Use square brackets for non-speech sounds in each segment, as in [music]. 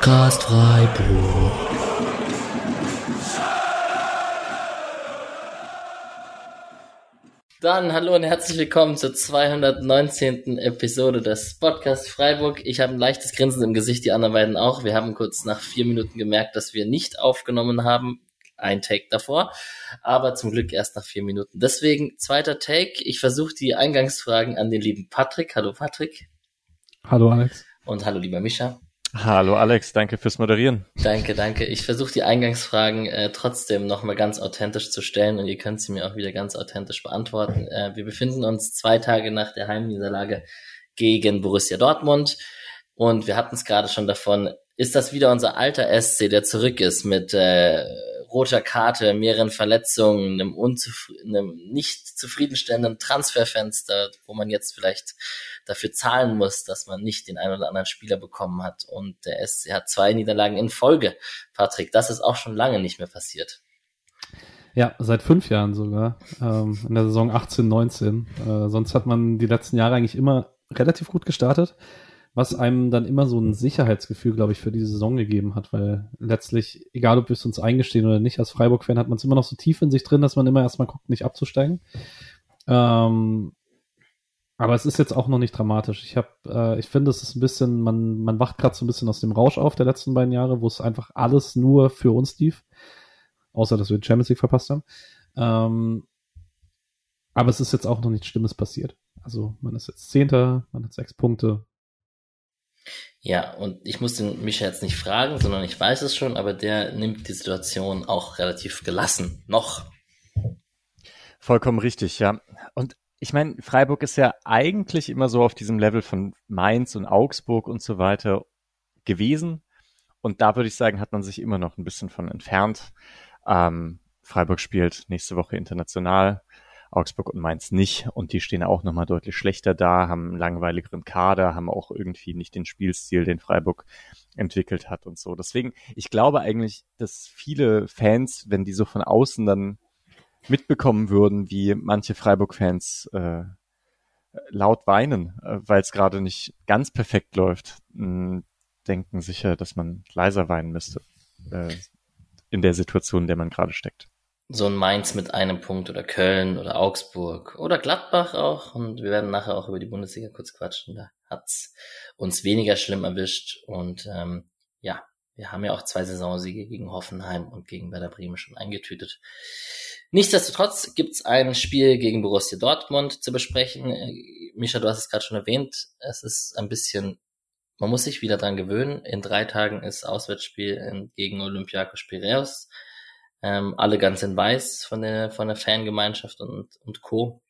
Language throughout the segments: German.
Podcast Freiburg. Dann hallo und herzlich willkommen zur 219. Episode des Podcast Freiburg. Ich habe ein leichtes Grinsen im Gesicht, die anderen beiden auch. Wir haben kurz nach vier Minuten gemerkt, dass wir nicht aufgenommen haben. Ein Take davor, aber zum Glück erst nach vier Minuten. Deswegen zweiter Take. Ich versuche die Eingangsfragen an den lieben Patrick. Hallo Patrick. Hallo Alex. Und hallo lieber Mischa. Hallo Alex, danke fürs Moderieren. Danke, danke. Ich versuche die Eingangsfragen äh, trotzdem nochmal ganz authentisch zu stellen und ihr könnt sie mir auch wieder ganz authentisch beantworten. Äh, wir befinden uns zwei Tage nach der Heimniederlage gegen Borussia Dortmund und wir hatten es gerade schon davon, ist das wieder unser alter SC, der zurück ist mit äh, roter Karte, mehreren Verletzungen, einem, einem nicht zufriedenstellenden Transferfenster, wo man jetzt vielleicht dafür zahlen muss, dass man nicht den einen oder anderen Spieler bekommen hat. Und der SC hat zwei Niederlagen in Folge. Patrick, das ist auch schon lange nicht mehr passiert. Ja, seit fünf Jahren sogar. Ähm, in der Saison 18, 19. Äh, sonst hat man die letzten Jahre eigentlich immer relativ gut gestartet was einem dann immer so ein Sicherheitsgefühl, glaube ich, für diese Saison gegeben hat, weil letztlich, egal ob wir es uns eingestehen oder nicht, als Freiburg-Fan hat man es immer noch so tief in sich drin, dass man immer erstmal guckt, nicht abzusteigen. Ähm, aber es ist jetzt auch noch nicht dramatisch. Ich habe, äh, ich finde, es ist ein bisschen, man, man wacht gerade so ein bisschen aus dem Rausch auf der letzten beiden Jahre, wo es einfach alles nur für uns lief, außer dass wir die Champions League verpasst haben. Ähm, aber es ist jetzt auch noch nichts Schlimmes passiert. Also man ist jetzt Zehnter, man hat sechs Punkte, ja, und ich muss den Micha jetzt nicht fragen, sondern ich weiß es schon, aber der nimmt die Situation auch relativ gelassen. Noch. Vollkommen richtig, ja. Und ich meine, Freiburg ist ja eigentlich immer so auf diesem Level von Mainz und Augsburg und so weiter gewesen. Und da würde ich sagen, hat man sich immer noch ein bisschen von entfernt. Ähm, Freiburg spielt nächste Woche international. Augsburg und Mainz nicht und die stehen auch nochmal deutlich schlechter da, haben einen langweiligeren Kader, haben auch irgendwie nicht den Spielstil, den Freiburg entwickelt hat und so. Deswegen, ich glaube eigentlich, dass viele Fans, wenn die so von außen dann mitbekommen würden, wie manche Freiburg-Fans äh, laut weinen, äh, weil es gerade nicht ganz perfekt läuft, denken sicher, dass man leiser weinen müsste äh, in der Situation, in der man gerade steckt so ein Mainz mit einem Punkt oder Köln oder Augsburg oder Gladbach auch. Und wir werden nachher auch über die Bundesliga kurz quatschen. Da hat's uns weniger schlimm erwischt. Und ähm, ja, wir haben ja auch zwei Saisonsiege gegen Hoffenheim und gegen Werder Bremen schon eingetütet. Nichtsdestotrotz gibt's ein Spiel gegen Borussia Dortmund zu besprechen. Mischa, du hast es gerade schon erwähnt. Es ist ein bisschen, man muss sich wieder dran gewöhnen. In drei Tagen ist Auswärtsspiel gegen Olympiakos Piraeus ähm, alle ganz in weiß von der, von der Fangemeinschaft und, und Co.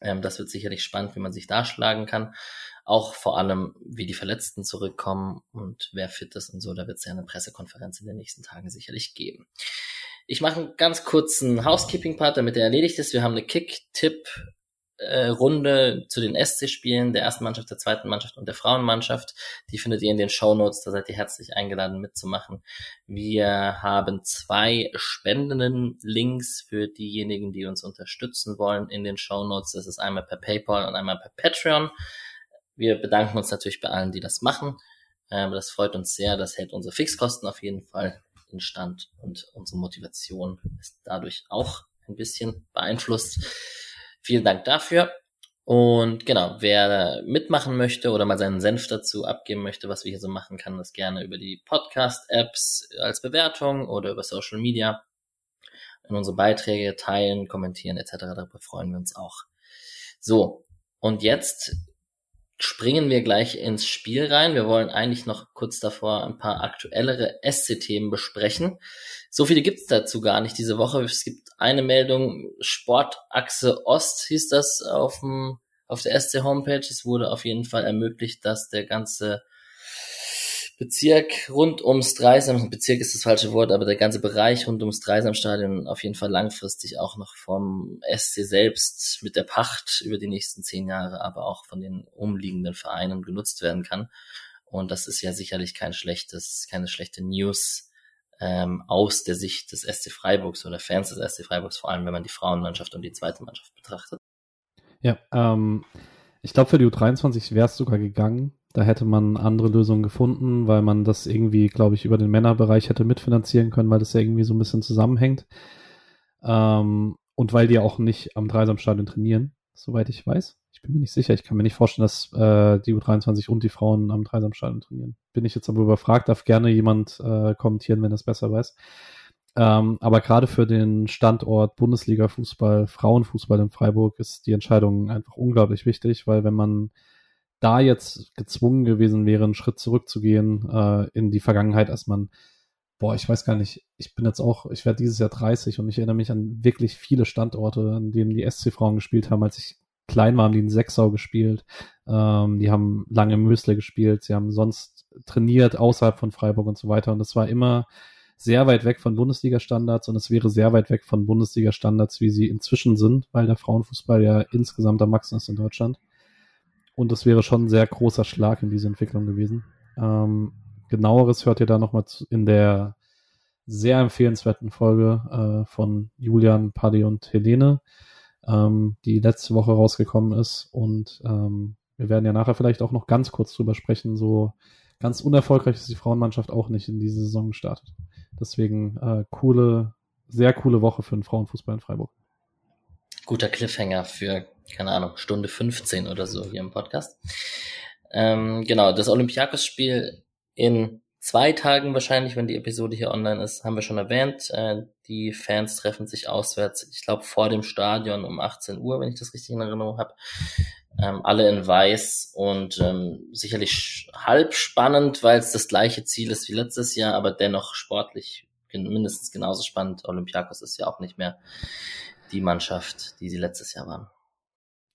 Ähm, das wird sicherlich spannend, wie man sich da schlagen kann. Auch vor allem, wie die Verletzten zurückkommen und wer fit ist und so. Da wird es ja eine Pressekonferenz in den nächsten Tagen sicherlich geben. Ich mache einen ganz kurzen Housekeeping-Part, damit er erledigt ist. Wir haben eine Kick-Tipp äh, Runde zu den SC-Spielen der ersten Mannschaft, der zweiten Mannschaft und der Frauenmannschaft. Die findet ihr in den Show Notes. Da seid ihr herzlich eingeladen mitzumachen. Wir haben zwei spendenden Links für diejenigen, die uns unterstützen wollen in den Show Notes. Das ist einmal per PayPal und einmal per Patreon. Wir bedanken uns natürlich bei allen, die das machen. Ähm, das freut uns sehr. Das hält unsere Fixkosten auf jeden Fall in Stand und unsere Motivation ist dadurch auch ein bisschen beeinflusst. Vielen Dank dafür. Und genau, wer mitmachen möchte oder mal seinen Senf dazu abgeben möchte, was wir hier so machen, kann das gerne über die Podcast-Apps als Bewertung oder über Social Media in unsere Beiträge teilen, kommentieren etc. Darüber freuen wir uns auch. So, und jetzt springen wir gleich ins Spiel rein. Wir wollen eigentlich noch kurz davor ein paar aktuellere SC-Themen besprechen. So viele gibt's dazu gar nicht diese Woche. Es gibt eine Meldung, Sportachse Ost hieß das auf, dem, auf der SC-Homepage. Es wurde auf jeden Fall ermöglicht, dass der ganze Bezirk rund ums Dreisam, Bezirk ist das falsche Wort, aber der ganze Bereich rund ums Dreisamstadion auf jeden Fall langfristig auch noch vom SC selbst mit der Pacht über die nächsten zehn Jahre, aber auch von den umliegenden Vereinen genutzt werden kann. Und das ist ja sicherlich kein schlechtes, keine schlechte News ähm, aus der Sicht des SC Freiburgs oder Fans des SC Freiburgs, vor allem wenn man die Frauenmannschaft und die zweite Mannschaft betrachtet. Ja, ähm, ich glaube, für die U23 wäre es sogar gegangen, Da hätte man andere Lösungen gefunden, weil man das irgendwie, glaube ich, über den Männerbereich hätte mitfinanzieren können, weil das ja irgendwie so ein bisschen zusammenhängt. Ähm, und weil die auch nicht am Dreisamstadion trainieren, soweit ich weiß. Ich bin mir nicht sicher. Ich kann mir nicht vorstellen, dass äh, die U23 und die Frauen am Dreisamstadion trainieren. Bin ich jetzt aber überfragt, darf gerne jemand äh, kommentieren, wenn das besser weiß. Ähm, aber gerade für den Standort Bundesliga-Fußball, Frauenfußball in Freiburg ist die Entscheidung einfach unglaublich wichtig, weil wenn man da jetzt gezwungen gewesen wäre, einen Schritt zurückzugehen äh, in die Vergangenheit, als man, boah, ich weiß gar nicht, ich bin jetzt auch, ich werde dieses Jahr 30 und ich erinnere mich an wirklich viele Standorte, an denen die SC-Frauen gespielt haben, als ich klein war, haben die in Sechsau gespielt, ähm, die haben lange im Mösle gespielt, sie haben sonst trainiert außerhalb von Freiburg und so weiter und das war immer sehr weit weg von Bundesliga-Standards und es wäre sehr weit weg von Bundesliga-Standards, wie sie inzwischen sind, weil der Frauenfußball ja insgesamt am Max ist in Deutschland. Und das wäre schon ein sehr großer Schlag in diese Entwicklung gewesen. Ähm, genaueres hört ihr da nochmal in der sehr empfehlenswerten Folge äh, von Julian, Paddy und Helene, ähm, die letzte Woche rausgekommen ist. Und ähm, wir werden ja nachher vielleicht auch noch ganz kurz drüber sprechen. So ganz unerfolgreich ist die Frauenmannschaft auch nicht in diese Saison gestartet. Deswegen äh, coole, sehr coole Woche für den Frauenfußball in Freiburg. Guter Cliffhanger für keine Ahnung, Stunde 15 oder so hier im Podcast. Ähm, genau, das Olympiakos-Spiel in zwei Tagen wahrscheinlich, wenn die Episode hier online ist, haben wir schon erwähnt. Äh, die Fans treffen sich auswärts, ich glaube vor dem Stadion um 18 Uhr, wenn ich das richtig in Erinnerung habe. Ähm, alle in weiß und ähm, sicherlich halb spannend, weil es das gleiche Ziel ist wie letztes Jahr, aber dennoch sportlich mindestens genauso spannend. Olympiakos ist ja auch nicht mehr die Mannschaft, die sie letztes Jahr waren.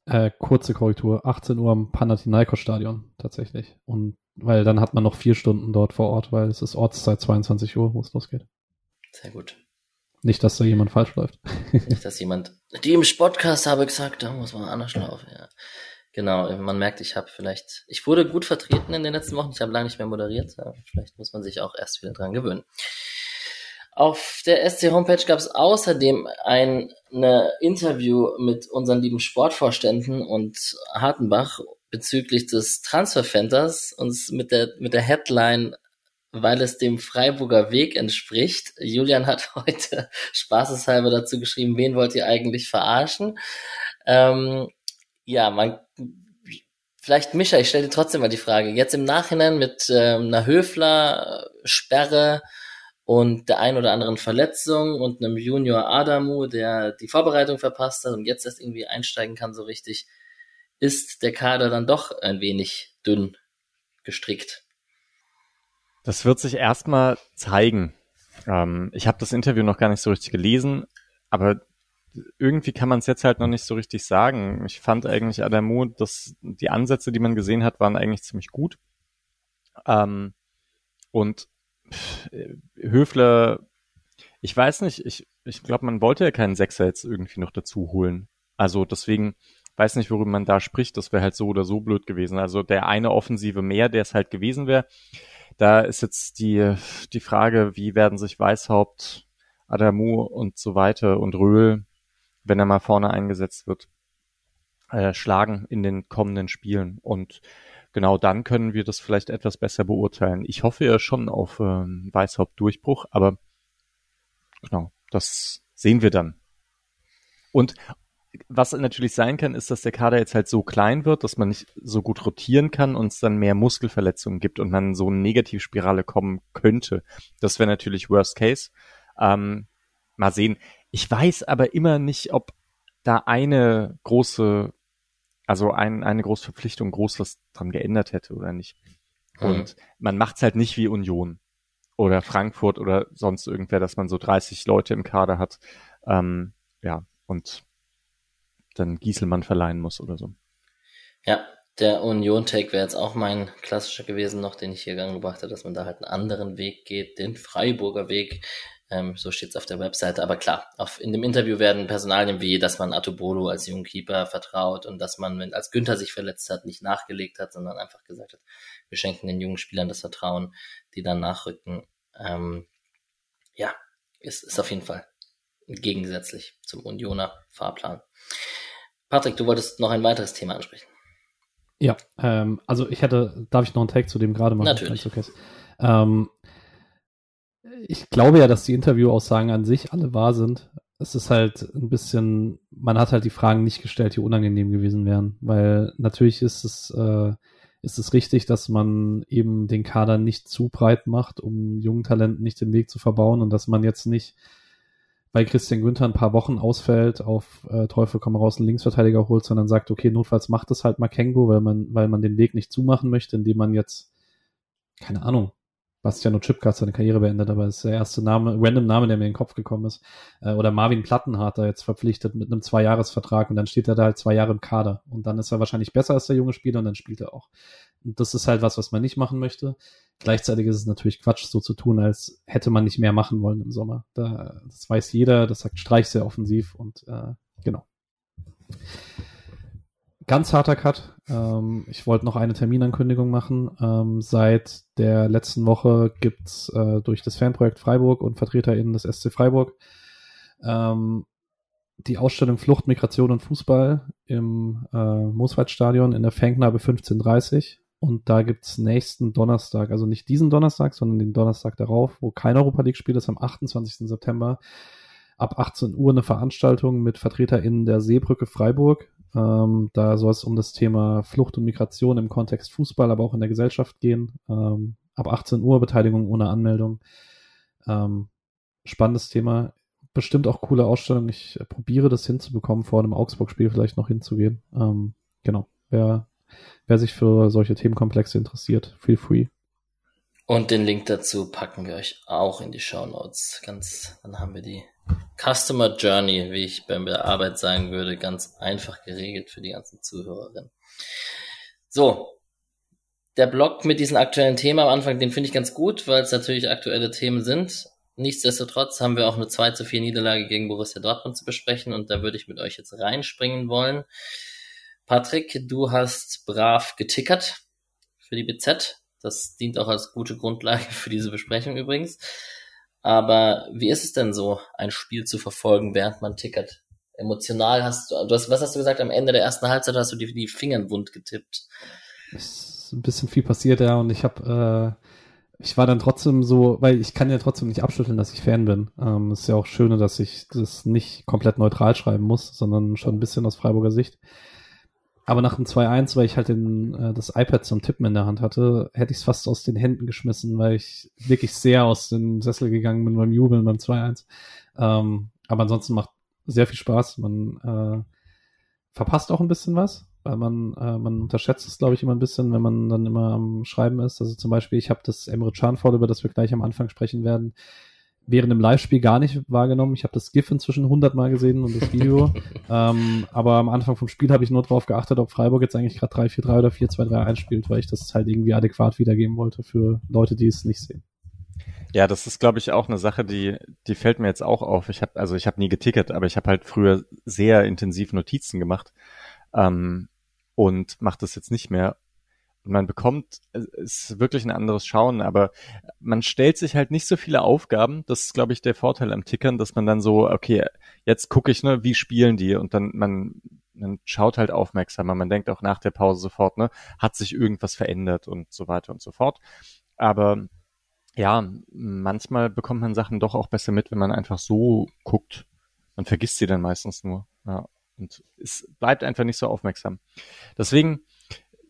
Äh, kurze Korrektur, 18 Uhr am Panathinaikos-Stadion tatsächlich. Und weil dann hat man noch vier Stunden dort vor Ort, weil es ist Ortszeit 22 Uhr, wo es losgeht. Sehr gut. Nicht, dass da jemand falsch läuft. [laughs] Nicht, dass jemand, die im Podcast habe gesagt, da muss man anders laufen, ja. Genau, man merkt, ich habe vielleicht, ich wurde gut vertreten in den letzten Wochen, ich habe lange nicht mehr moderiert, vielleicht muss man sich auch erst wieder dran gewöhnen. Auf der SC Homepage gab es außerdem ein eine Interview mit unseren lieben Sportvorständen und Hartenbach bezüglich des Transferfenters uns mit der mit der Headline weil es dem Freiburger Weg entspricht. Julian hat [laughs] heute spaßeshalber dazu geschrieben, wen wollt ihr eigentlich verarschen? Ähm, ja, man, vielleicht Micha, ich stelle dir trotzdem mal die Frage. Jetzt im Nachhinein mit ähm, einer Höfler-Sperre, und der ein oder anderen Verletzung und einem Junior Adamu, der die Vorbereitung verpasst hat und jetzt erst irgendwie einsteigen kann so richtig, ist der Kader dann doch ein wenig dünn gestrickt. Das wird sich erstmal zeigen. Ähm, ich habe das Interview noch gar nicht so richtig gelesen, aber irgendwie kann man es jetzt halt noch nicht so richtig sagen. Ich fand eigentlich Adamu, dass die Ansätze, die man gesehen hat, waren eigentlich ziemlich gut. Ähm, und Höfler, ich weiß nicht, ich, ich glaube, man wollte ja keinen Sechser jetzt irgendwie noch dazu holen. Also deswegen weiß nicht, worüber man da spricht. Das wäre halt so oder so blöd gewesen. Also der eine Offensive mehr, der es halt gewesen wäre. Da ist jetzt die, die Frage, wie werden sich Weißhaupt, Adamu und so weiter und Röhl, wenn er mal vorne eingesetzt wird, äh, schlagen in den kommenden Spielen. Und genau dann können wir das vielleicht etwas besser beurteilen. Ich hoffe ja schon auf ähm, Weißhaupt-Durchbruch, aber genau, das sehen wir dann. Und was natürlich sein kann, ist, dass der Kader jetzt halt so klein wird, dass man nicht so gut rotieren kann und es dann mehr Muskelverletzungen gibt und man so eine Negativspirale kommen könnte. Das wäre natürlich Worst Case. Ähm, mal sehen. Ich weiß aber immer nicht, ob da eine große also ein, eine große Verpflichtung groß was dran geändert hätte oder nicht. Und mhm. man macht's halt nicht wie Union oder Frankfurt oder sonst irgendwer, dass man so 30 Leute im Kader hat, ähm, ja, und dann Gieselmann verleihen muss oder so. Ja, der Union-Take wäre jetzt auch mein klassischer gewesen noch, den ich hier gebracht habe, dass man da halt einen anderen Weg geht, den Freiburger Weg, ähm, so steht es auf der Webseite. Aber klar, auf, in dem Interview werden Personalien wie, dass man Atobolo als jungen Keeper vertraut und dass man, wenn als Günther sich verletzt hat, nicht nachgelegt hat, sondern einfach gesagt hat, wir schenken den jungen Spielern das Vertrauen, die dann nachrücken. Ähm, ja, ist, ist auf jeden Fall gegensätzlich zum Unioner Fahrplan. Patrick, du wolltest noch ein weiteres Thema ansprechen. Ja, ähm, also ich hätte, darf ich noch einen Take zu dem gerade machen? Natürlich. Okay ähm, ich glaube ja, dass die Interviewaussagen an sich alle wahr sind. Es ist halt ein bisschen, man hat halt die Fragen nicht gestellt, die unangenehm gewesen wären, weil natürlich ist es, äh, ist es richtig, dass man eben den Kader nicht zu breit macht, um jungen Talenten nicht den Weg zu verbauen und dass man jetzt nicht weil Christian Günther ein paar Wochen ausfällt, auf äh, Teufel komm raus einen Linksverteidiger holt, sondern sagt, okay, notfalls macht es halt Makengo, weil man, weil man den Weg nicht zumachen möchte, indem man jetzt, keine Ahnung, Bastiano Chipka hat seine Karriere beendet, aber ist der erste Name, random Name, der mir in den Kopf gekommen ist. Äh, oder Marvin Plattenhardt da jetzt verpflichtet mit einem Zweijahresvertrag und dann steht er da halt zwei Jahre im Kader. Und dann ist er wahrscheinlich besser als der junge Spieler und dann spielt er auch. Und das ist halt was, was man nicht machen möchte. Gleichzeitig ist es natürlich Quatsch, so zu tun, als hätte man nicht mehr machen wollen im Sommer. Da, das weiß jeder, das sagt Streich sehr offensiv und äh, genau. Ganz harter Cut. Ähm, ich wollte noch eine Terminankündigung machen. Ähm, seit der letzten Woche gibt's äh, durch das Fanprojekt Freiburg und VertreterInnen des SC Freiburg ähm, die Ausstellung Flucht, Migration und Fußball im äh, Mooswaldstadion in der Fangnabe 1530. Und da gibt's nächsten Donnerstag, also nicht diesen Donnerstag, sondern den Donnerstag darauf, wo kein Europa League-Spiel ist, am 28. September, ab 18 Uhr eine Veranstaltung mit VertreterInnen der Seebrücke Freiburg, ähm, da soll es um das Thema Flucht und Migration im Kontext Fußball, aber auch in der Gesellschaft gehen. Ähm, ab 18 Uhr Beteiligung ohne Anmeldung. Ähm, spannendes Thema. Bestimmt auch coole Ausstellung. Ich probiere das hinzubekommen, vor einem Augsburg-Spiel vielleicht noch hinzugehen. Ähm, genau. Wer, wer sich für solche Themenkomplexe interessiert, feel free. Und den Link dazu packen wir euch auch in die Show Notes. Ganz, dann haben wir die Customer Journey, wie ich bei der Arbeit sagen würde, ganz einfach geregelt für die ganzen Zuhörerinnen. So, der Blog mit diesem aktuellen Thema am Anfang, den finde ich ganz gut, weil es natürlich aktuelle Themen sind. Nichtsdestotrotz haben wir auch eine 2 zu 4 Niederlage gegen Borussia Dortmund zu besprechen und da würde ich mit euch jetzt reinspringen wollen. Patrick, du hast brav getickert für die BZ. Das dient auch als gute Grundlage [laughs] für diese Besprechung übrigens. Aber wie ist es denn so, ein Spiel zu verfolgen, während man tickert? Emotional hast du, du hast, was hast du gesagt, am Ende der ersten Halbzeit hast du die, die Fingern wund getippt. Ist ein bisschen viel passiert, ja, und ich habe, äh, ich war dann trotzdem so, weil ich kann ja trotzdem nicht abschütteln, dass ich Fan bin. Ähm, ist ja auch schöne, dass ich das nicht komplett neutral schreiben muss, sondern schon ein bisschen aus Freiburger Sicht. Aber nach dem 2-1, weil ich halt den, äh, das iPad zum Tippen in der Hand hatte, hätte ich es fast aus den Händen geschmissen, weil ich wirklich sehr aus dem Sessel gegangen bin beim Jubeln beim 2-1. Ähm, aber ansonsten macht sehr viel Spaß. Man äh, verpasst auch ein bisschen was, weil man, äh, man unterschätzt es, glaube ich, immer ein bisschen, wenn man dann immer am Schreiben ist. Also zum Beispiel, ich habe das Emre Can Fall, über das wir gleich am Anfang sprechen werden, während dem Live-Spiel gar nicht wahrgenommen. Ich habe das GIF inzwischen hundertmal gesehen und das Video. [laughs] ähm, aber am Anfang vom Spiel habe ich nur darauf geachtet, ob Freiburg jetzt eigentlich gerade 3-4-3 oder 4-2-3 einspielt, weil ich das halt irgendwie adäquat wiedergeben wollte für Leute, die es nicht sehen. Ja, das ist, glaube ich, auch eine Sache, die, die fällt mir jetzt auch auf. Ich habe, also ich habe nie getickert, aber ich habe halt früher sehr intensiv Notizen gemacht ähm, und mache das jetzt nicht mehr man bekommt, es ist wirklich ein anderes Schauen, aber man stellt sich halt nicht so viele Aufgaben. Das ist, glaube ich, der Vorteil am Tickern, dass man dann so, okay, jetzt gucke ich, ne, wie spielen die? Und dann man, man schaut halt aufmerksamer. Man denkt auch nach der Pause sofort, ne, hat sich irgendwas verändert und so weiter und so fort. Aber ja, manchmal bekommt man Sachen doch auch besser mit, wenn man einfach so guckt. Man vergisst sie dann meistens nur. Ja. Und es bleibt einfach nicht so aufmerksam. Deswegen,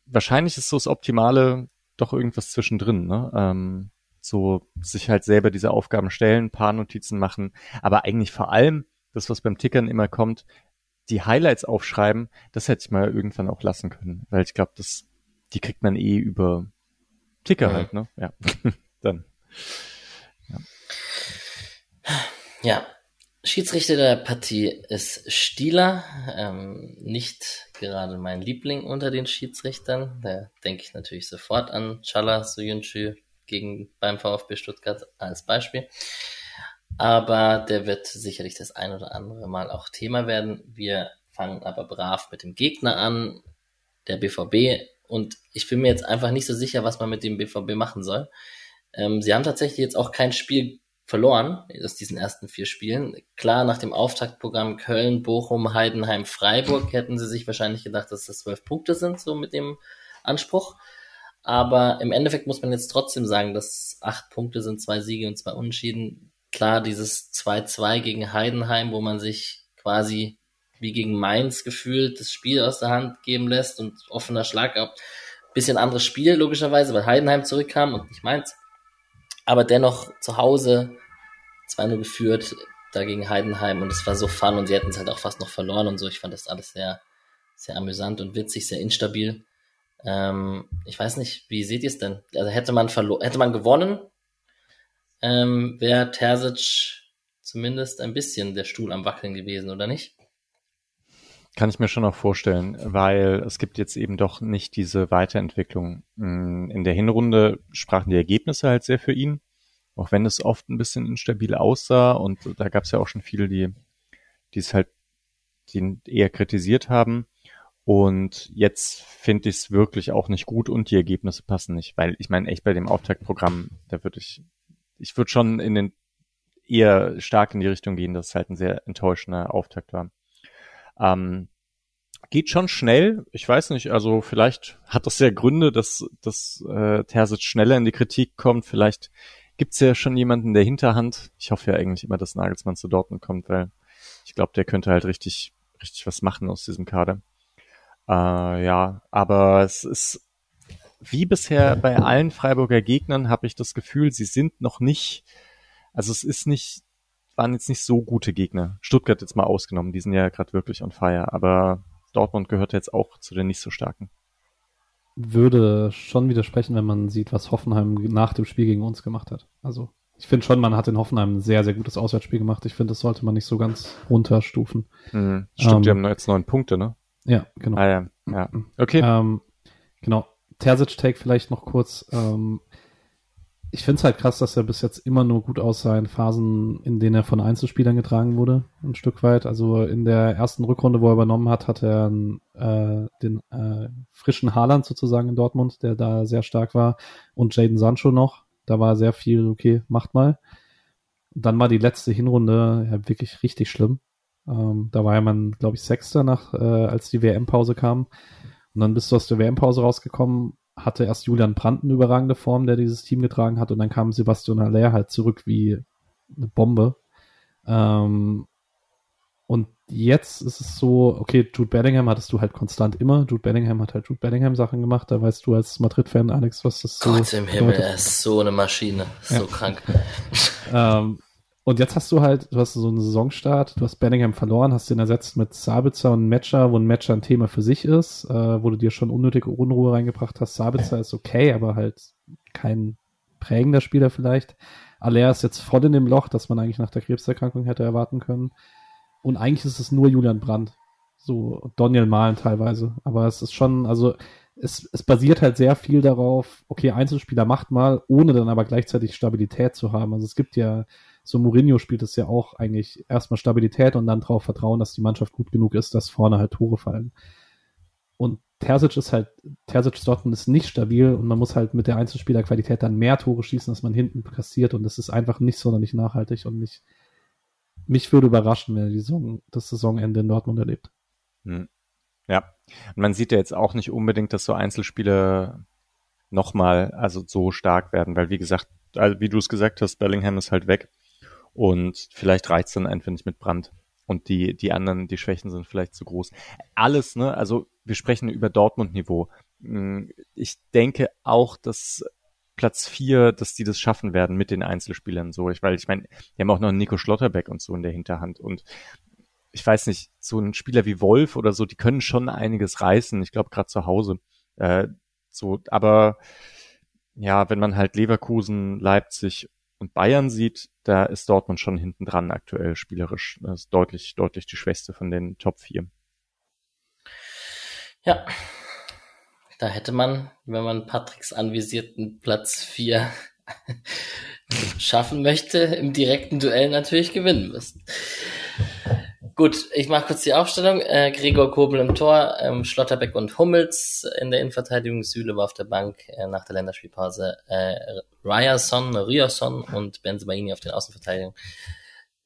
wahrscheinlich ist so das Optimale doch irgendwas zwischendrin, ne? Ähm, so sich halt selber diese Aufgaben stellen, paar Notizen machen, aber eigentlich vor allem das, was beim Tickern immer kommt, die Highlights aufschreiben, das hätte ich mal irgendwann auch lassen können, weil ich glaube, das, die kriegt man eh über Ticker mhm. halt, ne? Ja, [laughs] dann. Ja. ja, Schiedsrichter der Partie ist Stieler, ähm, nicht gerade mein Liebling unter den Schiedsrichtern. Da denke ich natürlich sofort an Chala Soyuncu gegen beim VfB Stuttgart als Beispiel. Aber der wird sicherlich das ein oder andere Mal auch Thema werden. Wir fangen aber brav mit dem Gegner an, der BVB. Und ich bin mir jetzt einfach nicht so sicher, was man mit dem BVB machen soll. Ähm, sie haben tatsächlich jetzt auch kein Spiel verloren aus diesen ersten vier Spielen. Klar, nach dem Auftaktprogramm Köln, Bochum, Heidenheim, Freiburg hätten sie sich wahrscheinlich gedacht, dass das zwölf Punkte sind, so mit dem Anspruch. Aber im Endeffekt muss man jetzt trotzdem sagen, dass acht Punkte sind, zwei Siege und zwei Unentschieden. Klar, dieses 2-2 gegen Heidenheim, wo man sich quasi wie gegen Mainz gefühlt das Spiel aus der Hand geben lässt und offener Schlag ab. Bisschen anderes Spiel, logischerweise, weil Heidenheim zurückkam und nicht Mainz aber dennoch zu Hause 2-0 geführt dagegen Heidenheim und es war so fun und sie hätten es halt auch fast noch verloren und so. Ich fand das alles sehr, sehr amüsant und witzig, sehr instabil. Ähm, ich weiß nicht, wie seht ihr es denn? Also hätte man verloren, hätte man gewonnen, ähm, wäre Terzic zumindest ein bisschen der Stuhl am Wackeln gewesen, oder nicht? Kann ich mir schon auch vorstellen, weil es gibt jetzt eben doch nicht diese Weiterentwicklung. Mm, in der Hinrunde sprachen die Ergebnisse halt sehr für ihn, auch wenn es oft ein bisschen instabil aussah und da gab es ja auch schon viele, die, die es halt die eher kritisiert haben. Und jetzt finde ich es wirklich auch nicht gut und die Ergebnisse passen nicht, weil ich meine echt bei dem Auftaktprogramm, da würde ich, ich würde schon in den eher stark in die Richtung gehen, dass es halt ein sehr enttäuschender Auftakt war. Ähm, geht schon schnell. Ich weiß nicht, also vielleicht hat das ja Gründe, dass, dass äh, Terzic schneller in die Kritik kommt. Vielleicht gibt's ja schon jemanden in der Hinterhand. Ich hoffe ja eigentlich immer, dass Nagelsmann zu Dortmund kommt, weil ich glaube, der könnte halt richtig, richtig was machen aus diesem Kader. Äh, ja, aber es ist wie bisher bei allen Freiburger Gegnern habe ich das Gefühl, sie sind noch nicht, also es ist nicht waren jetzt nicht so gute Gegner. Stuttgart jetzt mal ausgenommen, die sind ja gerade wirklich on fire, aber Dortmund gehört jetzt auch zu den nicht so starken. Würde schon widersprechen, wenn man sieht, was Hoffenheim nach dem Spiel gegen uns gemacht hat. Also ich finde schon, man hat in Hoffenheim ein sehr, sehr gutes Auswärtsspiel gemacht. Ich finde, das sollte man nicht so ganz runterstufen. Mhm. Stimmt, ähm, die haben jetzt neun Punkte, ne? Ja, genau. Ah, ja. ja. Okay. Ähm, genau. Terzic-Take vielleicht noch kurz. Ähm, ich finde es halt krass, dass er bis jetzt immer nur gut aussah in Phasen, in denen er von Einzelspielern getragen wurde, ein Stück weit. Also in der ersten Rückrunde, wo er übernommen hat, hat er äh, den äh, frischen Haaland sozusagen in Dortmund, der da sehr stark war, und Jaden Sancho noch. Da war sehr viel, okay, macht mal. Dann war die letzte Hinrunde ja wirklich richtig schlimm. Ähm, da war ja man, glaube ich, Sechster nach, äh, als die WM-Pause kam. Und dann bist du aus der WM-Pause rausgekommen hatte erst Julian Brandt eine überragende Form, der dieses Team getragen hat, und dann kam Sebastian Haller halt zurück wie eine Bombe. Ähm, und jetzt ist es so, okay, Jude Bellingham hattest du halt konstant immer. Jude Bellingham hat halt Jude Bellingham Sachen gemacht. Da weißt du als Madrid-Fan, Alex, was das so Gott im Himmel, er ist so eine Maschine. Ja. So krank. ähm, und jetzt hast du halt, du hast so einen Saisonstart, du hast Bellingham verloren, hast den ersetzt mit Sabitzer und Matcher, wo ein Matcher ein Thema für sich ist, äh, wo du dir schon unnötige Unruhe reingebracht hast. Sabitzer ist okay, aber halt kein prägender Spieler vielleicht. Aller ist jetzt voll in dem Loch, das man eigentlich nach der Krebserkrankung hätte erwarten können. Und eigentlich ist es nur Julian Brandt. So Daniel Mahlen teilweise. Aber es ist schon, also es, es basiert halt sehr viel darauf, okay, Einzelspieler macht mal, ohne dann aber gleichzeitig Stabilität zu haben. Also es gibt ja so Mourinho spielt es ja auch eigentlich erstmal Stabilität und dann darauf vertrauen, dass die Mannschaft gut genug ist, dass vorne halt Tore fallen. Und Terzic ist halt, Terzic Dortmund ist nicht stabil und man muss halt mit der Einzelspielerqualität dann mehr Tore schießen, als man hinten kassiert und das ist einfach nicht sonderlich nachhaltig und nicht, mich würde überraschen, wenn er die Saison, das Saisonende in Dortmund erlebt. Hm. Ja, und man sieht ja jetzt auch nicht unbedingt, dass so Einzelspiele nochmal also so stark werden, weil wie gesagt, also wie du es gesagt hast, Bellingham ist halt weg. Und vielleicht reicht's dann einfach nicht mit Brand. Und die, die anderen, die Schwächen sind vielleicht zu groß. Alles, ne? Also wir sprechen über Dortmund-Niveau. Hm, ich denke auch, dass Platz vier, dass die das schaffen werden mit den Einzelspielern so. Ich, weil ich meine, die haben auch noch Nico Schlotterbeck und so in der Hinterhand. Und ich weiß nicht, so ein Spieler wie Wolf oder so, die können schon einiges reißen. Ich glaube, gerade zu Hause. Äh, so, aber ja, wenn man halt Leverkusen, Leipzig und Bayern sieht, da ist Dortmund schon hinten dran aktuell spielerisch. Das ist deutlich, deutlich die schwächste von den Top 4. Ja, da hätte man, wenn man Patricks anvisierten Platz 4 [laughs] schaffen möchte, im direkten Duell natürlich gewinnen müssen. Gut, ich mache kurz die Aufstellung. Äh, Gregor Kobel im Tor, ähm, Schlotterbeck und Hummels in der Innenverteidigung, Süle war auf der Bank äh, nach der Länderspielpause, äh, Ryerson, Ryerson und Benzemaini auf den Außenverteidigungen.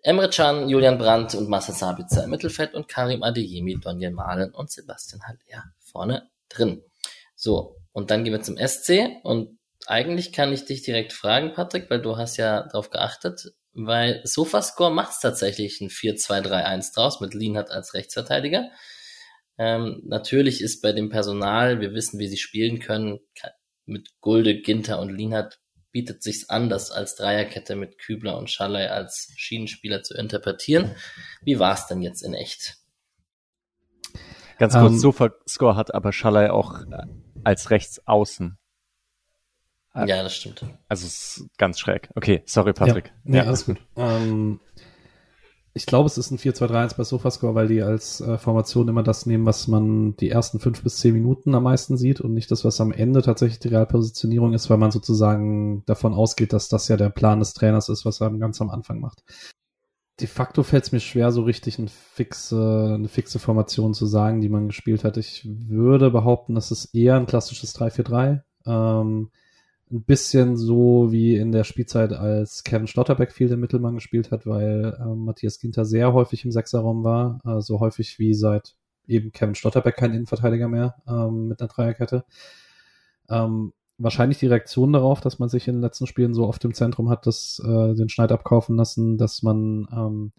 Emre Can, Julian Brandt und Marcel Sabitzer im Mittelfeld und Karim Adeyemi, Daniel Mahlen und Sebastian Haller vorne drin. So, und dann gehen wir zum SC und eigentlich kann ich dich direkt fragen, Patrick, weil du hast ja darauf geachtet, weil Sofascore macht es tatsächlich ein 4-2-3-1 draus mit Lienhardt als Rechtsverteidiger. Ähm, natürlich ist bei dem Personal, wir wissen, wie sie spielen können, mit Gulde, Ginter und Lienhardt bietet sich's an, das als Dreierkette mit Kübler und Schallei als Schienenspieler zu interpretieren. Wie war's denn jetzt in echt? Ganz kurz, um, ähm, Sofascore hat aber Schallei auch äh, als Rechtsaußen. Ja, das stimmt. Also es ist ganz schräg. Okay, sorry, Patrick. Ja, nee, ja. alles gut. Ähm, ich glaube, es ist ein 4-2-3-1 bei Sofascore, weil die als äh, Formation immer das nehmen, was man die ersten fünf bis zehn Minuten am meisten sieht und nicht das, was am Ende tatsächlich die Realpositionierung ist, weil man sozusagen davon ausgeht, dass das ja der Plan des Trainers ist, was er ganz am Anfang macht. De facto fällt es mir schwer, so richtig ein fixe, eine fixe Formation zu sagen, die man gespielt hat. Ich würde behaupten, das ist eher ein klassisches 3-4-3. Ähm, ein bisschen so wie in der Spielzeit, als Kevin Schlotterbeck viel den Mittelmann gespielt hat, weil äh, Matthias Ginter sehr häufig im Sechserraum war, äh, so häufig wie seit eben Kevin Schlotterbeck kein Innenverteidiger mehr ähm, mit einer Dreierkette. Ähm, wahrscheinlich die Reaktion darauf, dass man sich in den letzten Spielen so oft im Zentrum hat, das, äh, den Schneid abkaufen lassen, dass man ähm,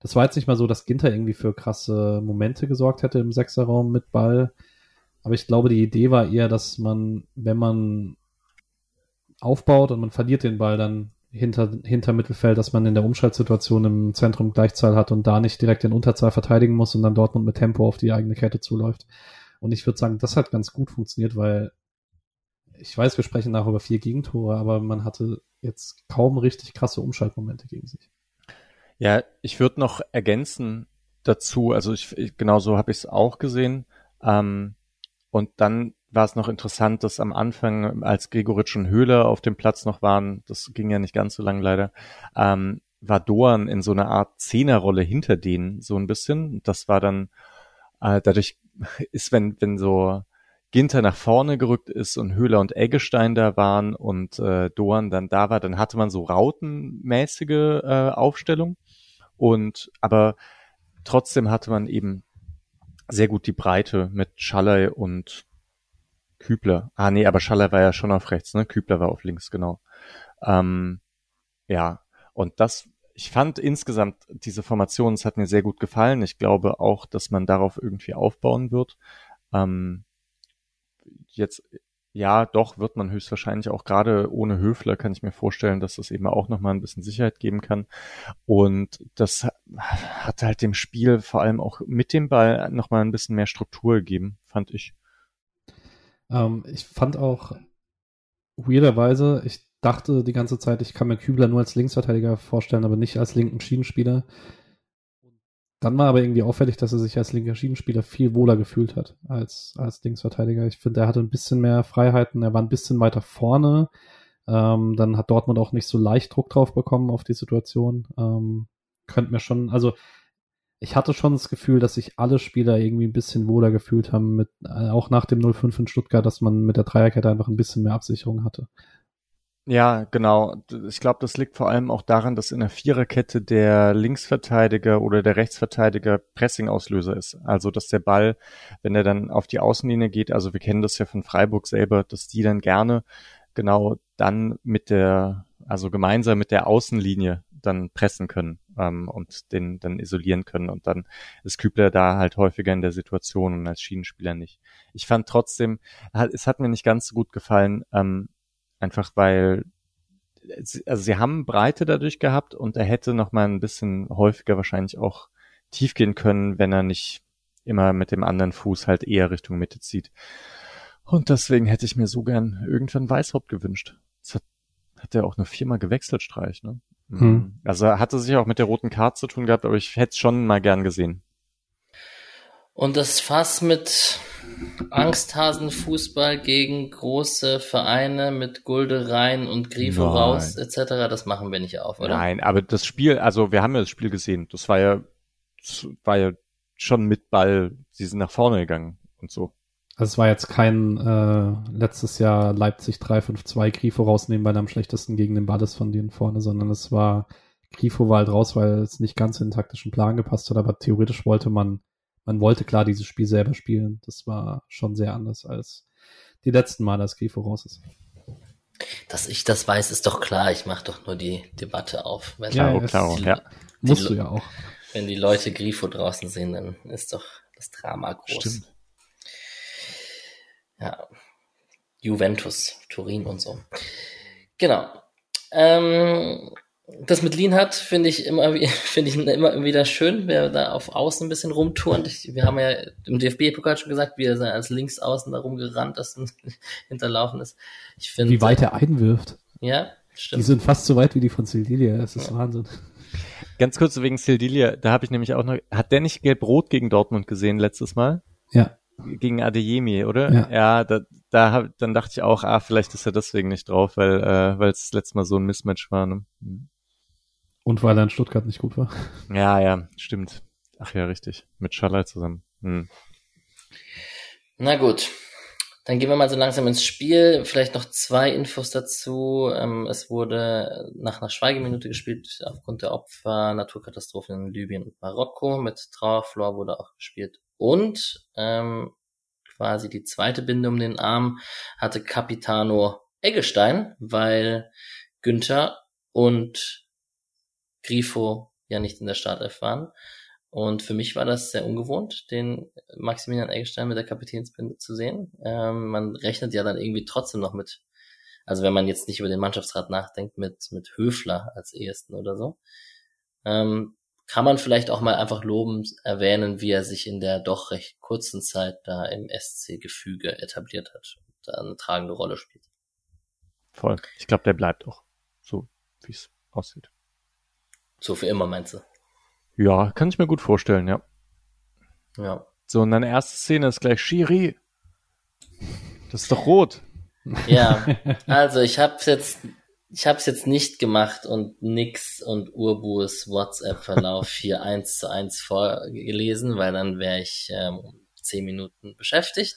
das war jetzt nicht mal so, dass Ginter irgendwie für krasse Momente gesorgt hätte im Sechserraum mit Ball. Aber ich glaube, die Idee war eher, dass man, wenn man aufbaut und man verliert den Ball dann hinter, hinter Mittelfeld, dass man in der Umschaltsituation im Zentrum Gleichzahl hat und da nicht direkt in Unterzahl verteidigen muss und dann Dortmund mit Tempo auf die eigene Kette zuläuft. Und ich würde sagen, das hat ganz gut funktioniert, weil ich weiß, wir sprechen nach über vier Gegentore, aber man hatte jetzt kaum richtig krasse Umschaltmomente gegen sich. Ja, ich würde noch ergänzen dazu, also ich, genau so habe ich es auch gesehen. Ähm, und dann war es noch interessant, dass am Anfang, als Gregoritsch und Höhler auf dem Platz noch waren, das ging ja nicht ganz so lang leider, ähm, war Doan in so einer Art Zehnerrolle hinter denen so ein bisschen. Das war dann, äh, dadurch [laughs] ist, wenn, wenn so Ginter nach vorne gerückt ist und Höhler und Eggestein da waren und äh, Doan dann da war, dann hatte man so rautenmäßige äh, Aufstellung. Und aber trotzdem hatte man eben sehr gut die Breite mit Schallei und Kübler. Ah, nee, aber Schaller war ja schon auf rechts, ne? Kübler war auf links, genau. Ähm, ja, und das, ich fand insgesamt diese Formation, es hat mir sehr gut gefallen. Ich glaube auch, dass man darauf irgendwie aufbauen wird. Ähm, jetzt, ja, doch wird man höchstwahrscheinlich auch gerade ohne Höfler kann ich mir vorstellen, dass das eben auch nochmal ein bisschen Sicherheit geben kann. Und das hat halt dem Spiel vor allem auch mit dem Ball nochmal ein bisschen mehr Struktur gegeben, fand ich. Ähm, ich fand auch weirderweise, ich dachte die ganze Zeit, ich kann mir Kübler nur als Linksverteidiger vorstellen, aber nicht als linken Schienenspieler. Dann war aber irgendwie auffällig, dass er sich als linker Schienenspieler viel wohler gefühlt hat als, als Linksverteidiger. Ich finde, er hatte ein bisschen mehr Freiheiten, er war ein bisschen weiter vorne. Ähm, dann hat Dortmund auch nicht so leicht Druck drauf bekommen auf die Situation. Ähm, könnte mir schon, also ich hatte schon das Gefühl, dass sich alle Spieler irgendwie ein bisschen wohler gefühlt haben, mit, äh, auch nach dem 0-5 in Stuttgart, dass man mit der Dreierkette einfach ein bisschen mehr Absicherung hatte. Ja, genau. Ich glaube, das liegt vor allem auch daran, dass in der Viererkette der Linksverteidiger oder der Rechtsverteidiger Pressing-Auslöser ist. Also, dass der Ball, wenn er dann auf die Außenlinie geht, also wir kennen das ja von Freiburg selber, dass die dann gerne genau dann mit der, also gemeinsam mit der Außenlinie dann pressen können ähm, und den dann isolieren können. Und dann ist Kübler da halt häufiger in der Situation und als Schienenspieler nicht. Ich fand trotzdem, es hat mir nicht ganz so gut gefallen, ähm, einfach weil also sie haben Breite dadurch gehabt und er hätte noch mal ein bisschen häufiger wahrscheinlich auch tief gehen können, wenn er nicht immer mit dem anderen Fuß halt eher Richtung Mitte zieht. Und deswegen hätte ich mir so gern irgendwann Weißhaupt gewünscht. Das hat, hat er auch nur viermal gewechselt, Streich, ne? Hm. Mhm. Also hatte sich auch mit der roten Karte zu tun gehabt, aber ich hätte es schon mal gern gesehen. Und das Fass mit Angsthasenfußball gegen große Vereine mit Gulde rein und Grifo Nein. raus etc., das machen wir nicht auf, oder? Nein, aber das Spiel, also wir haben ja das Spiel gesehen, das war ja war ja schon mit Ball, sie sind nach vorne gegangen und so. Also es war jetzt kein äh, letztes Jahr Leipzig 3-5-2 Grifo rausnehmen, weil er am schlechtesten gegen den Ball ist von denen vorne, sondern es war Grifo war halt raus, weil es nicht ganz in den taktischen Plan gepasst hat, aber theoretisch wollte man, man wollte klar dieses Spiel selber spielen. Das war schon sehr anders als die letzten Mal, als Grifo raus ist. Dass ich das weiß, ist doch klar. Ich mache doch nur die Debatte auf. Wenn ja, klar, die, ja. Musst du ja auch. Wenn die Leute Grifo draußen sehen, dann ist doch das Drama groß. Stimmt. Ja. Juventus, Turin und so. Genau. Ähm, das mit Lean finde ich immer, [laughs] finde ich immer wieder schön, wer da auf Außen ein bisschen rumturnt. Wir haben ja im DFB-Pokal schon gesagt, wie er als Linksaußen da rumgerannt ist und [laughs] hinterlaufen ist. Ich finde. Wie weit er einwirft. Ja, stimmt. Die sind fast so weit wie die von Sildilia. Das ist ja. Wahnsinn. Ganz kurz wegen Sildilia, da habe ich nämlich auch noch, hat der nicht gelb-rot gegen Dortmund gesehen letztes Mal? Ja. Gegen Adeyemi, oder? Ja, ja da, da hab, dann dachte ich auch, ah, vielleicht ist er deswegen nicht drauf, weil äh, weil es letztes Mal so ein Mismatch war. Ne? Hm. Und weil er in Stuttgart nicht gut war. [laughs] Ja, ja, stimmt. Ach ja, richtig. Mit Schaller zusammen. Hm. Na gut. Dann gehen wir mal so langsam ins Spiel. Vielleicht noch zwei Infos dazu. Ähm, es wurde nach einer Schweigeminute gespielt aufgrund der Opfer Naturkatastrophen in Libyen und Marokko. Mit Trauerflor wurde auch gespielt. Und ähm, quasi die zweite Binde um den Arm hatte Capitano Eggestein, weil Günther und Grifo ja nicht in der Startelf waren. Und für mich war das sehr ungewohnt, den Maximilian Eggestein mit der Kapitänsbinde zu sehen. Ähm, man rechnet ja dann irgendwie trotzdem noch mit, also wenn man jetzt nicht über den Mannschaftsrat nachdenkt, mit, mit Höfler als ehesten oder so. Ähm, kann man vielleicht auch mal einfach lobend erwähnen, wie er sich in der doch recht kurzen Zeit da im SC-Gefüge etabliert hat und da eine tragende Rolle spielt. Voll. Ich glaube, der bleibt auch so, wie es aussieht. So für immer, meinst du? Ja, kann ich mir gut vorstellen, ja. Ja. So, und deine erste Szene ist gleich Shiri. Das ist doch rot. Ja, [laughs] also ich hab's jetzt, ich hab's jetzt nicht gemacht und Nix und Urbus WhatsApp-Verlauf [laughs] hier eins zu eins vorgelesen, weil dann wäre ich ähm, zehn Minuten beschäftigt.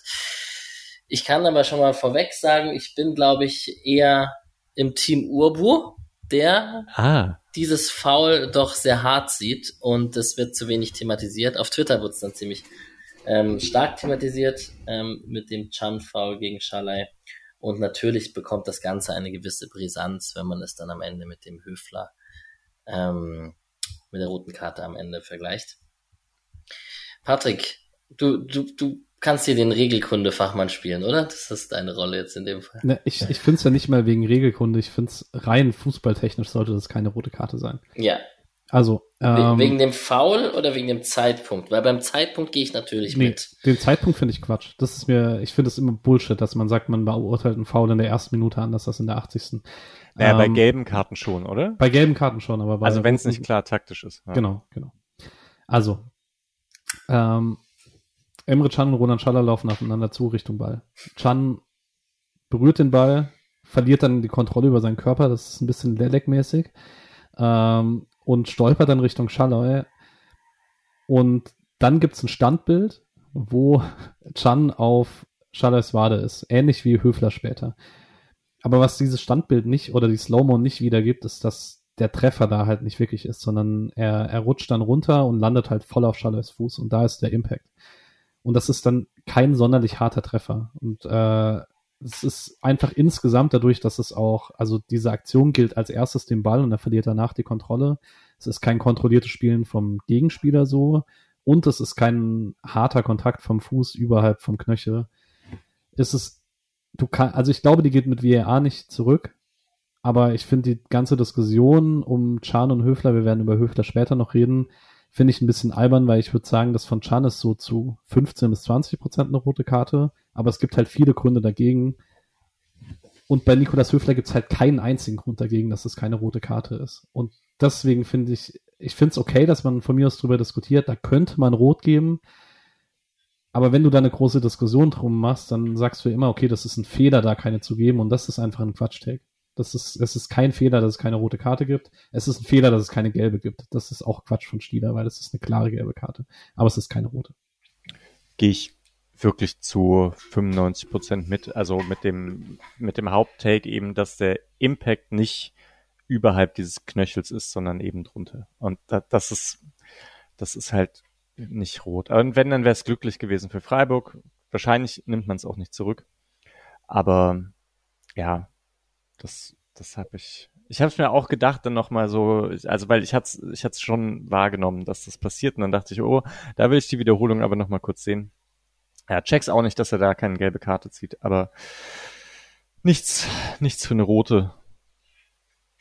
Ich kann aber schon mal vorweg sagen, ich bin, glaube ich, eher im Team Urbu, der ah dieses Foul doch sehr hart sieht und es wird zu wenig thematisiert. Auf Twitter wird es dann ziemlich ähm, stark thematisiert ähm, mit dem Chan-Foul gegen Schalai. Und natürlich bekommt das Ganze eine gewisse Brisanz, wenn man es dann am Ende mit dem Höfler, ähm, mit der roten Karte am Ende vergleicht. Patrick, du, du, du kannst hier den Regelkunde-Fachmann spielen, oder? Das ist deine Rolle jetzt in dem Fall. Ne, ich ich finde es ja nicht mal wegen Regelkunde. Ich finde es rein fußballtechnisch sollte das keine rote Karte sein. Ja. Also. Ähm, wegen dem Foul oder wegen dem Zeitpunkt? Weil beim Zeitpunkt gehe ich natürlich nee, mit. Den Zeitpunkt finde ich Quatsch. Das ist mir, ich finde es immer Bullshit, dass man sagt, man beurteilt einen Foul in der ersten Minute anders als in der 80. Naja, ähm, bei gelben Karten schon, oder? Bei gelben Karten schon, aber bei. Also wenn es nicht klar taktisch ist. Ja. Genau, genau. Also, ähm, Emre Can und Roland Schaller laufen aufeinander zu Richtung Ball. Can berührt den Ball, verliert dann die Kontrolle über seinen Körper, das ist ein bisschen Lelek-mäßig, ähm, und stolpert dann Richtung Schaller. Und dann gibt es ein Standbild, wo [laughs] Chan auf Schallers Wade ist, ähnlich wie Höfler später. Aber was dieses Standbild nicht oder die Slow-Mo nicht wiedergibt, ist, dass der Treffer da halt nicht wirklich ist, sondern er, er rutscht dann runter und landet halt voll auf Schallers Fuß und da ist der Impact. Und das ist dann kein sonderlich harter Treffer. Und äh, es ist einfach insgesamt dadurch, dass es auch, also diese Aktion gilt als erstes den Ball und er verliert danach die Kontrolle. Es ist kein kontrolliertes Spielen vom Gegenspieler so und es ist kein harter Kontakt vom Fuß überhalb vom Knöchel. Es ist, du kannst, also ich glaube, die geht mit VAR nicht zurück, aber ich finde die ganze Diskussion um Chan und Höfler, wir werden über Höfler später noch reden, finde ich ein bisschen albern, weil ich würde sagen, dass von Chan ist so zu 15 bis 20 Prozent eine rote Karte, aber es gibt halt viele Gründe dagegen. Und bei Nikolas Höfler gibt es halt keinen einzigen Grund dagegen, dass es keine rote Karte ist. Und deswegen finde ich, ich finde es okay, dass man von mir aus drüber diskutiert, da könnte man rot geben. Aber wenn du da eine große Diskussion drum machst, dann sagst du immer, okay, das ist ein Fehler, da keine zu geben und das ist einfach ein Quatsch-Take. Das ist, es ist kein Fehler, dass es keine rote Karte gibt. Es ist ein Fehler, dass es keine gelbe gibt. Das ist auch Quatsch von Stieler, weil es ist eine klare gelbe Karte. Aber es ist keine rote. Gehe ich wirklich zu 95 Prozent mit. Also mit dem, mit dem Haupttake eben, dass der Impact nicht überhalb dieses Knöchels ist, sondern eben drunter. Und das ist, das ist halt nicht rot. Und wenn, dann wäre es glücklich gewesen für Freiburg. Wahrscheinlich nimmt man es auch nicht zurück. Aber ja, das, das habe ich. Ich habe es mir auch gedacht, dann nochmal so, also weil ich hatte ich hatte schon wahrgenommen, dass das passiert. Und dann dachte ich, oh, da will ich die Wiederholung aber nochmal kurz sehen. Ja, check's auch nicht, dass er da keine gelbe Karte zieht, aber nichts, nichts für eine rote.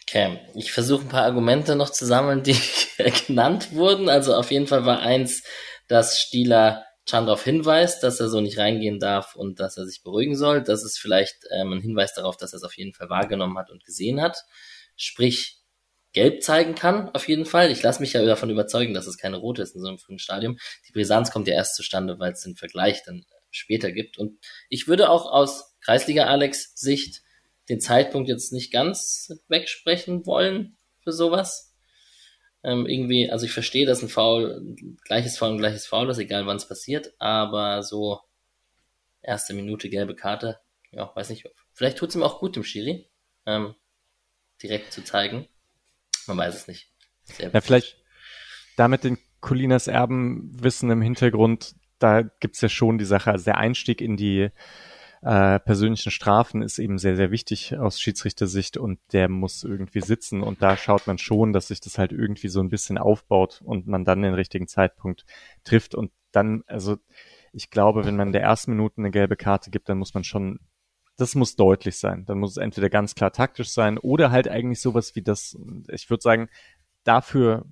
Okay, ich versuche ein paar Argumente noch zu sammeln, die [laughs] genannt wurden. Also auf jeden Fall war eins, dass Stieler Chan darauf hinweist, dass er so nicht reingehen darf und dass er sich beruhigen soll. Das ist vielleicht ähm, ein Hinweis darauf, dass er es auf jeden Fall wahrgenommen hat und gesehen hat. Sprich, gelb zeigen kann, auf jeden Fall. Ich lasse mich ja davon überzeugen, dass es keine rote ist in so einem frühen Stadium. Die Brisanz kommt ja erst zustande, weil es den Vergleich dann später gibt. Und ich würde auch aus Kreisliga Alex Sicht den Zeitpunkt jetzt nicht ganz wegsprechen wollen für sowas. Ähm, irgendwie, also ich verstehe, dass ein Foul, gleiches Foul gleiches Foul ist, egal wann es passiert, aber so erste Minute gelbe Karte, ja, weiß nicht, vielleicht tut es ihm auch gut, dem Schiri, ähm, direkt zu zeigen. Man weiß es nicht. Sehr ja, vielleicht damit den Colinas Erbenwissen im Hintergrund, da gibt's ja schon die Sache, also der Einstieg in die äh, persönlichen Strafen ist eben sehr, sehr wichtig aus Schiedsrichtersicht und der muss irgendwie sitzen. Und da schaut man schon, dass sich das halt irgendwie so ein bisschen aufbaut und man dann den richtigen Zeitpunkt trifft. Und dann, also ich glaube, wenn man in der ersten Minute eine gelbe Karte gibt, dann muss man schon, das muss deutlich sein. Dann muss es entweder ganz klar taktisch sein oder halt eigentlich sowas wie das, ich würde sagen, dafür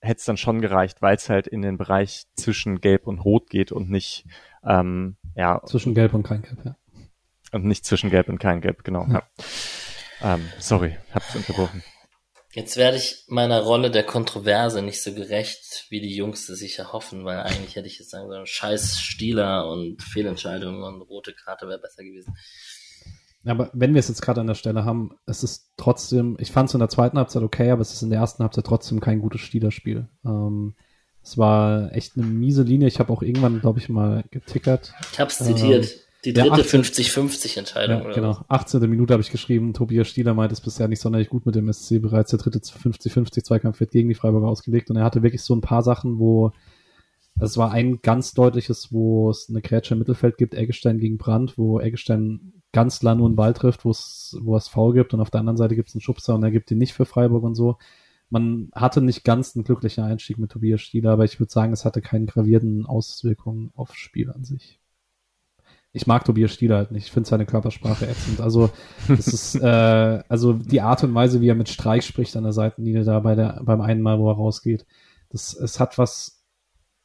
hätte es dann schon gereicht, weil es halt in den Bereich zwischen Gelb und Rot geht und nicht ähm, ja zwischen Gelb und kein Gelb, ja. Und nicht zwischen Gelb und kein Gelb, genau. Ja. ja. Ähm, sorry, hab's unterbrochen. Jetzt werde ich meiner Rolle der Kontroverse nicht so gerecht, wie die Jungs es sich erhoffen, weil eigentlich hätte ich jetzt sagen sollen, scheiß Stieler und Fehlentscheidungen und rote Karte wäre besser gewesen. Aber wenn wir es jetzt gerade an der Stelle haben, es ist trotzdem, ich fand es in der zweiten Halbzeit okay, aber es ist in der ersten Halbzeit trotzdem kein gutes Stielerspiel. Ähm, es war echt eine miese Linie. Ich habe auch irgendwann, glaube ich, mal getickert. Ich habe es zitiert. Ähm, die dritte 50-50 Entscheidung. Ja, genau. 18. Minute habe ich geschrieben. Tobias Stieler meint es bisher nicht sonderlich gut mit dem SC. Bereits der dritte 50-50 Zweikampf wird gegen die Freiburger ausgelegt. Und er hatte wirklich so ein paar Sachen, wo es war ein ganz deutliches, wo es eine Grätsche im Mittelfeld gibt, Eggestein gegen Brandt, wo Eggestein ganz klar nur einen Ball trifft, wo es, wo es faul gibt und auf der anderen Seite gibt es einen Schubser und er gibt ihn nicht für Freiburg und so. Man hatte nicht ganz einen glücklichen Einstieg mit Tobias Stieler, aber ich würde sagen, es hatte keine gravierenden Auswirkungen aufs Spiel an sich. Ich mag Tobias Stieler halt nicht. Ich finde seine Körpersprache ätzend. Also, es ist, [laughs] äh, also die Art und Weise, wie er mit Streich spricht an der Seitenlinie da bei der, beim einen Mal, wo er rausgeht. Das, es hat was,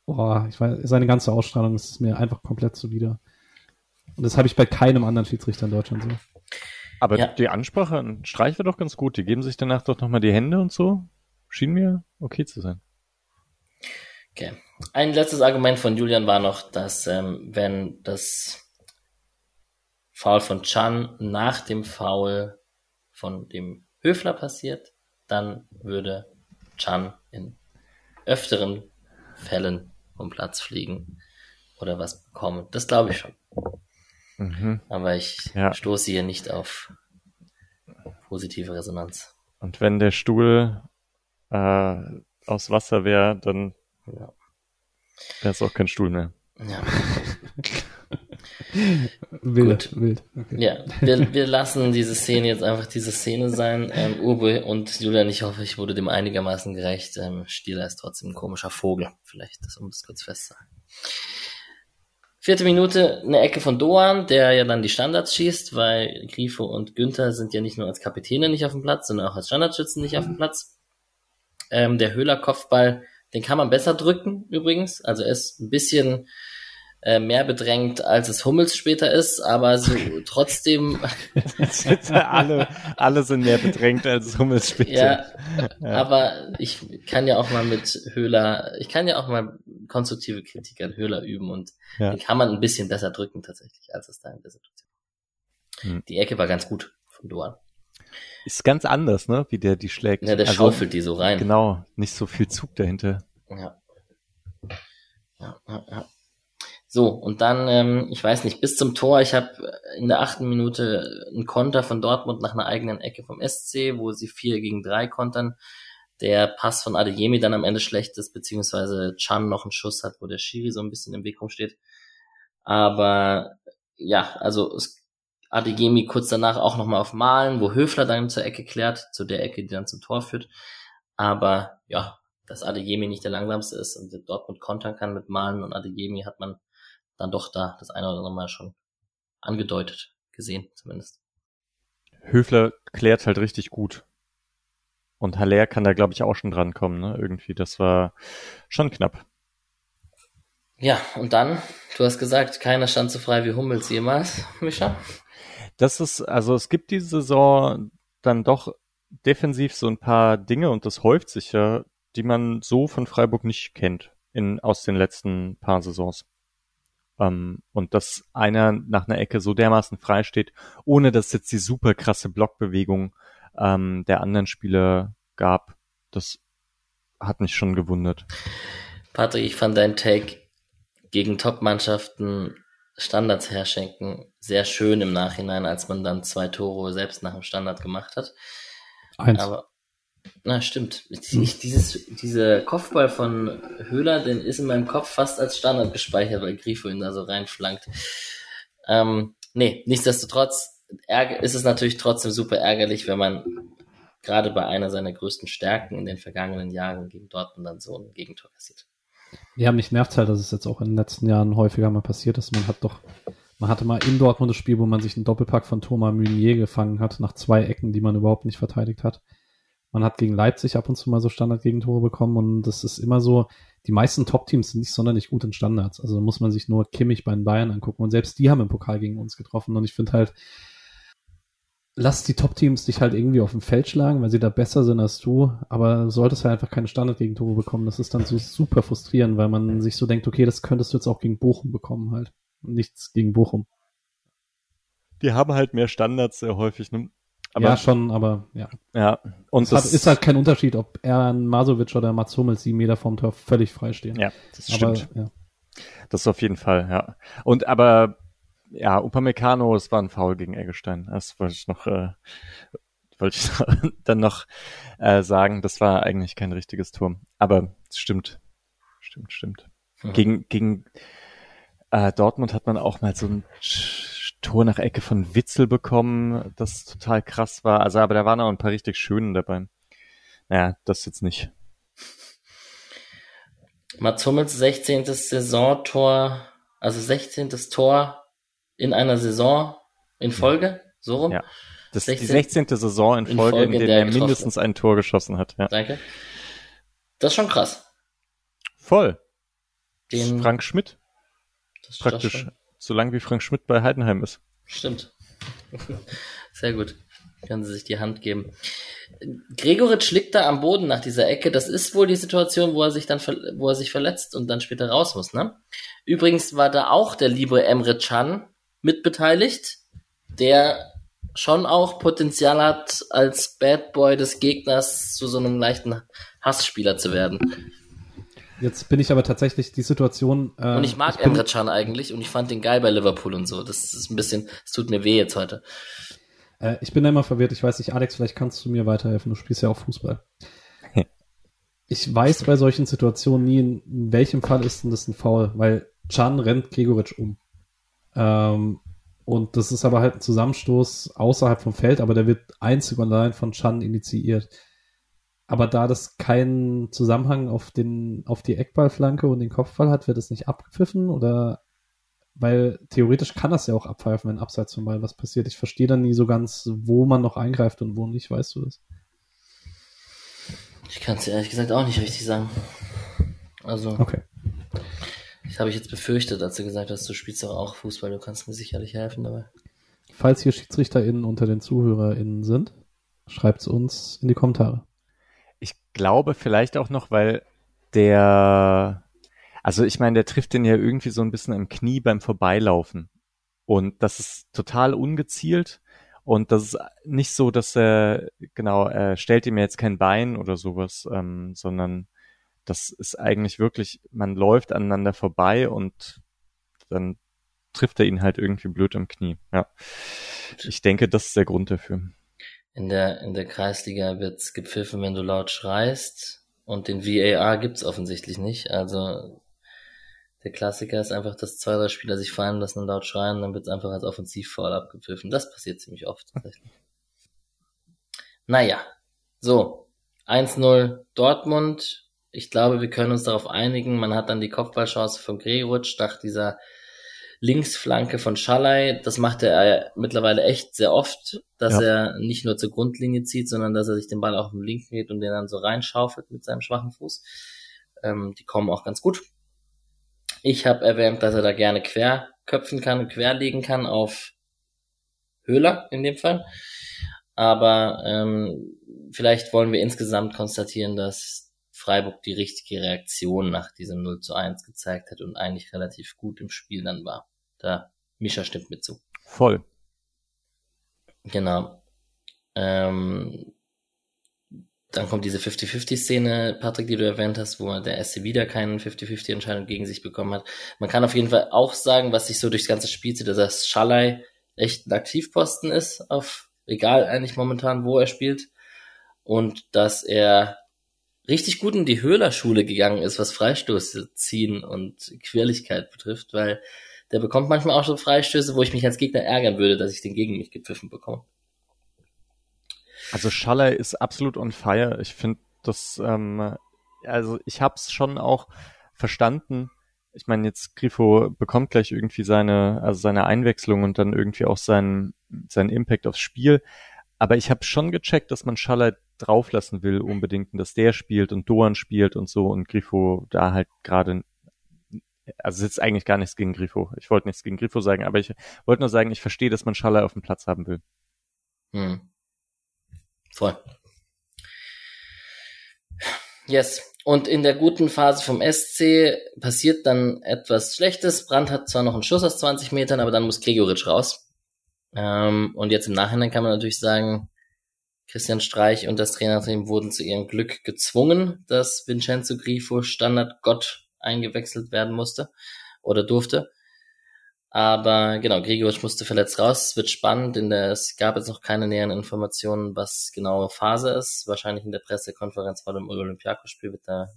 boah, ich weiß, seine ganze Ausstrahlung ist mir einfach komplett zuwider. Und das habe ich bei keinem anderen Schiedsrichter in Deutschland so. Aber ja. die Ansprache an Streich war doch ganz gut. Die geben sich danach doch nochmal die Hände und so. Schien mir okay zu sein. Okay. Ein letztes Argument von Julian war noch, dass ähm, wenn das Foul von Chan nach dem Foul von dem Höfler passiert, dann würde Chan in öfteren Fällen vom Platz fliegen oder was bekommen. Das glaube ich schon. Mhm. Aber ich ja. stoße hier nicht auf positive Resonanz. Und wenn der Stuhl äh, aus Wasser wäre, dann ja. wäre es auch kein Stuhl mehr. Ja. [laughs] wild, Gut. wild. Okay. Ja, wir, [laughs] wir lassen diese Szene jetzt einfach diese Szene sein. Ähm, Uwe und Julian, ich hoffe, ich wurde dem einigermaßen gerecht. Ähm, Stieler ist trotzdem ein komischer Vogel. Vielleicht, das, um das kurz festzuhalten. Vierte Minute, eine Ecke von Doan, der ja dann die Standards schießt, weil Grifo und Günther sind ja nicht nur als Kapitäne nicht auf dem Platz, sondern auch als Standardschützen nicht auf dem Platz. Ähm, der Höhler-Kopfball, den kann man besser drücken übrigens. Also er ist ein bisschen mehr bedrängt, als es Hummels später ist, aber so [laughs] trotzdem. alle, alle sind mehr bedrängt als Hummels später. Ja, ja, aber ich kann ja auch mal mit Höhler, ich kann ja auch mal konstruktive Kritik an Höhler üben und ja. den kann man ein bisschen besser drücken tatsächlich, als es da in der Situation. Hm. Die Ecke war ganz gut von Doan. ist ganz anders, ne, wie der die schlägt. Ja, der Also, schaufelt die so rein. Genau, nicht so viel Zug dahinter. Ja. Ja, ja, ja. So, und dann, ähm, ich weiß nicht, bis zum Tor, ich habe in der achten Minute einen Konter von Dortmund nach einer eigenen Ecke vom SC, wo sie vier gegen drei kontern. Der Pass von Adeyemi dann am Ende schlecht ist, beziehungsweise Chan noch einen Schuss hat, wo der Schiri so ein bisschen im Weg rumsteht. Aber ja, also Adeyemi kurz danach auch nochmal auf Malen, wo Höfler dann zur Ecke klärt, zu der Ecke, die dann zum Tor führt. Aber ja, dass Adeyemi nicht der langsamste ist und Dortmund kontern kann mit Malen und Adeyemi hat man dann doch da das eine oder andere Mal schon angedeutet, gesehen zumindest. Höfler klärt halt richtig gut. Und Haller kann da, glaube ich, auch schon drankommen, ne? Irgendwie, das war schon knapp. Ja, und dann, du hast gesagt, keiner stand so frei wie Hummels jemals, [laughs] Mischa. Das ist, also es gibt diese Saison dann doch defensiv so ein paar Dinge und das häuft sich ja, die man so von Freiburg nicht kennt in, aus den letzten paar Saisons. Ähm, und dass einer nach einer Ecke so dermaßen frei steht, ohne dass jetzt die super krasse Blockbewegung ähm, der anderen Spieler gab, das hat mich schon gewundert. Patrick, ich fand dein Take gegen Top-Mannschaften Standards herschenken sehr schön im Nachhinein, als man dann zwei Tore selbst nach dem Standard gemacht hat. Eins. Aber, na, stimmt. Ich, dieses, dieser Kopfball von Höhler, den ist in meinem Kopf fast als Standard gespeichert, weil Grifo ihn da so reinflankt. Ähm, nee, nichtsdestotrotz ist es natürlich trotzdem super ärgerlich, wenn man gerade bei einer seiner größten Stärken in den vergangenen Jahren gegen Dortmund dann so ein Gegentor kassiert. Ja, mich nervt halt, dass es jetzt auch in den letzten Jahren häufiger mal passiert ist. Man hat doch, man hatte mal in Dortmund das Spiel, wo man sich einen Doppelpack von Thomas Meunier gefangen hat, nach zwei Ecken, die man überhaupt nicht verteidigt hat. Man hat gegen Leipzig ab und zu mal so Standardgegentore bekommen und das ist immer so, die meisten Top-Teams sind nicht sonderlich gut in Standards. Also muss man sich nur Kimmich bei den Bayern angucken und selbst die haben im Pokal gegen uns getroffen und ich finde halt, lass die Top-Teams dich halt irgendwie auf dem Feld schlagen, weil sie da besser sind als du, aber solltest halt einfach keine Standardgegentore bekommen. Das ist dann so super frustrierend, weil man sich so denkt, okay, das könntest du jetzt auch gegen Bochum bekommen halt. Nichts gegen Bochum. Die haben halt mehr Standards sehr häufig? Aber, ja, schon, aber ja. Ja, und Es hat, das ist halt kein Unterschied, ob Ern Masovic oder Mats Hummels sieben Meter vom Tor völlig frei stehen. ja, das aber, stimmt. ja. Das auf jeden Fall, ja. Und aber ja, Upamecano, es war ein Foul gegen Eggestein. Das wollte ich noch, äh, wollte ich [laughs] dann noch äh, sagen. Das war eigentlich kein richtiges Tor. Aber es stimmt, stimmt, stimmt. Mhm. Gegen gegen äh, Dortmund hat man auch mal so ein Tor nach Ecke von Witzel bekommen, das total krass war. Also, aber da waren auch ein paar richtig schöne dabei. Naja, das jetzt nicht. Mats Hummels 16. Saisontor, also 16. Tor in einer Saison in Folge, so rum. Ja. Das ist die 16. 16. Saison in in Folge, Folge, in in der der er mindestens ein Tor geschossen hat. Ja. Danke. Das ist schon krass. Voll. Den, Frank Schmidt das, praktisch, Das schon, so lang wie Frank Schmidt bei Heidenheim ist. stimmt. [laughs] Sehr gut. Können Sie sich die Hand geben. Gregoritsch liegt da am Boden nach dieser Ecke. Das ist wohl die Situation, wo er sich dann, wo er sich verletzt und dann später raus muss, ne? Übrigens war da auch der liebe Emre Can mitbeteiligt, der schon auch Potenzial hat, als Bad Boy des Gegners zu so einem leichten Hassspieler zu werden. Jetzt bin ich aber tatsächlich die Situation. Äh, Und ich mag bin, Emre Can eigentlich und ich fand den geil bei Liverpool und so. Das ist ein bisschen, es tut mir weh jetzt heute. Äh, ich bin da immer verwirrt. Ich weiß nicht, Alex, vielleicht kannst du mir weiterhelfen. Du spielst ja auch Fußball. ich weiß bei solchen Situationen nie, in, in welchem Fall ist denn das ein Foul, weil Can rennt Gregoritsch um. Ähm, und das ist aber halt ein Zusammenstoß außerhalb vom Feld, aber der wird einzig und allein von Chan initiiert. Aber da das keinen Zusammenhang auf den, auf die Eckballflanke und den Kopfball hat, wird es nicht abgepfiffen oder weil theoretisch kann das ja auch abpfeifen, wenn abseits vom Ball was passiert. Ich verstehe dann nie so ganz, wo man noch eingreift und wo nicht, weißt du das? Ich kann es ehrlich gesagt auch nicht richtig sagen. Also, Okay. das habe ich jetzt befürchtet, als du gesagt hast, du spielst doch auch Fußball, du kannst mir sicherlich helfen dabei. Falls hier SchiedsrichterInnen unter den ZuhörerInnen sind, schreibt's uns in die Kommentare. Glaube vielleicht auch noch, weil der, also ich meine, der trifft den ja irgendwie so ein bisschen im Knie beim Vorbeilaufen. Und das ist total ungezielt. Und das ist nicht so, dass er, genau, er stellt ihm jetzt kein Bein oder sowas, ähm, sondern das ist eigentlich wirklich, man läuft aneinander vorbei und dann trifft er ihn halt irgendwie blöd im Knie. Ja. Ich denke, das ist der Grund dafür. In der, in der Kreisliga wird's gepfiffen, wenn du laut schreist. Und den VAR gibt's offensichtlich nicht. Also der Klassiker ist einfach, dass zwei, drei Spieler sich fallen lassen und laut schreien, dann wird's einfach als Offensivfoul abgepfiffen. Das passiert ziemlich oft tatsächlich. Naja, so. 1-0 Dortmund. Ich glaube, wir können uns darauf einigen. Man hat dann die Kopfballchance von Gregoritsch nach dieser Linksflanke von Schalay. Das macht er mittlerweile echt sehr oft, dass ja. er nicht nur zur Grundlinie zieht, sondern dass er sich den Ball auch im Linken geht und den dann so reinschaufelt mit seinem schwachen Fuß. Ähm, die kommen auch ganz gut. Ich habe erwähnt, dass er da gerne quer köpfen kann, querlegen kann auf Höhler in dem Fall. Aber ähm, vielleicht wollen wir insgesamt konstatieren, dass Freiburg die richtige Reaktion nach diesem 0 zu 1 gezeigt hat und eigentlich relativ gut im Spiel dann war. Da Mischa stimmt mit zu. Voll. Genau. Ähm, dann kommt diese 50-50-Szene, Patrick, die du erwähnt hast, wo der SC wieder keine 50-50-Entscheidung gegen sich bekommen hat. Man kann auf jeden Fall auch sagen, was sich so durchs ganze Spiel zieht, dass Schalay echt ein Aktivposten ist, auf egal eigentlich momentan, wo er spielt. Und dass er richtig gut in die Höhlerschule gegangen ist, was Freistoße ziehen und Quirligkeit betrifft, weil der bekommt manchmal auch so Freistöße, wo ich mich als Gegner ärgern würde, dass ich den gegen mich gepfiffen bekomme. Also Schaller ist absolut on fire. Ich finde das, ähm, also ich hab's schon auch verstanden. Ich meine, jetzt Grifo bekommt gleich irgendwie seine, also seine Einwechslung und dann irgendwie auch seinen, seinen Impact aufs Spiel. Aber ich habe schon gecheckt, dass man Schaller drauflassen will unbedingt und dass der spielt und Doan spielt und so und Grifo da halt gerade also jetzt eigentlich gar nichts gegen Grifo. Ich wollte nichts gegen Grifo sagen, aber ich wollte nur sagen, ich verstehe, dass man Schaller auf dem Platz haben will. Hm. Voll. Yes. Und in der guten Phase vom SC passiert dann etwas Schlechtes. Brandt hat zwar noch einen Schuss aus 20 Metern, aber dann muss Gregoritsch raus. Ähm, und jetzt im Nachhinein kann man natürlich sagen, Christian Streich und das Trainerteam wurden zu ihrem Glück gezwungen, dass Vincenzo Grifo Standardgott eingewechselt werden musste oder durfte. Aber genau, Grigoric musste verletzt raus. Es wird spannend, der, es gab jetzt noch keine näheren Informationen, was genaue Phase ist. Wahrscheinlich in der Pressekonferenz vor dem Olympiakos-Spiel wird da,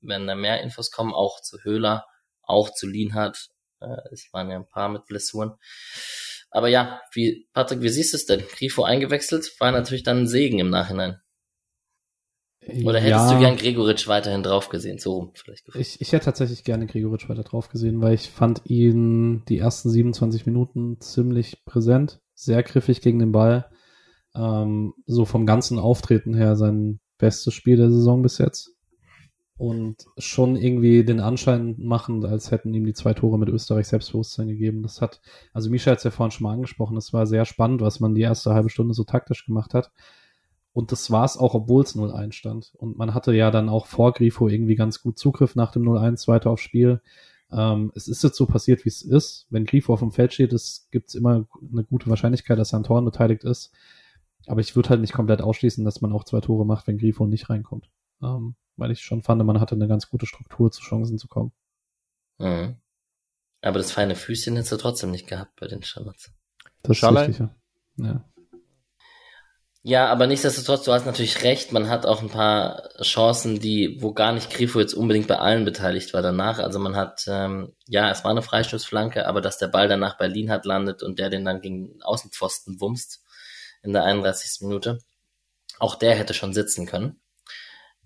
werden da mehr Infos kommen, auch zu Höhler, auch zu Lienhardt. Äh, es waren ja ein paar mit Blessuren. Aber ja, wie, Patrick, wie siehst du es denn? Grifo eingewechselt, war natürlich dann ein Segen im Nachhinein. Oder hättest ja, du gern Gregoritsch weiterhin drauf gesehen? So rum vielleicht. Ich, ich hätte tatsächlich gerne Gregoritsch weiter drauf gesehen, weil ich fand ihn die ersten 27 Minuten ziemlich präsent, sehr griffig gegen den Ball. Ähm, so vom ganzen Auftreten her sein bestes Spiel der Saison bis jetzt und schon irgendwie den Anschein machen, als hätten ihm die zwei Tore mit Österreich Selbstbewusstsein gegeben. Das hat, also Misha hat es ja vorhin schon mal angesprochen, es war sehr spannend, was man die erste halbe Stunde so taktisch gemacht hat. Und das war es auch, obwohl es 0-1 stand. Und man hatte ja dann auch vor Grifo irgendwie ganz gut Zugriff nach dem 0-1 weiter aufs Spiel. Ähm, es ist jetzt so passiert, wie es ist. Wenn Grifo auf dem Feld steht, gibt es immer eine gute Wahrscheinlichkeit, dass er an Toren beteiligt ist. Aber ich würde halt nicht komplett ausschließen, dass man auch zwei Tore macht, wenn Grifo nicht reinkommt. Ähm, weil ich schon fand, man hatte eine ganz gute Struktur, zu Chancen zu kommen. Mhm. Aber das feine Füßchen hättest du trotzdem nicht gehabt bei den Standards. Das ist richtig, ja. ja. Ja, aber nichtsdestotrotz, du hast natürlich recht, man hat auch ein paar Chancen, die, wo gar nicht Grifo jetzt unbedingt bei allen beteiligt war danach. Also man hat, ähm, ja, es war eine Freistoßflanke, aber dass der Ball danach Berlin hat landet und der den dann gegen Außenpfosten wumst in der 31. Minute. Auch der hätte schon sitzen können.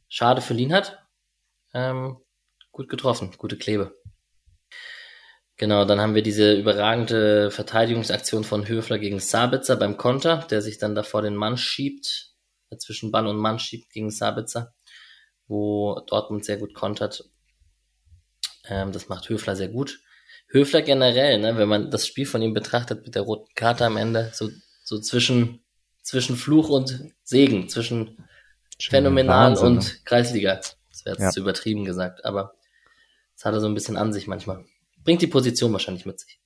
Schade für Lienhardt. Ähm, gut getroffen, gute Klebe. Genau, dann haben wir diese überragende Verteidigungsaktion von Höfler gegen Sabitzer beim Konter, der sich dann davor den Mann schiebt, äh, zwischen Ball und Mann schiebt gegen Sabitzer, wo Dortmund sehr gut kontert. Ähm, das macht Höfler sehr gut. Höfler generell, ne, wenn man das Spiel von ihm betrachtet mit der roten Karte am Ende, so, so zwischen, zwischen Fluch und Segen, zwischen phänomenal Wahnsinn, und ne? Kreisliga. Das wäre jetzt ja. zu übertrieben gesagt, aber das hat er so ein bisschen an sich manchmal. Bringt die Position wahrscheinlich mit sich.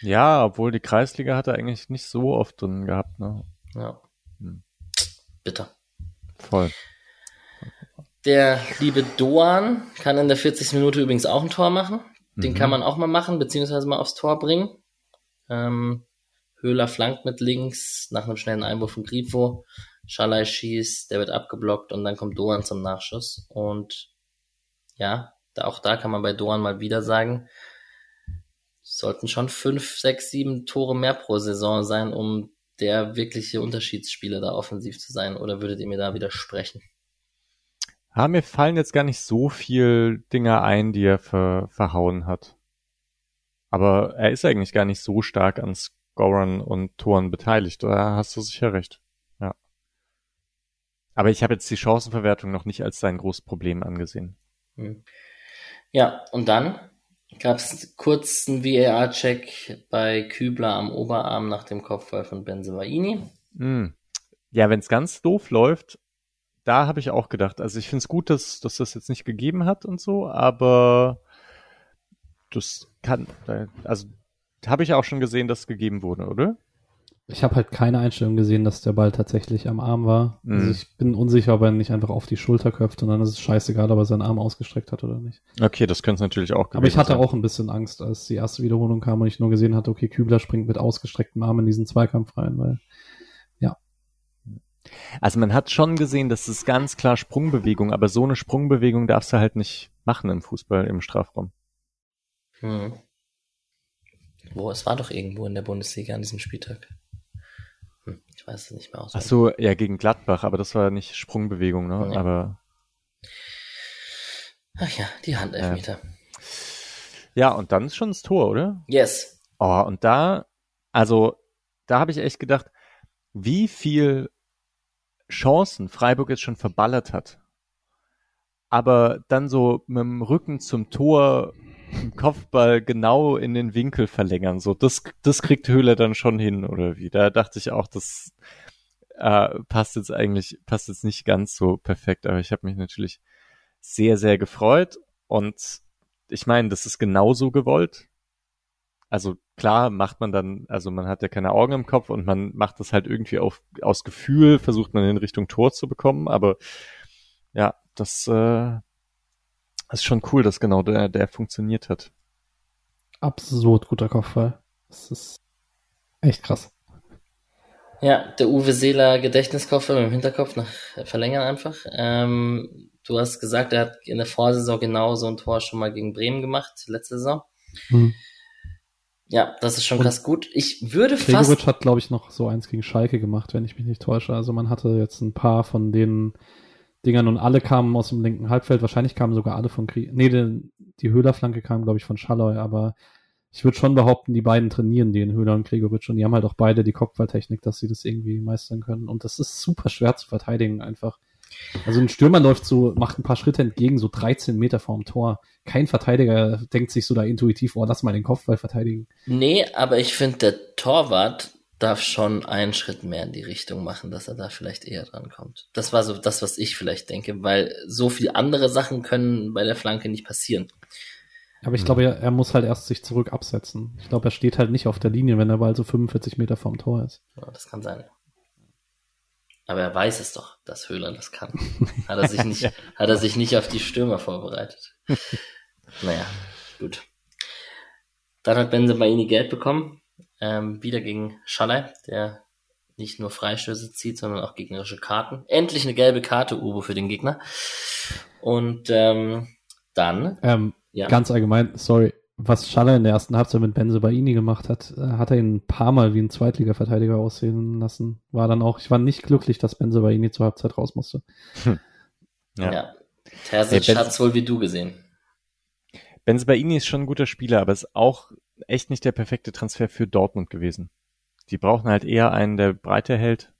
Ja, obwohl die Kreisliga hat er eigentlich nicht so oft drin gehabt, ne? Ja. Hm. Bitter. Voll. Der liebe Doan kann in der 40. Minute übrigens auch ein Tor machen. Den Mhm. kann man auch mal machen, beziehungsweise mal aufs Tor bringen. Ähm, Höhler flankt mit links nach einem schnellen Einwurf von Grifo. Schalai schießt, der wird abgeblockt und dann kommt Doan zum Nachschuss. Und ja, da, auch da kann man bei Doan mal wieder sagen, sollten schon fünf, sechs, sieben Tore mehr pro Saison sein, um der wirkliche Unterschiedsspieler da offensiv zu sein. Oder würdet ihr mir da widersprechen? Ja, mir fallen jetzt gar nicht so viel Dinge ein, die er ver verhauen hat. Aber er ist eigentlich gar nicht so stark an Scorern und Toren beteiligt. Da hast du sicher recht. Aber ich habe jetzt die Chancenverwertung noch nicht als sein großes Problem angesehen. Hm. Ja, und dann gab es kurz einen VAR-Check bei Kübler am Oberarm nach dem Kopfball von Benzebaini. Hm. Ja, wenn es ganz doof läuft, da habe ich auch gedacht. Also ich finde es gut, dass, dass das jetzt nicht gegeben hat und so, aber das kann, also habe ich auch schon gesehen, dass es gegeben wurde, oder? Ich habe halt keine Einstellung gesehen, dass der Ball tatsächlich am Arm war. Mhm. Also ich bin unsicher, ob er nicht einfach auf die Schulter köpft und dann ist es scheißegal, ob er seinen Arm ausgestreckt hat oder nicht. Okay, das könnte es natürlich auch Aber ich hatte sein. auch ein bisschen Angst, als die erste Wiederholung kam und ich nur gesehen hatte, okay, Kübler springt mit ausgestrecktem Arm in diesen Zweikampf rein, weil Also man hat schon gesehen, dass es ganz klar Sprungbewegung, aber so eine Sprungbewegung darfst du halt nicht machen im Fußball, im Strafraum. Hm. Wo, es war doch irgendwo in der Bundesliga an diesem Spieltag. Ich weiß es nicht mehr aus. Ach so, ja, gegen Gladbach, aber das war nicht Sprungbewegung, ne? Ja. Aber Ach ja, die Handelfmeter. ja, und dann ist schon das Tor, oder? Yes. Oh, und da, also, da habe ich echt gedacht, wie viel Chancen Freiburg jetzt schon verballert hat. Aber dann so mit dem Rücken zum Tor, Kopfball genau in den Winkel verlängern. So, das, das kriegt Höhler dann schon hin, oder wie? Da dachte ich auch, das äh, passt jetzt eigentlich, passt jetzt nicht ganz so perfekt, aber ich habe mich natürlich sehr, sehr gefreut. Und ich meine, das ist genauso gewollt. Also klar macht man dann, also man hat ja keine Augen im Kopf und man macht das halt irgendwie auf, aus Gefühl, versucht man in Richtung Tor zu bekommen, aber ja, das äh, ist schon cool, dass genau der, der funktioniert hat. absurd guter Kopfball. Das ist echt krass. Ja, der Uwe Seeler Gedächtniskoffer mit dem Hinterkopf nach verlängern einfach. Ähm, du hast gesagt, er hat in der Vorsaison genau so ein Tor schon mal gegen Bremen gemacht, letzte Saison. Hm. Ja, das ist schon Und krass gut. Ich würde fast. Gregoritsch hat, glaube ich, noch so eins gegen Schalke gemacht, wenn ich mich nicht täusche. Also man hatte jetzt ein paar von den Dingern und alle kamen aus dem linken Halbfeld. Wahrscheinlich kamen sogar alle von Krieg. Nee, die, die Höhlerflanke kam, glaube ich, von Schalloy, aber ich würde schon behaupten, die beiden trainieren den Höhler und Gregoritsch und die haben halt auch beide die Kopfballtechnik, dass sie das irgendwie meistern können. Und das ist super schwer zu verteidigen einfach. Also ein Stürmer läuft so, macht ein paar Schritte entgegen, so 13 Meter vorm Tor. Kein Verteidiger denkt sich so da intuitiv, oh, lass mal den Kopfball verteidigen. Nee, aber ich finde, der Torwart darf schon einen Schritt mehr in die Richtung machen, dass er da vielleicht eher dran kommt. Das war so das, was ich vielleicht denke, weil so viel andere Sachen können bei der Flanke nicht passieren. Aber ich glaube, er, er muss halt erst sich zurück absetzen. Ich glaube, er steht halt nicht auf der Linie, wenn der Ball so 45 Meter vorm Tor ist. Ja, das kann sein. Aber er weiß es doch, dass Höhler das kann. Hat er sich [laughs] nicht, hat er sich nicht auf die Stürmer vorbereitet. [laughs] naja, gut. Dann hat Benzebaini Geld bekommen. Ähm, wieder gegen Schallei, der nicht nur Freistöße zieht, sondern auch gegnerische Karten. Endlich eine gelbe Karte, Ubo, für den Gegner. Und ähm, dann, Ähm, ja, Ganz allgemein, sorry, was Schaller in der ersten Halbzeit mit Benze Baini gemacht hat, äh, hat er ihn ein paar Mal wie ein Zweitliga-Verteidiger aussehen lassen. War dann auch, ich war nicht glücklich, dass Benze Baini zur Halbzeit raus musste. ja. Ja. Terzic Hey, hat's wohl wie du gesehen. Benzebaini ist schon ein guter Spieler, aber ist auch echt nicht der perfekte Transfer für Dortmund gewesen. Die brauchen halt eher einen, der Breite hält.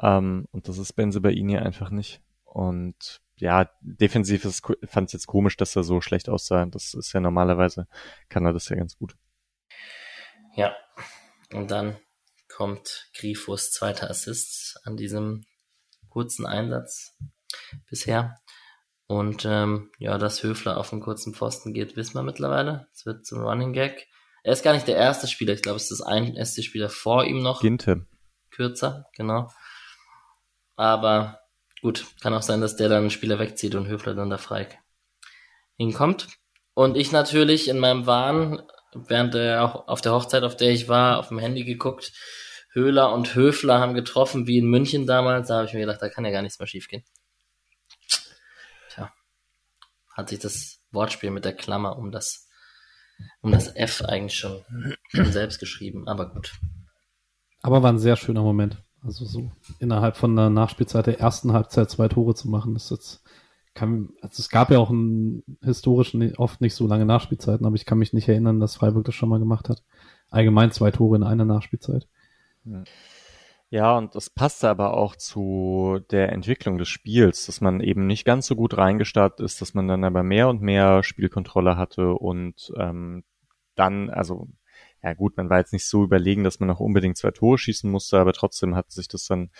Ähm, und das ist Benzebaini einfach nicht. Und ja, defensiv fand es jetzt komisch, dass er so schlecht aussah. Das ist ja normalerweise, kann er das ja ganz gut. Ja. Und dann kommt Grifos zweiter Assist an diesem kurzen Einsatz bisher. Und ähm, ja, dass Höfler auf den kurzen Pfosten geht, wissen wir mittlerweile. Es wird zum Running Gag. Er ist gar nicht der erste Spieler, ich glaube, es ist ein erster Spieler vor ihm noch. Ginte. Kürzer, genau. Aber gut, kann auch sein, dass der dann einen Spieler wegzieht und Höfler dann da frei hinkommt. Und ich natürlich in meinem Wahn, während der auch auf der Hochzeit, auf der ich war, auf dem Handy geguckt, Höhler und Höfler haben getroffen, wie in München damals. Da habe ich mir gedacht, da kann ja gar nichts mehr schiefgehen. Hat sich das Wortspiel mit der Klammer um das, um das F eigentlich schon, selbst geschrieben, aber gut. Aber war ein sehr schöner Moment. Also so innerhalb von der Nachspielzeit der ersten Halbzeit zwei Tore zu machen, ist jetzt kann, also es gab ja auch einen historischen, oft nicht so lange Nachspielzeiten, aber ich kann mich nicht erinnern, dass Freiburg das schon mal gemacht hat. Allgemein zwei Tore in einer Nachspielzeit. Ja, und das passte aber auch zu der Entwicklung des Spiels, dass man eben nicht ganz so gut reingestartet ist, dass man dann aber mehr und mehr Spielkontrolle hatte und ähm, dann, also ja gut, man war jetzt nicht so überlegen, dass man noch unbedingt zwei Tore schießen musste, aber trotzdem hat sich das dann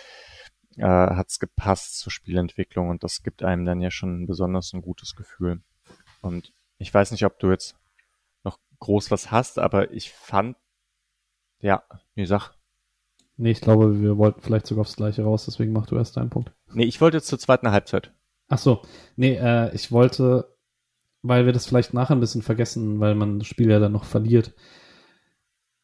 äh, hat's gepasst zur Spielentwicklung und das gibt einem dann ja schon besonders ein gutes Gefühl. Und ich weiß nicht, ob du jetzt noch groß was hast, aber ich fand, ja, wie sag. Nee, ich glaube, wir wollten vielleicht sogar aufs Gleiche raus, deswegen mach du erst deinen Punkt. Nee, ich wollte jetzt zur zweiten Halbzeit. Ach so, nee, äh, ich wollte, weil wir das vielleicht nachher ein bisschen vergessen, weil man das Spiel ja dann noch verliert.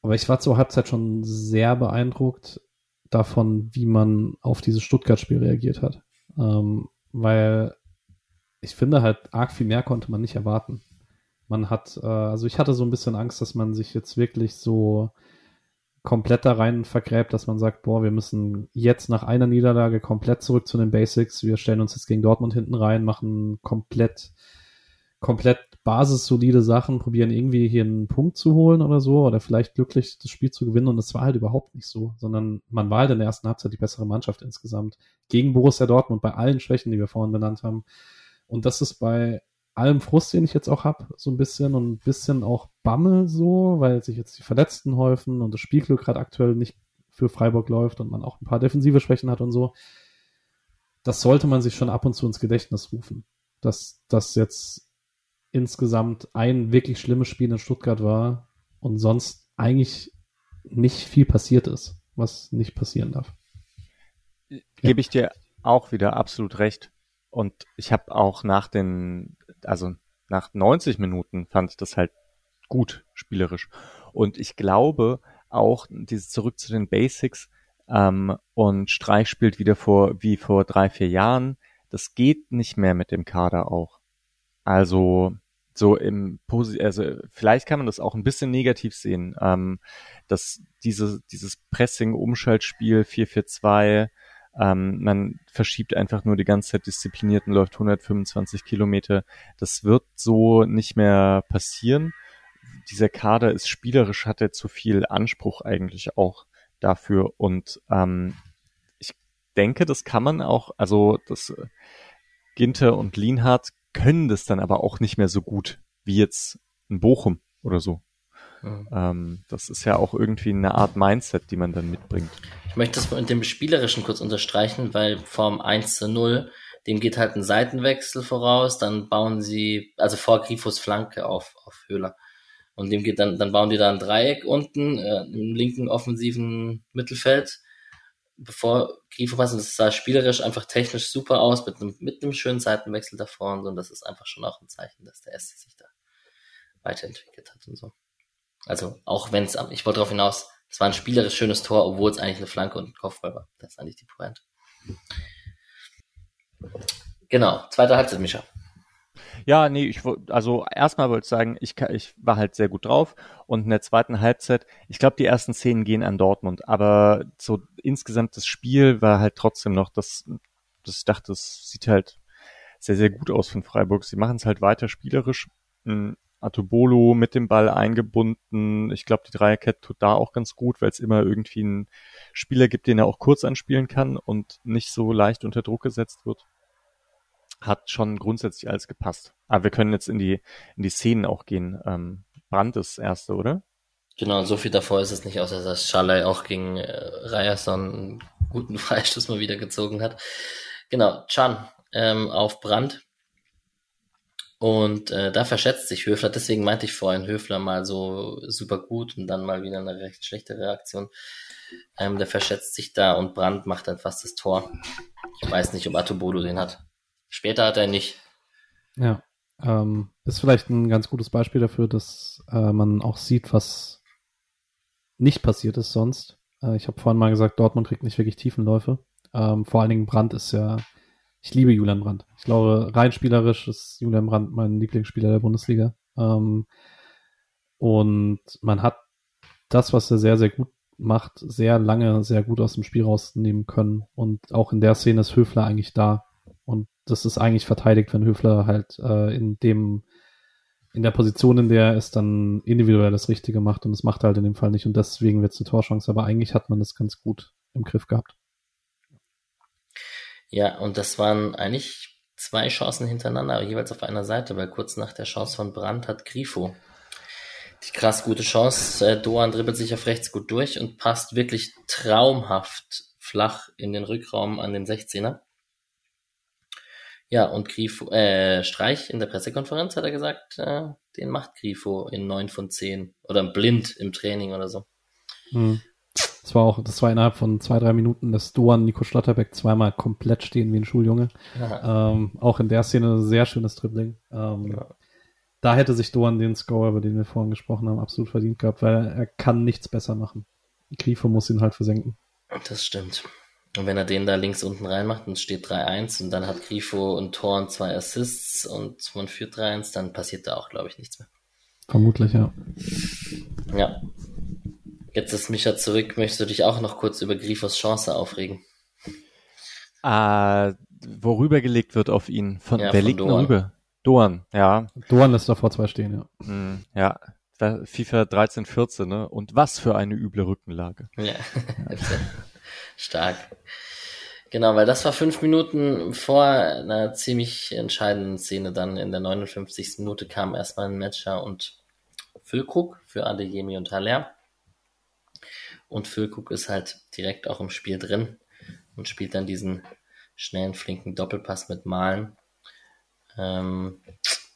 Aber ich war zur Halbzeit schon sehr beeindruckt davon, wie man auf dieses Stuttgart-Spiel reagiert hat. Ähm, weil ich finde halt, arg viel mehr konnte man nicht erwarten. Man hat, äh, also ich hatte so ein bisschen Angst, dass man sich jetzt wirklich so komplett da rein vergräbt, dass man sagt, boah, wir müssen jetzt nach einer Niederlage komplett zurück zu den Basics. Wir stellen uns jetzt gegen Dortmund hinten rein, machen komplett, komplett basissolide Sachen, probieren irgendwie hier einen Punkt zu holen oder so oder vielleicht glücklich das Spiel zu gewinnen und es war halt überhaupt nicht so, sondern man war halt in der ersten Halbzeit die bessere Mannschaft insgesamt gegen Borussia Dortmund bei allen Schwächen, die wir vorhin benannt haben. Und das ist bei allem Frust, den ich jetzt auch hab, so ein bisschen und ein bisschen auch Bammel so, weil sich jetzt die Verletzten häufen und das Spielglück gerade aktuell nicht für Freiburg läuft und man auch ein paar defensive Schwächen hat und so. Das sollte man sich schon ab und zu ins Gedächtnis rufen, dass das jetzt insgesamt ein wirklich schlimmes Spiel in Stuttgart war und sonst eigentlich nicht viel passiert ist, was nicht passieren darf. Gebe ich dir auch wieder absolut recht. Und ich habe auch nach den, also nach 90 Minuten fand ich das halt gut spielerisch. Und ich glaube auch, dieses zurück zu den Basics ähm, und Streich spielt wieder vor wie vor drei, vier Jahren, das geht nicht mehr mit dem Kader auch. Also so im Posi also vielleicht kann man das auch ein bisschen negativ sehen, ähm, dass diese, dieses Pressing-Umschaltspiel 4-4-2 ähm, man verschiebt einfach nur die ganze Zeit diszipliniert und läuft 125 Kilometer. Das wird so nicht mehr passieren. Dieser Kader ist spielerisch, hat er zu viel Anspruch eigentlich auch dafür. Und ähm, ich denke, das kann man auch, also das äh, Ginter und Lienhardt können das dann aber auch nicht mehr so gut wie jetzt ein Bochum oder so. Mhm. Ähm, das ist ja auch irgendwie eine Art Mindset, die man dann mitbringt. Ich möchte das mit dem Spielerischen kurz unterstreichen, weil Form 1 zu 0, dem geht halt ein Seitenwechsel voraus, dann bauen sie, also vor Grifos Flanke auf, auf Höhler. Und dem geht dann, dann bauen die da ein Dreieck unten äh, im linken offensiven Mittelfeld, bevor Grifo passt. Und das sah spielerisch einfach technisch super aus mit einem, mit einem schönen Seitenwechsel davor und so. Und das ist einfach schon auch ein Zeichen, dass der Erste sich da weiterentwickelt hat und so. Also auch wenn es, ich wollte darauf hinaus, es war ein spielerisch schönes Tor, obwohl es eigentlich eine Flanke und ein Kopfball war. Das ist eigentlich die Pointe. Genau, zweite Halbzeit, Micha. Ja, nee, ich also erstmal wollte ich sagen, ich, ich war halt sehr gut drauf und in der zweiten Halbzeit, ich glaube, die ersten Szenen gehen an Dortmund, aber so insgesamt das Spiel war halt trotzdem noch, das, das ich dachte, das sieht halt sehr, sehr gut aus von Freiburg. Sie machen es halt weiter spielerisch. Atobolo mit dem Ball eingebunden. Ich glaube, die Dreierkette tut da auch ganz gut, weil es immer irgendwie einen Spieler gibt, den er auch kurz anspielen kann und nicht so leicht unter Druck gesetzt wird. Hat schon grundsätzlich alles gepasst. Aber wir können jetzt in die, in die Szenen auch gehen. Ähm, Brand ist erste, oder? Genau, so viel davor ist es nicht, außer dass Schalay auch gegen äh, Ryerson einen guten [laughs] Freistoß mal wieder gezogen hat. Genau, Chan ähm, auf Brand Und äh, da verschätzt sich Höfler, deswegen meinte ich vorhin Höfler mal so super gut und dann mal wieder eine recht schlechte Reaktion. Ähm, der verschätzt sich da und Brandt macht dann fast das Tor. Ich weiß nicht, ob Atobodo den hat. Später hat er nicht. Ja, ähm, ist vielleicht ein ganz gutes Beispiel dafür, dass äh, man auch sieht, was nicht passiert ist sonst. Äh, ich habe vorhin mal gesagt, Dortmund kriegt nicht wirklich Tiefenläufe. Ähm, vor allen Dingen Brandt ist ja ich liebe Julian Brandt. Ich glaube, rein spielerisch ist Julian Brandt mein Lieblingsspieler der Bundesliga. Ähm, und man hat das, was er sehr, sehr gut macht, sehr lange sehr gut aus dem Spiel rausnehmen können. Und auch in der Szene ist Höfler eigentlich da. Und das ist eigentlich verteidigt, wenn Höfler halt äh, in dem in der Position, in der er ist, dann individuell das Richtige macht und das macht er halt in dem Fall nicht und deswegen wird es eine Torchance, aber eigentlich hat man das ganz gut im Griff gehabt. Ja, und das waren eigentlich zwei Chancen hintereinander, jeweils auf einer Seite, weil kurz nach der Chance von Brandt hat Grifo die krass gute Chance. Äh, Doan dribbelt sich auf rechts gut durch und passt wirklich traumhaft flach in den Rückraum an den 16er. Ja, und Grifo, äh, Streich in der Pressekonferenz hat er gesagt, äh, den macht Grifo in neun von zehn oder blind im Training oder so. Hm. Das war auch, das war innerhalb von zwei, drei Minuten, dass Doan Nico Schlotterbeck zweimal komplett stehen wie ein Schuljunge. Ähm, auch in der Szene sehr schönes Dribbling. Ähm, ja. Da hätte sich Doan den Score, über den wir vorhin gesprochen haben, absolut verdient gehabt, weil er kann nichts besser machen. Grifo muss ihn halt versenken. Das stimmt. Und wenn er den da links unten reinmacht und steht 3-1 und dann hat Grifo und Tor und zwei Assists und man führt 3-1, dann passiert da auch, glaube ich, nichts mehr. Vermutlich, ja. Ja, Jetzt ist Micha zurück. Möchtest du dich auch noch kurz über Grifos Chance aufregen? Äh, worüber gelegt wird auf ihn? Von, ja, wer von liegt Doan. rüber? Doan, ja. Doan lässt davor zwei stehen, ja. Mm, ja, FIFA 13, 14, ne? Und was für eine üble Rückenlage. [laughs] Ja, stark. Genau, weil das war fünf Minuten vor einer ziemlich entscheidenden Szene. Dann in der 59. Minute kam erstmal ein Matcher und Füllkrug für Adeyemi und Haller. Und Füllkrug ist halt direkt auch im Spiel drin und spielt dann diesen schnellen, flinken Doppelpass mit Malen. Ähm,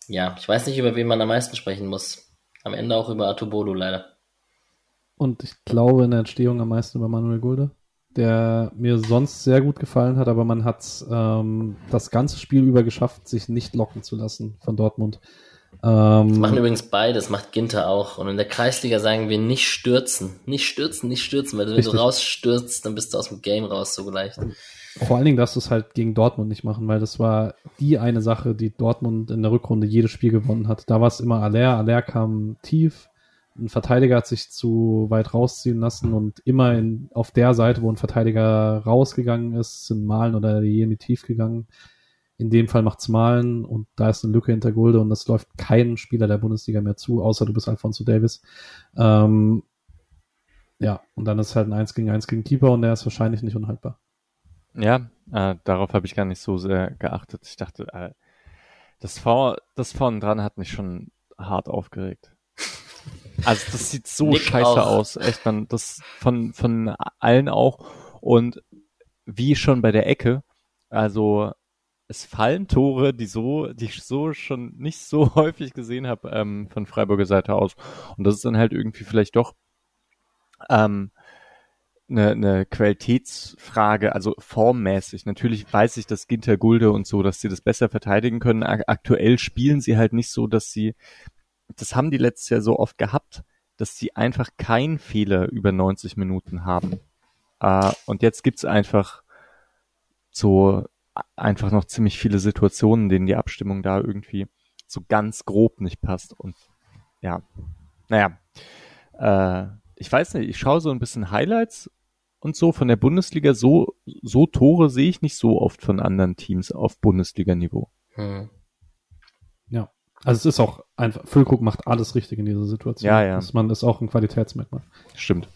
ja, ich weiß nicht, über wen man am meisten sprechen muss. Am Ende auch über Atobolo leider. Und ich glaube in der Entstehung am meisten über Manuel Gulde, der mir sonst sehr gut gefallen hat, aber man hat ähm, das ganze Spiel über geschafft, sich nicht locken zu lassen von Dortmund. Ähm, das machen übrigens beides, macht Ginter auch. Und in der Kreisliga sagen wir nicht stürzen. Nicht stürzen, nicht stürzen, weil wenn richtig. du rausstürzt, dann bist du aus dem Game raus so leicht. Vor allen Dingen darfst du es halt gegen Dortmund nicht machen, weil das war die eine Sache, die Dortmund in der Rückrunde jedes Spiel gewonnen hat. Da war es immer Aller, Aller kam tief, ein Verteidiger hat sich zu weit rausziehen lassen und immer in, auf der Seite, wo ein Verteidiger rausgegangen ist, sind Malen oder Jemi tief gegangen. In dem Fall macht's Malen und da ist eine Lücke hinter Gulde und das läuft kein Spieler der Bundesliga mehr zu, außer du bist Alfonso Davis. Ähm, ja, und dann ist halt ein 1 gegen 1 gegen Keeper und der ist wahrscheinlich nicht unhaltbar. Ja, äh, darauf habe ich gar nicht so sehr geachtet. Ich dachte, äh, das V, das vorne dran hat mich schon hart aufgeregt. Also das sieht so Nick scheiße auch. aus, echt man, das von von allen auch und wie schon bei der Ecke, also es fallen Tore, die so, die ich so schon nicht so [laughs] häufig gesehen habe ähm, von Freiburger Seite aus. Und das ist dann halt irgendwie vielleicht doch ähm, eine, eine Qualitätsfrage, also formmäßig. Natürlich weiß ich, dass Ginter Gulde und so, dass sie das besser verteidigen können. Aktuell spielen sie halt nicht so, dass sie, das haben die letztes Jahr so oft gehabt, dass sie einfach keinen Fehler über 90 Minuten haben. Äh, und jetzt gibt's einfach so einfach noch ziemlich viele Situationen, denen die Abstimmung da irgendwie so ganz grob nicht passt. Und ja, naja, äh, ich weiß nicht, ich schaue so ein bisschen Highlights und so von der Bundesliga. So, so Tore sehe ich nicht so oft von anderen Teams auf Bundesliga-Niveau. Hm. Ja, also es ist auch einfach, Füllkrug macht alles richtig in dieser Situation. Ja, ja. Das man ist auch ein Qualitätsmerkmal. Stimmt.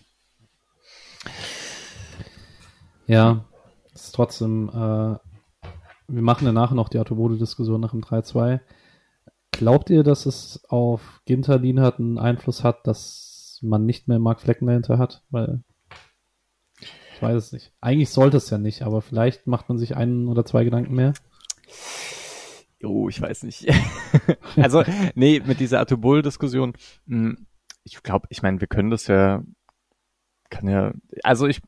Ja, es ist trotzdem äh, wir machen danach noch die Autobode-Diskussion nach dem 3-2. Glaubt ihr, dass es auf Ginter Lienhardt einen Einfluss hat, dass man nicht mehr Mark Flecken dahinter hat? Weil ich weiß es nicht. Eigentlich sollte es ja nicht, aber vielleicht macht man sich einen oder zwei Gedanken mehr. oh, ich weiß nicht. [laughs] also, nee, mit dieser Atobol-Diskussion, hm, ich glaube, ich meine, wir können das ja, kann ja, also ich,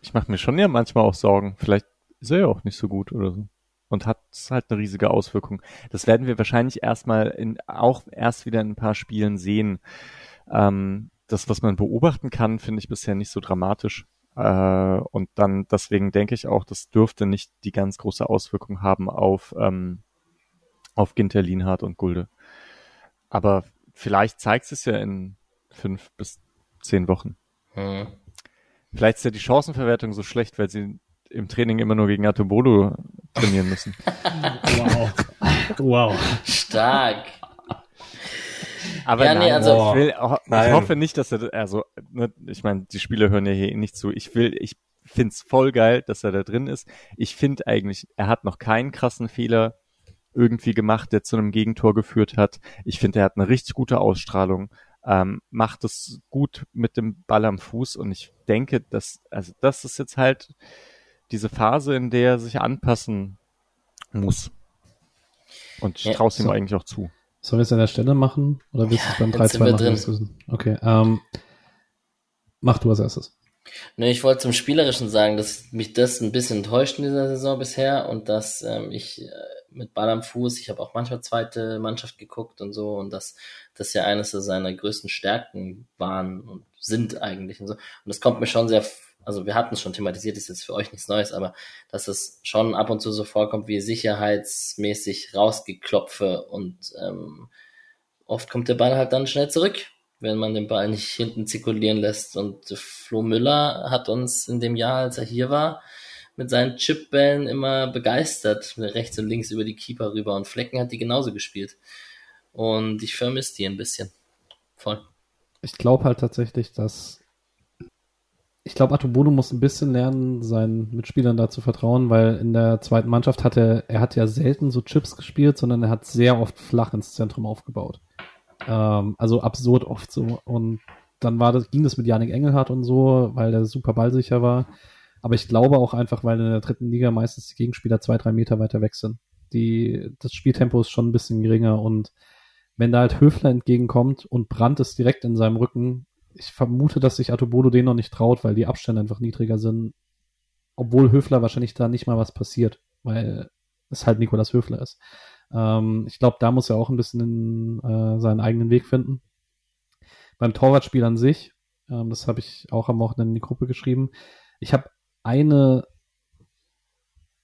ich mache mir schon ja manchmal auch Sorgen. Vielleicht ist er ja auch nicht so gut oder so. Und hat halt eine riesige Auswirkung. Das werden wir wahrscheinlich erstmal in, auch erst wieder in ein paar Spielen sehen. Ähm, das, was man beobachten kann, finde ich bisher nicht so dramatisch. Äh, und dann, deswegen denke ich auch, das dürfte nicht die ganz große Auswirkung haben auf, ähm, auf Ginter, Lienhardt und Gulde. Aber vielleicht zeigt es ja in fünf bis zehn Wochen. Hm. Vielleicht ist ja die Chancenverwertung so schlecht, weil sie im Training immer nur gegen Atobolo trainieren müssen. wow. wow. Stark. Aber ja, nein, nee, also ich, will, ich hoffe nicht, dass er, also, ne, ich meine, die Spieler hören ja hier eh nicht zu. Ich will, ich find's voll geil, dass er da drin ist. Ich finde eigentlich, er hat noch keinen krassen Fehler irgendwie gemacht, der zu einem Gegentor geführt hat. Ich finde, er hat eine richtig gute Ausstrahlung, ähm, macht es gut mit dem Ball am Fuß und ich denke, dass, also das ist jetzt halt diese Phase, in der er sich anpassen muss. Und ich ja, traue es ihm so. eigentlich auch zu. Sollen wir es an der Stelle machen? Oder willst du es beim 3-2 machen? Okay. Ähm, mach du als erstes. Ne, ich wollte zum Spielerischen sagen, dass mich das ein bisschen enttäuscht in dieser Saison bisher und dass ähm, ich äh, mit Ball am Fuß, ich habe auch manchmal zweite Mannschaft geguckt und so und dass das ja eines seiner größten Stärken waren und sind eigentlich und so. Und das kommt mir schon sehr also wir hatten es schon thematisiert, ist jetzt für euch nichts Neues, aber dass es schon ab und zu so vorkommt wie sicherheitsmäßig rausgeklopfe und ähm, oft kommt der Ball halt dann schnell zurück, wenn man den Ball nicht hinten zirkulieren lässt. Und Flo Müller hat uns in dem Jahr, als er hier war, mit seinen Chipbällen immer begeistert, rechts und links über die Keeper rüber und Flecken hat die genauso gespielt. Und ich vermisse die ein bisschen. Voll. Ich glaube halt tatsächlich, dass ich glaube, Atobono muss ein bisschen lernen, seinen Mitspielern da zu vertrauen, weil in der zweiten Mannschaft hat er, er hat ja selten so Chips gespielt, sondern er hat sehr oft flach ins Zentrum aufgebaut. Ähm, also absurd oft so. Und dann war das, ging das mit Janik Engelhardt und so, weil der super ballsicher war. Aber ich glaube auch einfach, weil in der dritten Liga meistens die Gegenspieler zwei, drei Meter weiter weg sind. Die, das Spieltempo ist schon ein bisschen geringer und wenn da halt Höfler entgegenkommt und Brandt ist direkt in seinem Rücken, ich vermute, dass sich Atobodo den noch nicht traut, weil die Abstände einfach niedriger sind. Obwohl Höfler wahrscheinlich da nicht mal was passiert, weil es halt Nikolas Höfler ist. Ähm, ich glaube, da muss er auch ein bisschen in, äh, seinen eigenen Weg finden. Beim Torwartspiel an sich, ähm, das habe ich auch am Wochenende in die Gruppe geschrieben. Ich habe eine,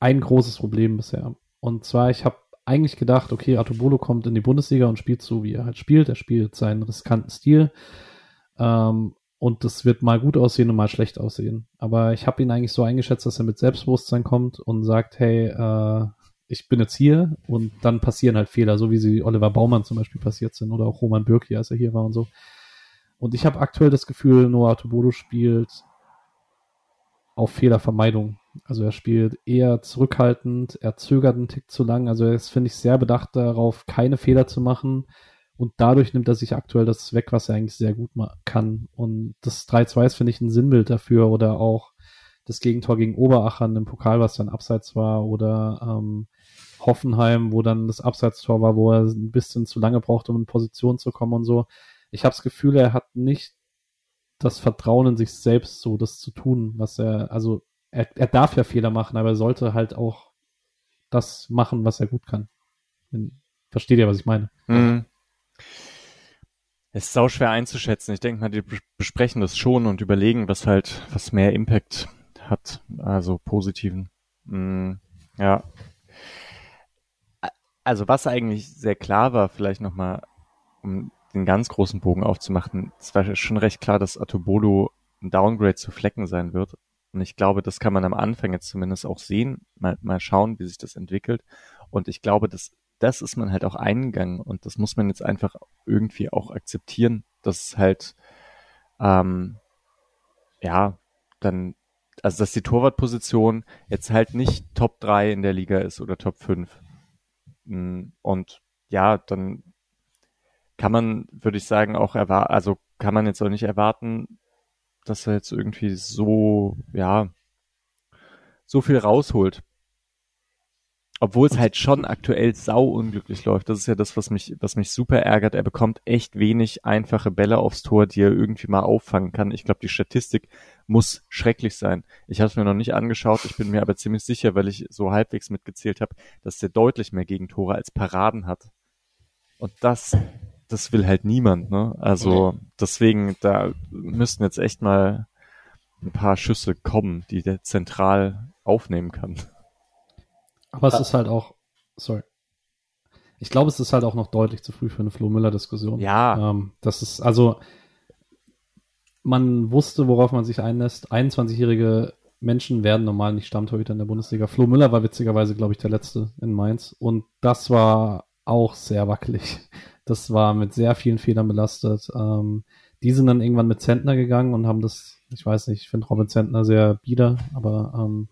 ein großes Problem bisher. Und zwar, ich habe eigentlich gedacht, okay, Atobolo kommt in die Bundesliga und spielt so, wie er halt spielt. Er spielt seinen riskanten Stil. Ähm, und das wird mal gut aussehen und mal schlecht aussehen. Aber ich habe ihn eigentlich so eingeschätzt, dass er mit Selbstbewusstsein kommt und sagt, hey, äh, ich bin jetzt hier und dann passieren halt Fehler, so wie sie Oliver Baumann zum Beispiel passiert sind oder auch Roman Bürki, als er hier war und so. Und ich habe aktuell das Gefühl, Noah Tobodo spielt auf Fehlervermeidung. Also er spielt eher zurückhaltend, er zögert einen Tick zu lang. Also er ist, finde ich, sehr bedacht darauf, keine Fehler zu machen und dadurch nimmt er sich aktuell das weg, was er eigentlich sehr gut kann. Und das 3-2 ist, finde ich, ein Sinnbild dafür. Oder auch das Gegentor gegen Oberachern im Pokal, was dann abseits war. Oder ähm, Hoffenheim, wo dann das Abseitstor war, wo er ein bisschen zu lange braucht, um in Position zu kommen und so. Ich habe das Gefühl, er hat nicht das Vertrauen in sich selbst, so das zu tun, was er, also er, er darf ja Fehler machen, aber er sollte halt auch das machen, was er gut kann. Versteht ihr, was ich meine? Mhm. Ist sau schwer einzuschätzen. Ich denke mal, die besprechen das schon und überlegen, was halt, was mehr Impact hat, also positiven. Mm, ja. Also was eigentlich sehr klar war, vielleicht nochmal, um den ganz großen Bogen aufzumachen, es war schon recht klar, dass Atobolo ein Downgrade zu Flecken sein wird. Und ich glaube, das kann man am Anfang jetzt zumindest auch sehen, mal, mal schauen, wie sich das entwickelt. Und ich glaube, das das ist man halt auch eingegangen und das muss man jetzt einfach irgendwie auch akzeptieren, dass halt ähm, ja dann also dass die Torwartposition jetzt halt nicht Top 3 in der Liga ist oder Top 5. Mm, und ja, dann kann man, würde ich sagen, auch erwarten, also kann man jetzt auch nicht erwarten, dass er jetzt irgendwie so, ja, so viel rausholt Obwohl es halt schon aktuell sau unglücklich läuft. Das ist ja das, was mich, was mich super ärgert. Er bekommt echt wenig einfache Bälle aufs Tor, die er irgendwie mal auffangen kann. Ich glaube, die Statistik muss schrecklich sein. Ich habe es mir noch nicht angeschaut. Ich bin mir aber ziemlich sicher, weil ich so halbwegs mitgezählt habe, dass der deutlich mehr Gegentore als Paraden hat. Und das, das will halt niemand, ne? Also deswegen, da müssten jetzt echt mal ein paar Schüsse kommen, die der zentral aufnehmen kann. Aber es ist halt auch, sorry. Ich glaube, es ist halt auch noch deutlich zu früh für eine Flo Müller-Diskussion. Ja. Ähm, das ist, also, man wusste, worauf man sich einlässt. 21-jährige Menschen werden normal nicht Stammtorhüter in der Bundesliga. Flo Müller war witzigerweise, glaube ich, der letzte in Mainz. Und das war auch sehr wackelig. Das war mit sehr vielen Fehlern belastet. Ähm, die sind dann irgendwann mit Zentner gegangen und haben das, ich weiß nicht, ich finde Robin Zentner sehr bieder, aber ähm,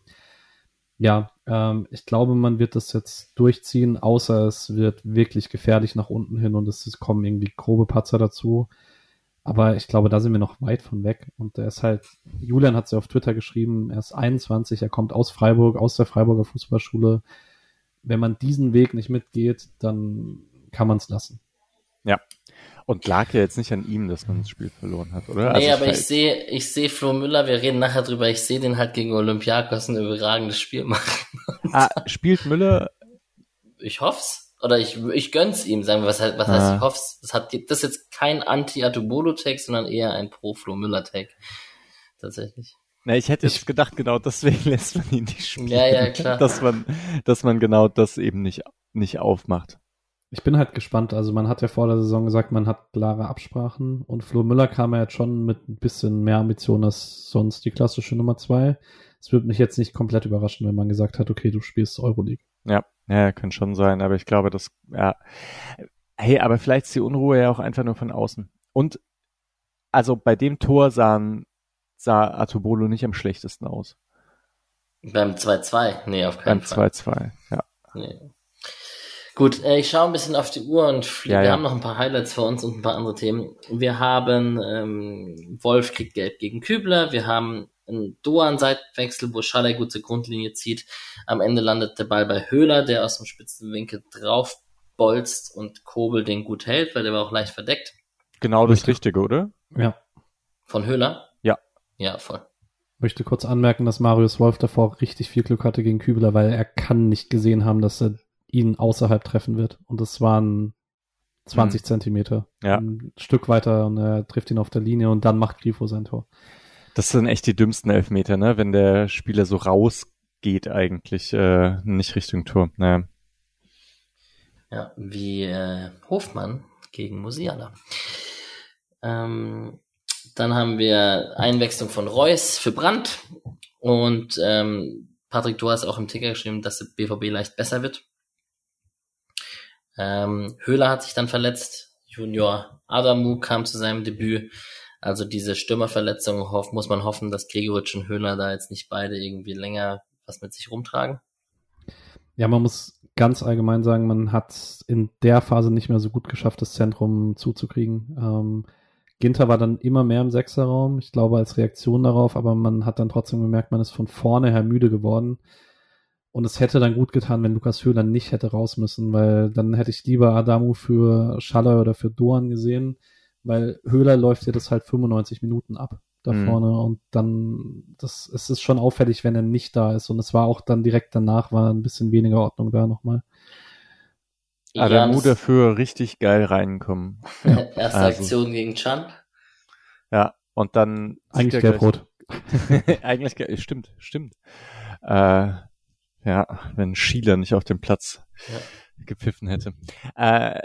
ja, ähm, ich glaube, man wird das jetzt durchziehen, außer es wird wirklich gefährlich nach unten hin und es kommen irgendwie grobe Patzer dazu. Aber ich glaube, da sind wir noch weit von weg. Und der ist halt, Julian hat es ja auf Twitter geschrieben, er ist 21, er kommt aus Freiburg, aus der Freiburger Fußballschule. Wenn man diesen Weg nicht mitgeht, dann kann man es lassen. Ja. Und lag ja jetzt nicht an ihm, dass man das Spiel verloren hat, oder? Nee, also aber ich sehe, ich sehe Flo Müller, wir reden nachher drüber, ich sehe den halt gegen Olympiakos ein überragendes Spiel machen. [laughs] Ah, spielt Müller? Ich hoff's. Oder ich, ich gönn's ihm, sagen wir, was, was heißt Ah. ich hoff's. Das hat, das ist jetzt kein Anti-Atubolo-Tag, sondern eher ein Pro-Flo Müller-Tag. Tatsächlich. Na, ich hätte jetzt gedacht, genau deswegen [laughs] lässt man ihn nicht spielen. Ja, ja, klar. Dass man, dass man genau das eben nicht, nicht aufmacht. Ich bin halt gespannt. Also man hat ja vor der Saison gesagt, man hat klare Absprachen und Flo Müller kam ja jetzt schon mit ein bisschen mehr Ambition als sonst die klassische Nummer zwei. Es würde mich jetzt nicht komplett überraschen, wenn man gesagt hat, okay, du spielst Euroleague. Ja, ja, kann schon sein, aber ich glaube, das, ja. Hey, aber vielleicht ist die Unruhe ja auch einfach nur von außen. Und, also bei dem Tor sahen, sah Atubolo nicht am schlechtesten aus. Beim 2-2? Nee, auf keinen Beim Fall. 2-2, ja. Nee. Gut, äh, ich schaue ein bisschen auf die Uhr und Ja, wir ja. haben noch ein paar Highlights für uns und ein paar andere Themen. Wir haben ähm, Wolf kriegt Gelb gegen Kübler, wir haben einen Doan-Seitenwechsel, wo Schaller gut zur Grundlinie zieht. Am Ende landet der Ball bei Höhler, der aus dem spitzen Winkel drauf bolzt und Kobel den gut hält, weil der war auch leicht verdeckt. Genau das Richtig. Richtige, oder? Ja. Von Höhler? Ja. Ja, voll. Möchte kurz anmerken, dass Marius Wolf davor richtig viel Glück hatte gegen Kübler, weil er kann nicht gesehen haben, dass er ihn außerhalb treffen wird. Und es waren 20 Zentimeter. Ja. Ein Stück weiter und er trifft ihn auf der Linie und dann macht Grifo sein Tor. Das sind echt die dümmsten Elfmeter, ne? Wenn der Spieler so rausgeht eigentlich, äh, nicht Richtung Tor. Naja. Ja, wie äh, Hofmann gegen Musiala. Ähm, dann haben wir Einwechslung von Reus für Brandt und ähm, Patrick, du hast auch im Ticker geschrieben, dass der BVB leicht besser wird. Ähm, Höhler hat sich dann verletzt. Junior Adamu kam zu seinem Debüt. Also diese Stürmerverletzung hoff, muss man hoffen, dass Gregoritsch und Höhler da jetzt nicht beide irgendwie länger was mit sich rumtragen. Ja, man muss ganz allgemein sagen, man hat in der Phase nicht mehr so gut geschafft, das Zentrum zuzukriegen. Ähm, Ginter war dann immer mehr im Sechserraum, ich glaube als Reaktion darauf, aber man hat dann trotzdem gemerkt, man ist von vorne her müde geworden. Und es hätte dann gut getan, wenn Lukas Höhler nicht hätte raus müssen, weil dann hätte ich lieber Adamu für Schaller oder für Doan gesehen, weil Höhler läuft dir das halt 95 Minuten ab da Mhm. vorne und dann, das, es ist schon auffällig, wenn er nicht da ist und es war auch dann direkt danach war ein bisschen weniger Ordnung da nochmal. Adamu Jans dafür richtig geil reinkommen. [laughs] erste also- Aktion gegen Chan. Ja, und dann Eigentlich gelb-rot. [laughs] Eigentlich, ge- stimmt, stimmt. Äh, ja, wenn Schieler nicht auf dem Platz Ja. gepfiffen hätte. Äh,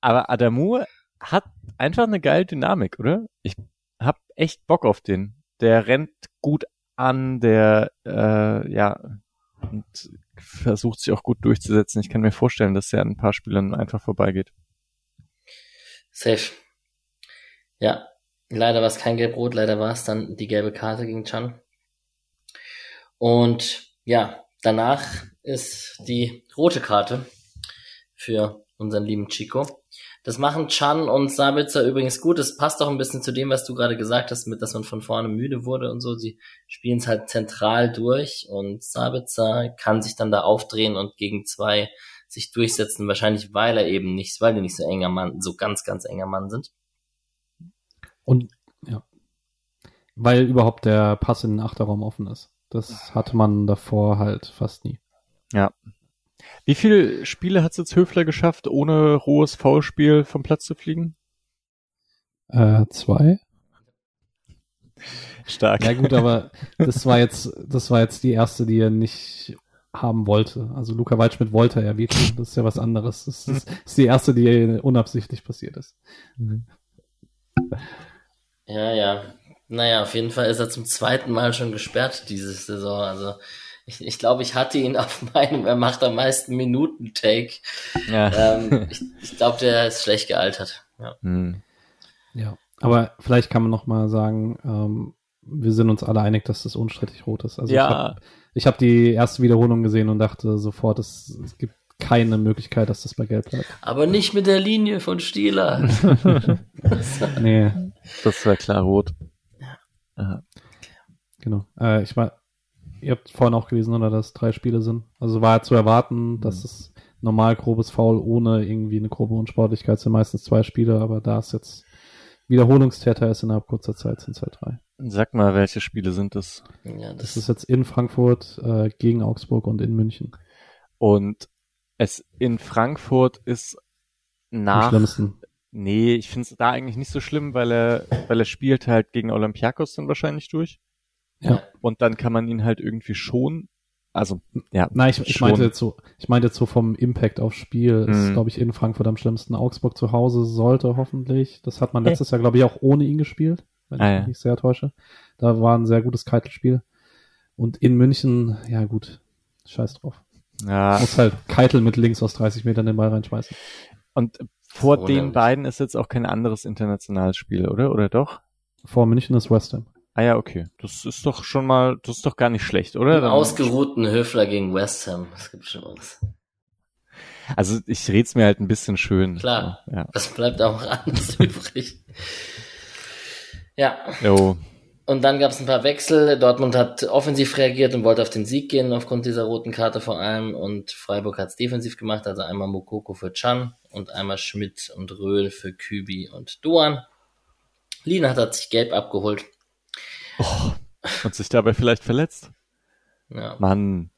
aber Adamu hat einfach eine geile Dynamik, oder? Ich hab echt Bock auf den. Der rennt gut an, der äh, ja und versucht sich auch gut durchzusetzen. Ich kann mir vorstellen, dass er an ein paar Spielern einfach vorbeigeht. Safe. Ja, leider war es kein Gelb-Rot, leider war es dann die gelbe Karte gegen Chan. Und ja, danach ist die rote Karte für unseren lieben Chico. Das machen Chan und Sabitzer übrigens gut. Das passt auch ein bisschen zu dem, was du gerade gesagt hast, mit dass man von vorne müde wurde und so. Sie spielen es halt zentral durch und Sabitzer kann sich dann da aufdrehen und gegen zwei sich durchsetzen, wahrscheinlich weil er eben nicht, weil die nicht so enger Mann, so ganz, ganz enger Mann sind. Und ja. Weil überhaupt der Pass in den Achterraum offen ist. Das hatte man davor halt fast nie. Ja. Wie viele Spiele hat es jetzt Höfler geschafft, ohne rohes Foulspiel vom Platz zu fliegen? Äh, zwei. Stark. Ja gut, aber das war jetzt, das war jetzt die erste, die er nicht haben wollte. Also Luca Waldschmidt wollte er wirklich. Das ist ja was anderes. Das ist, das ist die erste, die unabsichtlich passiert ist. Ja, ja. Naja, auf jeden Fall ist er zum zweiten Mal schon gesperrt diese Saison. Also ich, ich glaube, ich hatte ihn [laughs] auf meinem, er macht am meisten Minuten-Take. Ja. Ähm, ich ich glaube, der ist schlecht gealtert. Ja. Hm. Ja. Aber vielleicht kann man noch mal sagen, ähm, wir sind uns alle einig, dass das unstrittig rot ist. Also ich ja, habe ich hab die erste Wiederholung gesehen und dachte sofort, es, es gibt keine Möglichkeit, dass das bei Gelb bleibt. Aber nicht mit der Linie von Stieler. [laughs] Nee, das war klar rot. Ja. genau. Äh, ich war, ihr habt vorhin auch gelesen, oder, dass drei Spiele sind. Also war zu erwarten, dass es normal grobes Foul ohne irgendwie eine grobe Unsportlichkeit sind meistens zwei Spiele, aber da es jetzt Wiederholungstäter ist innerhalb kurzer Zeit, sind es halt drei. Sag mal, welche Spiele sind das? ja, Das das ist jetzt in Frankfurt, äh, gegen Augsburg und in München. Und es in Frankfurt ist Am nach. Nee, ich finde es da eigentlich nicht so schlimm, weil er, weil er spielt halt gegen Olympiakos dann wahrscheinlich durch. Ja. Und dann kann man ihn halt irgendwie schon. Also, ja. Nein, ich, ich meinte jetzt so, ich meinte jetzt so vom Impact aufs Spiel ist, Mhm. glaube ich, in Frankfurt am schlimmsten. Augsburg zu Hause sollte hoffentlich. Das hat man letztes Jahr, glaube ich, auch ohne ihn gespielt, wenn Ah, ich ja. mich nicht sehr täusche. Da war ein sehr gutes Keitel-Spiel. Und in München, ja gut, scheiß drauf. Ja. Muss halt Keitel mit links aus 30 Metern den Ball reinschmeißen. Und vor So den nämlich. beiden ist jetzt auch kein anderes internationales Spiel, oder? Oder doch? Vor München ist West Ham. Ah ja, okay. Das ist doch schon mal, das ist doch gar nicht schlecht, oder? einen ausgeruhten Höfler gegen West Ham. Das gibt schon was. Also ich red's mir halt ein bisschen schön. Klar. Ja. Was bleibt auch [laughs] anders übrig? Ja, Jo. Und dann gab es ein paar Wechsel. Dortmund hat offensiv reagiert und wollte auf den Sieg gehen, aufgrund dieser roten Karte vor allem. Und Freiburg hat es defensiv gemacht, also einmal Mokoko für Chan und einmal Schmidt und Röhl für Kübi und Duan. Lienhardt hat sich gelb abgeholt. Oh, und sich dabei vielleicht verletzt. Ja. Mann.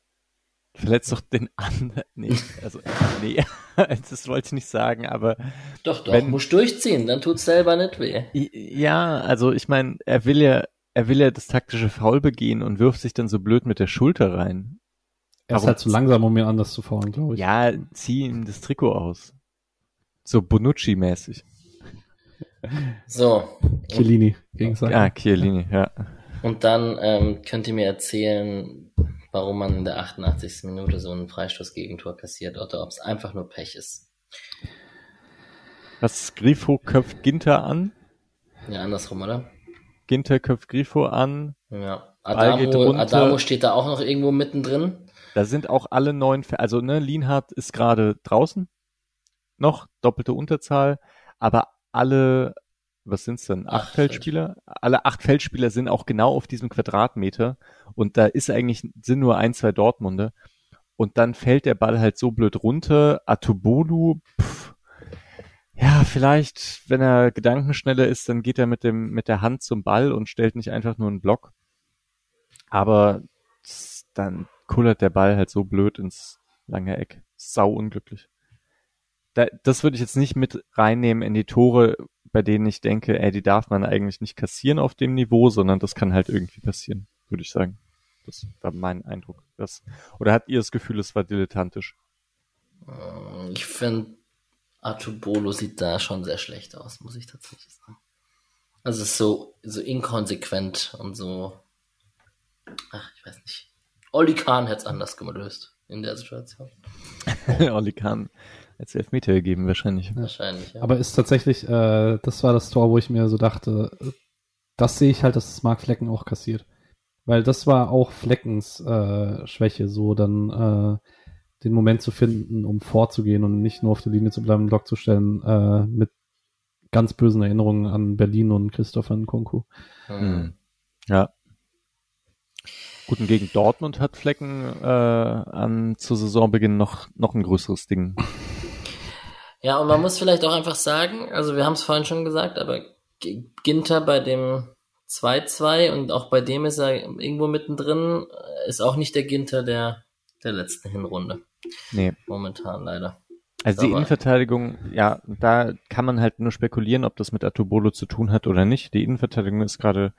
Verletzt doch den anderen. Nee, also, nee, [laughs] das wollte ich nicht sagen, aber Doch, doch, Wenn- muss durchziehen, dann tut's selber nicht weh. ja, also ich meine, er will ja, er will ja das taktische Foul begehen und wirft sich dann so blöd mit der Schulter rein. Er ist Warum- halt zu langsam, um ihn anders zu faulen, glaube ich. Ja, zieh ihm das Trikot aus. So Bonucci-mäßig. So, Chiellini gegen Saka. Ah, Chiellini, ja. und dann ähm, könnt ihr mir erzählen, warum man in der 88. Minute so einen Freistoß-Gegentor kassiert oder ob es einfach nur Pech ist. Was Grifo köpft Ginter an? Ja, andersrum, oder? Ginter köpft Grifo an. Ja. Adamo. Adamo steht da auch noch irgendwo mittendrin. Da sind auch alle neun, also ne, Lienhardt ist gerade draußen. Noch, doppelte Unterzahl, aber alle, was sind's denn, acht Acht Feldspieler? Alle acht Feldspieler sind auch genau auf diesem Quadratmeter und da ist eigentlich, sind nur ein, zwei Dortmunder und dann fällt der Ball halt so blöd runter, Atubolu, pff, ja, vielleicht, wenn er gedankenschneller ist, dann geht er mit dem, mit der Hand zum Ball und stellt nicht einfach nur einen Block. Aber dann kullert der Ball halt so blöd ins lange Eck. Sau unglücklich. Da, das würde ich jetzt nicht mit reinnehmen in die Tore, bei denen ich denke, ey, die darf man eigentlich nicht kassieren auf dem Niveau, sondern das kann halt irgendwie passieren, würde ich sagen. Das war mein Eindruck. Das, oder habt ihr das Gefühl, es war dilettantisch? Ähm, Ich finde, Atubolo sieht da schon sehr schlecht aus, muss ich tatsächlich sagen. Also es ist so, so inkonsequent und so. Ach, ich weiß nicht. Olli Kahn hätte es anders gelöst in der Situation. [laughs] Olli Kahn als Elfmeter gegeben wahrscheinlich. Wahrscheinlich, ja. Aber ist tatsächlich, äh, das war das Tor, wo ich mir so dachte, das sehe ich halt, dass es Mark Flecken auch kassiert. Weil das war auch Fleckens äh, Schwäche, so dann äh, den Moment zu finden, um vorzugehen und nicht nur auf der Linie zu bleiben, einen Block zu stellen, äh, mit ganz bösen Erinnerungen an Berlin und Christopher Nkunku. Hm. Ja. Gut, und gegen Dortmund hat Flecken äh, an zu Saisonbeginn noch, noch ein größeres Ding. [laughs] Ja, und man muss vielleicht auch einfach sagen, also wir haben es vorhin schon gesagt, aber Ginter bei dem 2-2 und auch bei dem ist er irgendwo mittendrin, ist auch nicht der Ginter der, der letzten Hinrunde. Nee. Momentan leider. Also die Innenverteidigung, ja, da kann man halt nur spekulieren, ob das mit Atubolo zu tun hat oder nicht. Die Innenverteidigung ist gerade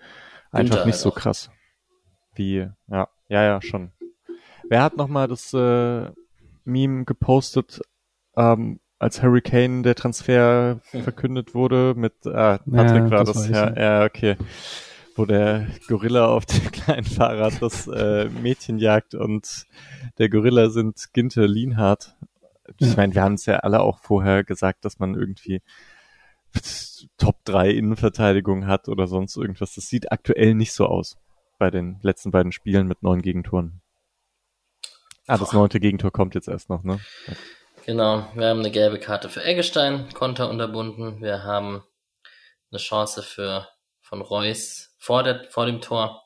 einfach nicht so krass. Wie, ja, ja, ja, schon. Wer hat nochmal das äh, Meme gepostet, ähm, als Hurricane der Transfer [laughs] verkündet wurde mit äh, Patrick ja, war das, das ja, ja, okay. Wo der Gorilla auf dem [laughs] kleinen Fahrrad das äh, Mädchen jagt und der Gorilla sind Ginte Lienhardt ich meine, wir haben es ja alle auch vorher gesagt, dass man irgendwie Top 3 Innenverteidigung hat oder sonst irgendwas. Das sieht aktuell nicht so aus bei den letzten beiden Spielen mit neun Gegentoren. Ah, das neunte Gegentor kommt jetzt erst noch, ne? Genau, wir haben eine gelbe Karte für Eggestein, Konter unterbunden. Wir haben eine Chance für von Reus vor, der, vor dem Tor.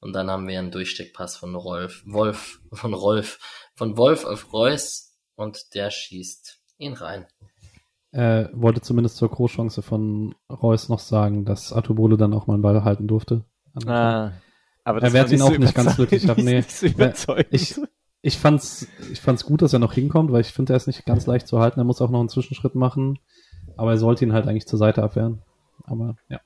Und dann haben wir einen Durchsteckpass von Rolf, Wolf, von Rolf, von Wolf auf Reus und der schießt ihn rein. Er wollte zumindest zur Großchance von Reus noch sagen, dass Atobolo dann auch mal einen Ball halten durfte. Ah, aber das er wehrt ihn auch nicht ganz glücklich ab. Nee, [laughs] so ich, ich fand's, ich fand's gut, dass er noch hinkommt, weil ich finde, er ist nicht ganz leicht zu halten. Er muss auch noch einen Zwischenschritt machen, aber er sollte ihn halt eigentlich zur Seite abwehren. Aber ja.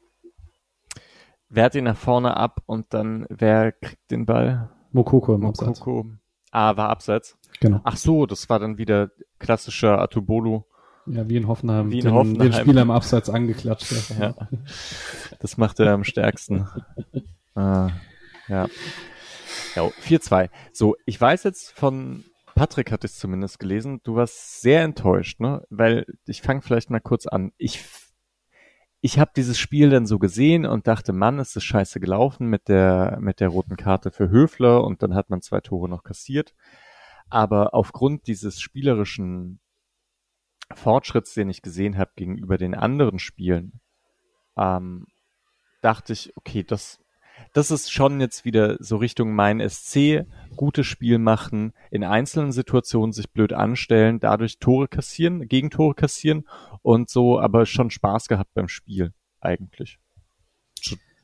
Wehrt ihn nach vorne ab und dann wer kriegt den Ball? Mokoko im Mokoko. Abseits. Ah, war Abseits. Genau. Ach so, das war dann wieder klassischer Atubolo. Ja, wie in Hoffenheim. Wie in den, Hoffenheim. Den Spieler im Abseits angeklatscht. Ja. Das macht er am stärksten. [laughs] ah, ja. Ja, 4-2. So, ich weiß jetzt von Patrick hat es zumindest gelesen, du warst sehr enttäuscht, ne? Weil ich fange vielleicht mal kurz an. Ich ich habe dieses Spiel dann so gesehen und dachte, Mann, ist das scheiße gelaufen mit der mit der roten Karte für Höfler und dann hat man zwei Tore noch kassiert. Aber aufgrund dieses spielerischen Fortschritts, den ich gesehen habe gegenüber den anderen Spielen, ähm, dachte ich, okay, das, das ist schon jetzt wieder so Richtung mein SC, gutes Spiel machen, in einzelnen Situationen sich blöd anstellen, dadurch Tore kassieren, Gegentore kassieren und so, aber schon Spaß gehabt beim Spiel, eigentlich.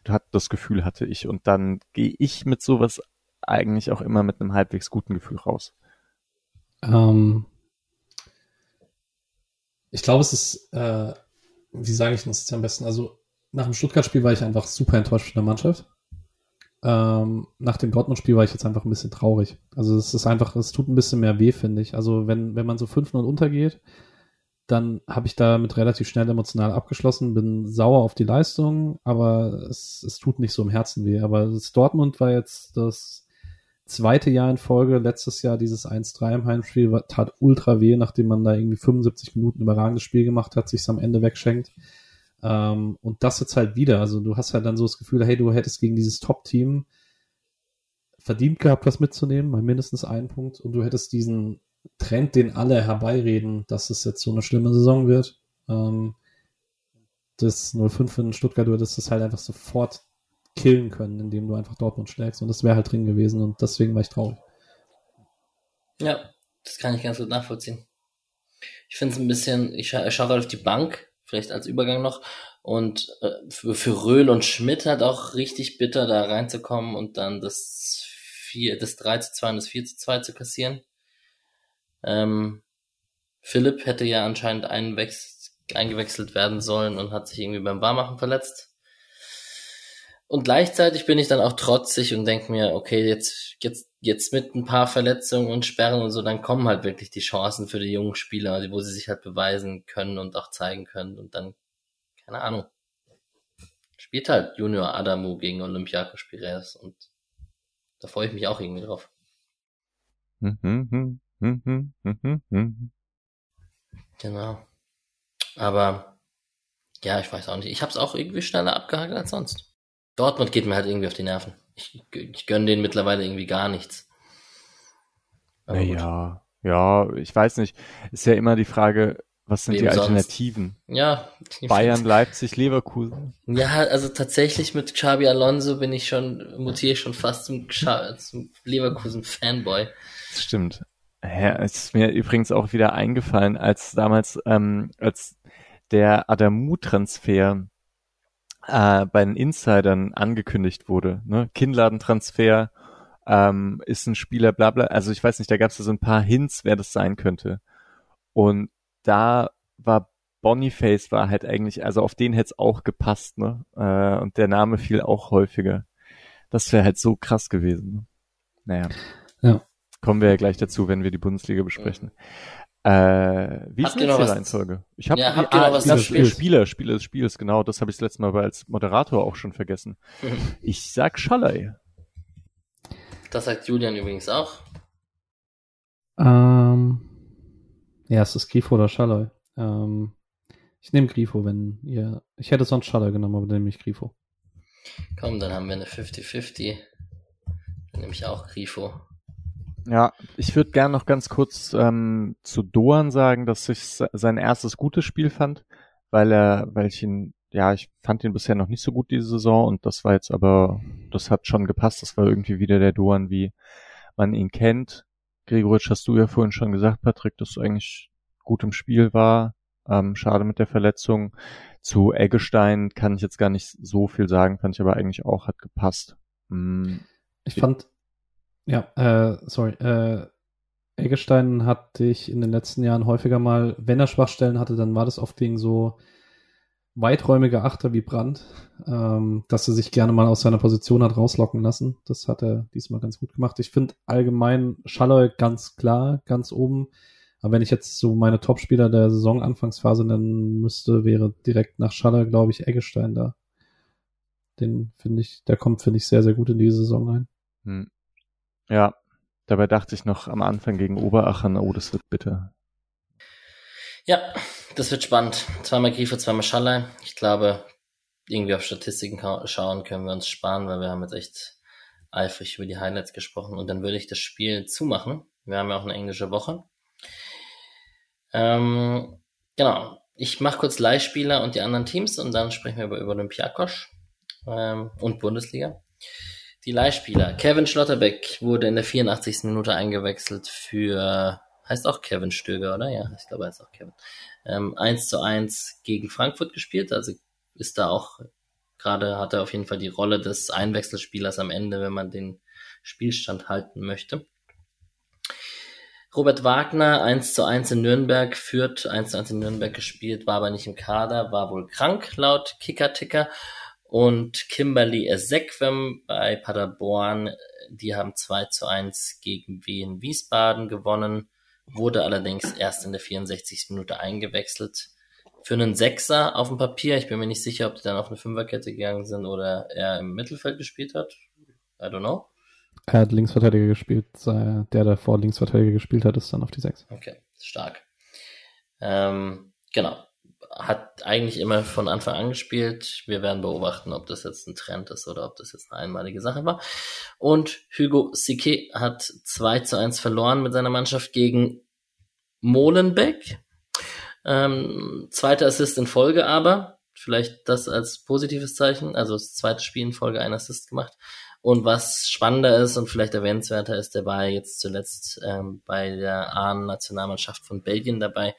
Hat das Gefühl hatte ich. Und dann gehe ich mit sowas eigentlich auch immer mit einem halbwegs guten Gefühl raus. Ähm, ich glaube, es ist, äh, wie sage ich das jetzt am besten? Also nach dem Stuttgart-Spiel war ich einfach super enttäuscht von der Mannschaft. Ähm, nach dem Dortmund-Spiel war ich jetzt einfach ein bisschen traurig. Also es ist einfach, es tut ein bisschen mehr weh, finde ich. Also wenn, wenn man so 5-0 untergeht, dann habe ich damit relativ schnell emotional abgeschlossen, bin sauer auf die Leistung, aber es, es tut nicht so im Herzen weh. Aber das Dortmund war jetzt das zweite Jahr in Folge, letztes Jahr dieses 1-3 im Heimspiel, tat ultra weh, nachdem man da irgendwie 75 Minuten überragendes Spiel gemacht hat, sich am Ende wegschenkt. Ähm, und das jetzt halt wieder. Also du hast halt dann so das Gefühl, hey, du hättest gegen dieses Top-Team verdient gehabt, was mitzunehmen, mal mindestens einen Punkt. Und du hättest diesen Trend, den alle herbeireden, dass es jetzt so eine schlimme Saison wird. Ähm, das 05 in Stuttgart, du hättest das halt einfach sofort killen können, indem du einfach Dortmund schlägst. Und das wäre halt drin gewesen und deswegen war ich traurig. Ja, das kann ich ganz gut nachvollziehen. Ich finde es ein bisschen, ich, scha ich schaue halt auf die Bank, vielleicht als Übergang noch, und äh, für, für Röhl und Schmidt halt auch richtig bitter, da reinzukommen und dann das 4, das 3 zu 2 und das 4 zu 2 zu kassieren. Ähm, Philipp hätte ja anscheinend eingewechselt werden sollen und hat sich irgendwie beim Barmachen verletzt. Und gleichzeitig bin ich dann auch trotzig und denke mir, okay, jetzt, jetzt, jetzt mit ein paar Verletzungen und Sperren und so, dann kommen halt wirklich die Chancen für die jungen Spieler, wo sie sich halt beweisen können und auch zeigen können. Und dann, keine Ahnung, spielt halt Junior Adamu gegen Olympiakos Pires und da freue ich mich auch irgendwie drauf. Genau. Aber ja, ich weiß auch nicht. Ich habe es auch irgendwie schneller abgehakt als sonst. Dortmund geht mir halt irgendwie auf die Nerven. Ich, ich gönne denen mittlerweile irgendwie gar nichts. naja, Ja, ich weiß nicht. Ist ja immer die Frage, was sind Wem die sonst? Alternativen? Ja. Bayern, Leipzig, Leverkusen. Ja, also tatsächlich mit Xabi Alonso bin ich schon, mutiere ich schon fast zum, zum Leverkusen-Fanboy. Stimmt. Ja, es ist mir übrigens auch wieder eingefallen, als damals, ähm, als der Adamu-Transfer äh, bei den Insidern angekündigt wurde. Ne? Kinnladentransfer ähm, ist ein Spieler, bla bla. Also ich weiß nicht, da gab es so ein paar Hints, wer das sein könnte. Und da war Boniface war halt eigentlich, also auf den hätte es auch gepasst, ne? Äh, und der Name fiel auch häufiger. Das wäre halt so krass gewesen. Ne? Naja. Ja. Kommen wir ja gleich dazu, wenn wir die Bundesliga besprechen. Äh, wie ist jetzt die Reihenfolge? Ich habe Ja, habt ihr noch was das Spiel, Spiel? Spieler, Spieler des Spiels, genau, das habe ich das letzte Mal als Moderator auch schon vergessen. [laughs] Ich sag Schallei. Das sagt Julian übrigens auch. Ähm, ja, es ist Grifo oder Schalloy. Ähm, ich nehme Grifo, wenn ihr. Ich hätte sonst Schalloy genommen, aber dann nehme ich Grifo. Komm, dann haben wir eine 50-50. Dann nehme ich auch Grifo. Ja, ich würde gern noch ganz kurz ähm, zu Doan sagen, dass ich se- sein erstes gutes Spiel fand, weil er, weil ich ihn, ja, ich fand ihn bisher noch nicht so gut diese Saison und das war jetzt aber, das hat schon gepasst. Das war irgendwie wieder der Doan, wie man ihn kennt. Gregoritsch, hast du ja vorhin schon gesagt, Patrick, dass du eigentlich gut im Spiel war. Ähm, schade mit der Verletzung. Zu Eggestein kann ich jetzt gar nicht so viel sagen, fand ich aber eigentlich auch, hat gepasst. Mm, Ich fand, ja, äh, sorry, äh, Eggestein hatte ich in den letzten Jahren häufiger mal, wenn er Schwachstellen hatte, dann war das oft gegen so weiträumige Achter wie Brandt, ähm, dass er sich gerne mal aus seiner Position hat rauslocken lassen. Das hat er diesmal ganz gut gemacht. Ich finde allgemein Schalloy ganz klar, ganz oben. Aber wenn ich jetzt so meine Topspieler der Saisonanfangsphase nennen müsste, wäre direkt nach Schaller, glaube ich, Eggestein da. Den finde ich, der kommt, finde ich, sehr, sehr gut in die Saison rein. Hm. Ja, dabei dachte ich noch am Anfang gegen Oberachern, oh, das wird bitter. Ja, das wird spannend. Zweimal Grifo, zweimal Schallei. Ich glaube, irgendwie auf Statistiken schauen können wir uns sparen, weil wir haben jetzt echt eifrig über die Highlights gesprochen. Und dann würde ich das Spiel zumachen. Wir haben ja auch eine englische Woche. Ähm, genau. Ich mache kurz Leihspieler und die anderen Teams und dann sprechen wir über, über Olympiakos ähm, und Bundesliga. Die Leihspieler. Kevin Schlotterbeck wurde in der 84. Minute eingewechselt für, heißt auch Kevin Stöger, oder? Ja, ich glaube, er heißt auch Kevin. Ähm, 1 zu 1 gegen Frankfurt gespielt, also ist da auch, gerade hat er auf jeden Fall die Rolle des Einwechselspielers am Ende, wenn man den Spielstand halten möchte. Robert Wagner 1 zu 1 in Nürnberg führt, 1 zu 1 in Nürnberg gespielt, war aber nicht im Kader, war wohl krank laut Kicker-Ticker. Und Kimberly Ezekwem bei Paderborn, die haben 2 zu 1 gegen Wien Wiesbaden gewonnen, wurde allerdings erst in der 64. Minute eingewechselt. Für einen Sechser auf dem Papier, ich bin mir nicht sicher, ob die dann auf eine Fünferkette gegangen sind oder er im Mittelfeld gespielt hat. I don't know. Er hat Linksverteidiger gespielt, der davor Linksverteidiger gespielt hat, ist dann auf die 6. Okay, stark. Ähm, genau. Hat eigentlich immer von Anfang an gespielt. Wir werden beobachten, ob das jetzt ein Trend ist oder ob das jetzt eine einmalige Sache war. Und Hugo Sique hat 2 zu 1 verloren mit seiner Mannschaft gegen Molenbeek. Ähm, zweiter Assist in Folge aber. Vielleicht das als positives Zeichen. Also das zweite Spiel in Folge ein Assist gemacht. Und was spannender ist und vielleicht erwähnenswerter ist, der war jetzt zuletzt ähm, bei der A-Nationalmannschaft von Belgien dabei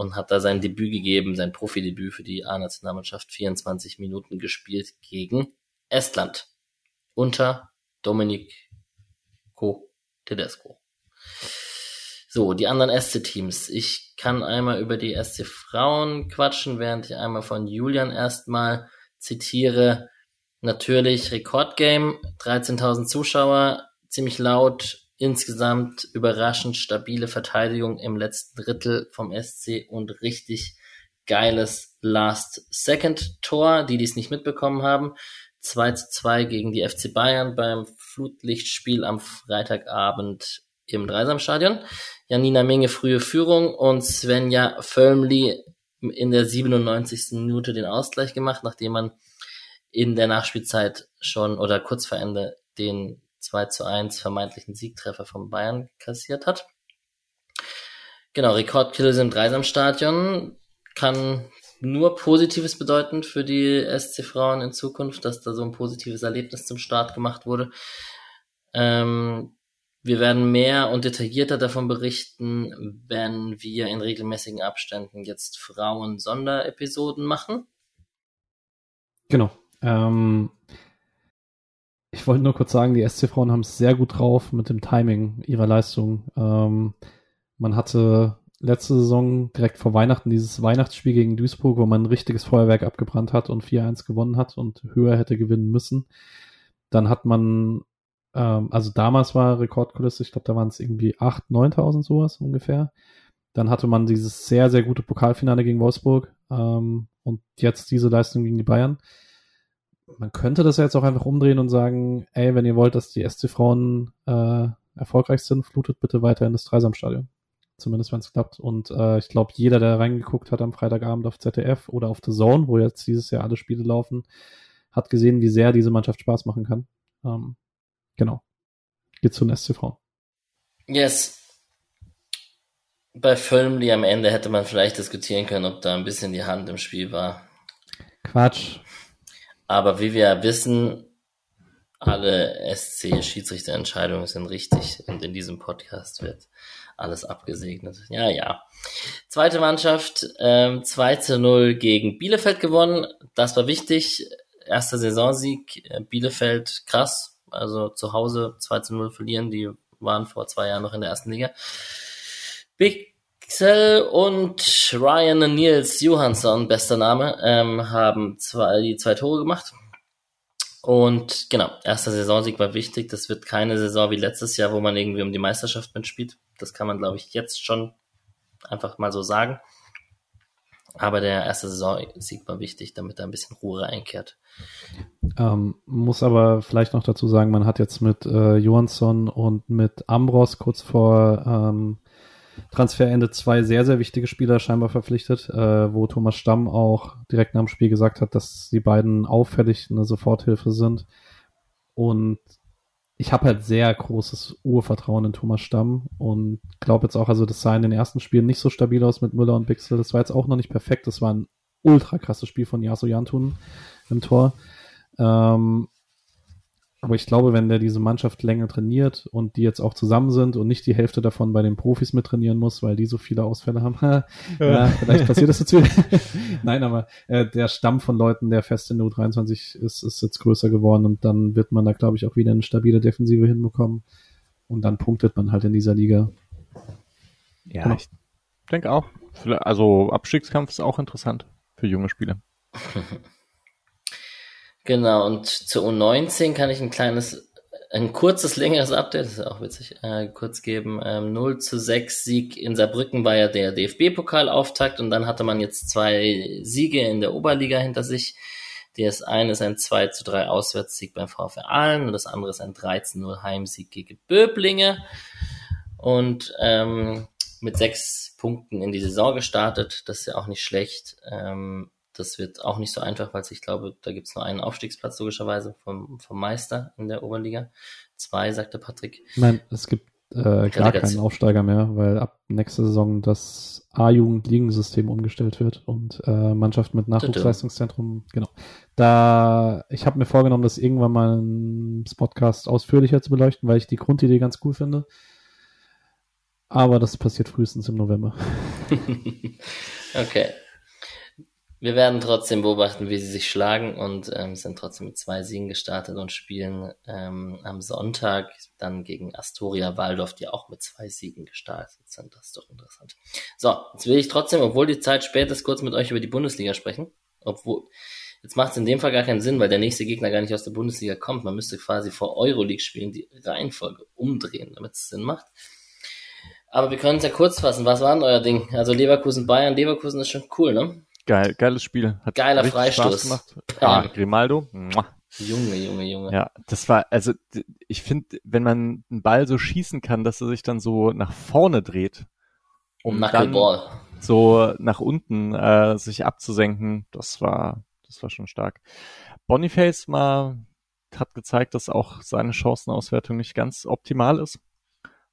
und hat da sein Debüt gegeben, sein Profidebüt für die A-Nationalmannschaft, 24 Minuten gespielt gegen Estland unter Domenico Tedesco. So, die anderen SC-Teams. Ich kann einmal über die SC-Frauen quatschen, während ich einmal von Julian erstmal zitiere. Natürlich Rekordgame, 13.000 Zuschauer, ziemlich laut, insgesamt überraschend stabile Verteidigung im letzten Drittel vom SC und richtig geiles Last-Second-Tor, die dies nicht mitbekommen haben. 2 zu 2 gegen die FC Bayern beim Flutlichtspiel am Freitagabend im Dreisamstadion. Janina Menge frühe Führung und Svenja Völmli in der 97. Minute den Ausgleich gemacht, nachdem man in der Nachspielzeit schon oder kurz vor Ende den 2 zu 1 vermeintlichen Siegtreffer von Bayern kassiert hat. Genau, Rekordkills im Dreisamstadion kann nur Positives bedeuten für die SC Frauen in Zukunft, dass da so ein positives Erlebnis zum Start gemacht wurde. Ähm, wir werden mehr und detaillierter davon berichten, wenn wir in regelmäßigen Abständen jetzt Frauen-Sonderepisoden machen. Genau. Ähm, ich wollte nur kurz sagen, die SC-Frauen haben es sehr gut drauf mit dem Timing ihrer Leistung. Ähm, man hatte letzte Saison direkt vor Weihnachten dieses Weihnachtsspiel gegen Duisburg, wo man ein richtiges Feuerwerk abgebrannt hat und 4-1 gewonnen hat und höher hätte gewinnen müssen. Dann hat man, ähm, also damals war Rekordkulisse, ich glaube, da waren es irgendwie 8.000, 9.000 sowas ungefähr. Dann hatte man dieses sehr, sehr gute Pokalfinale gegen Wolfsburg ähm, und jetzt diese Leistung gegen die Bayern. Man könnte das ja jetzt auch einfach umdrehen und sagen, ey, wenn ihr wollt, dass die SC-Frauen äh, erfolgreich sind, flutet bitte weiter in das Dreisamstadion zumindest wenn es klappt. Und äh, ich glaube, jeder, der reingeguckt hat am Freitagabend auf ZDF oder auf The Zone, wo jetzt dieses Jahr alle Spiele laufen, hat gesehen, wie sehr diese Mannschaft Spaß machen kann. Ähm, genau. Geht zu den SCV. Yes. Bei Filmly am Ende hätte man vielleicht diskutieren können, ob da ein bisschen die Hand im Spiel war. Quatsch. Aber wie wir wissen, alle SC-Schiedsrichterentscheidungen sind richtig und in diesem Podcast wird alles abgesegnet. Ja, ja. Zweite Mannschaft, ähm, 2 zu 0 gegen Bielefeld gewonnen. Das war wichtig. Erster Saisonsieg. Äh, Bielefeld krass. Also zu Hause 2 zu 0 verlieren. Die waren vor zwei Jahren noch in der ersten Liga. Bixel und Ryan Niels Johansson, bester Name, ähm, haben zwei, die zwei Tore gemacht. Und genau, erster Saisonsieg war wichtig. Das wird keine Saison wie letztes Jahr, wo man irgendwie um die Meisterschaft mitspielt. Das kann man, glaube ich, jetzt schon einfach mal so sagen. Aber der erste Saisonsieg war wichtig, damit da ein bisschen Ruhe einkehrt. Ähm, muss aber vielleicht noch dazu sagen, man hat jetzt mit äh, Johansson und mit Ambros kurz vor ähm, Transferende zwei sehr, sehr wichtige Spieler scheinbar verpflichtet, äh, wo Thomas Stamm auch direkt nach dem Spiel gesagt hat, dass die beiden auffällig eine Soforthilfe sind. Und ich habe halt sehr großes Urvertrauen in Thomas Stamm und glaube jetzt auch, also das sah in den ersten Spielen nicht so stabil aus mit Müller und Bixel. Das war jetzt auch noch nicht perfekt. Das war ein ultra krasses Spiel von Yasu Jantun im Tor. Ähm, aber ich glaube, wenn der diese Mannschaft länger trainiert und die jetzt auch zusammen sind und nicht die Hälfte davon bei den Profis mit trainieren muss, weil die so viele Ausfälle haben, [laughs] ja, vielleicht passiert das jetzt wieder. [laughs] Nein, aber äh, der Stamm von Leuten, der fest in U23 ist, ist jetzt größer geworden und dann wird man da, glaube ich, auch wieder eine stabile Defensive hinbekommen und dann punktet man halt in dieser Liga. Ja, genau. ich denke auch. Also Abstiegskampf ist auch interessant für junge Spieler. [laughs] Genau, und zur U19 kann ich ein kleines, ein kurzes, längeres Update, das ist auch witzig, äh, kurz geben. Ähm, 0 zu 6 Sieg in Saarbrücken war ja der DFB-Pokalauftakt und dann hatte man jetzt zwei Siege in der Oberliga hinter sich. Das eine ist ein 2 zu 3 Auswärtssieg beim VfR Aalen und das andere ist ein 13 0 Heimsieg gegen Böblinge. Und ähm, mit sechs Punkten in die Saison gestartet, das ist ja auch nicht schlecht. Ähm, das wird auch nicht so einfach, weil ich glaube, da gibt es nur einen Aufstiegsplatz logischerweise vom, vom Meister in der Oberliga. Zwei, sagte Patrick. Nein, es gibt äh, gar keinen Aufsteiger mehr, weil ab nächster Saison das A-Jugend-Ligensystem umgestellt wird und äh, Mannschaft mit Nachwuchsleistungszentrum, genau. Da, ich habe mir vorgenommen, das irgendwann mal im Podcast ausführlicher zu beleuchten, weil ich die Grundidee ganz cool finde. Aber das passiert frühestens im November. [laughs] okay. Wir werden trotzdem beobachten, wie sie sich schlagen und ähm, sind trotzdem mit zwei Siegen gestartet und spielen ähm, am Sonntag dann gegen Astoria Waldorf, die auch mit zwei Siegen gestartet sind. Das ist doch interessant. So, jetzt will ich trotzdem, obwohl die Zeit spät ist, kurz mit euch über die Bundesliga sprechen. Obwohl, jetzt macht es in dem Fall gar keinen Sinn, weil der nächste Gegner gar nicht aus der Bundesliga kommt. Man müsste quasi vor Euroleague spielen, die Reihenfolge umdrehen, damit es Sinn macht. Aber wir können es ja kurz fassen. Was war denn euer Ding? Also Leverkusen Bayern, Leverkusen ist schon cool, ne? Geil, geiles Spiel. Hat Geiler Freistoß. Spaß gemacht. Ja, Grimaldo. Junge, Junge, Junge. Ja, das war, also ich finde, wenn man einen Ball so schießen kann, dass er sich dann so nach vorne dreht, um dann so nach unten äh, sich abzusenken, das war, das war schon stark. Boniface mal hat gezeigt, dass auch seine Chancenauswertung nicht ganz optimal ist.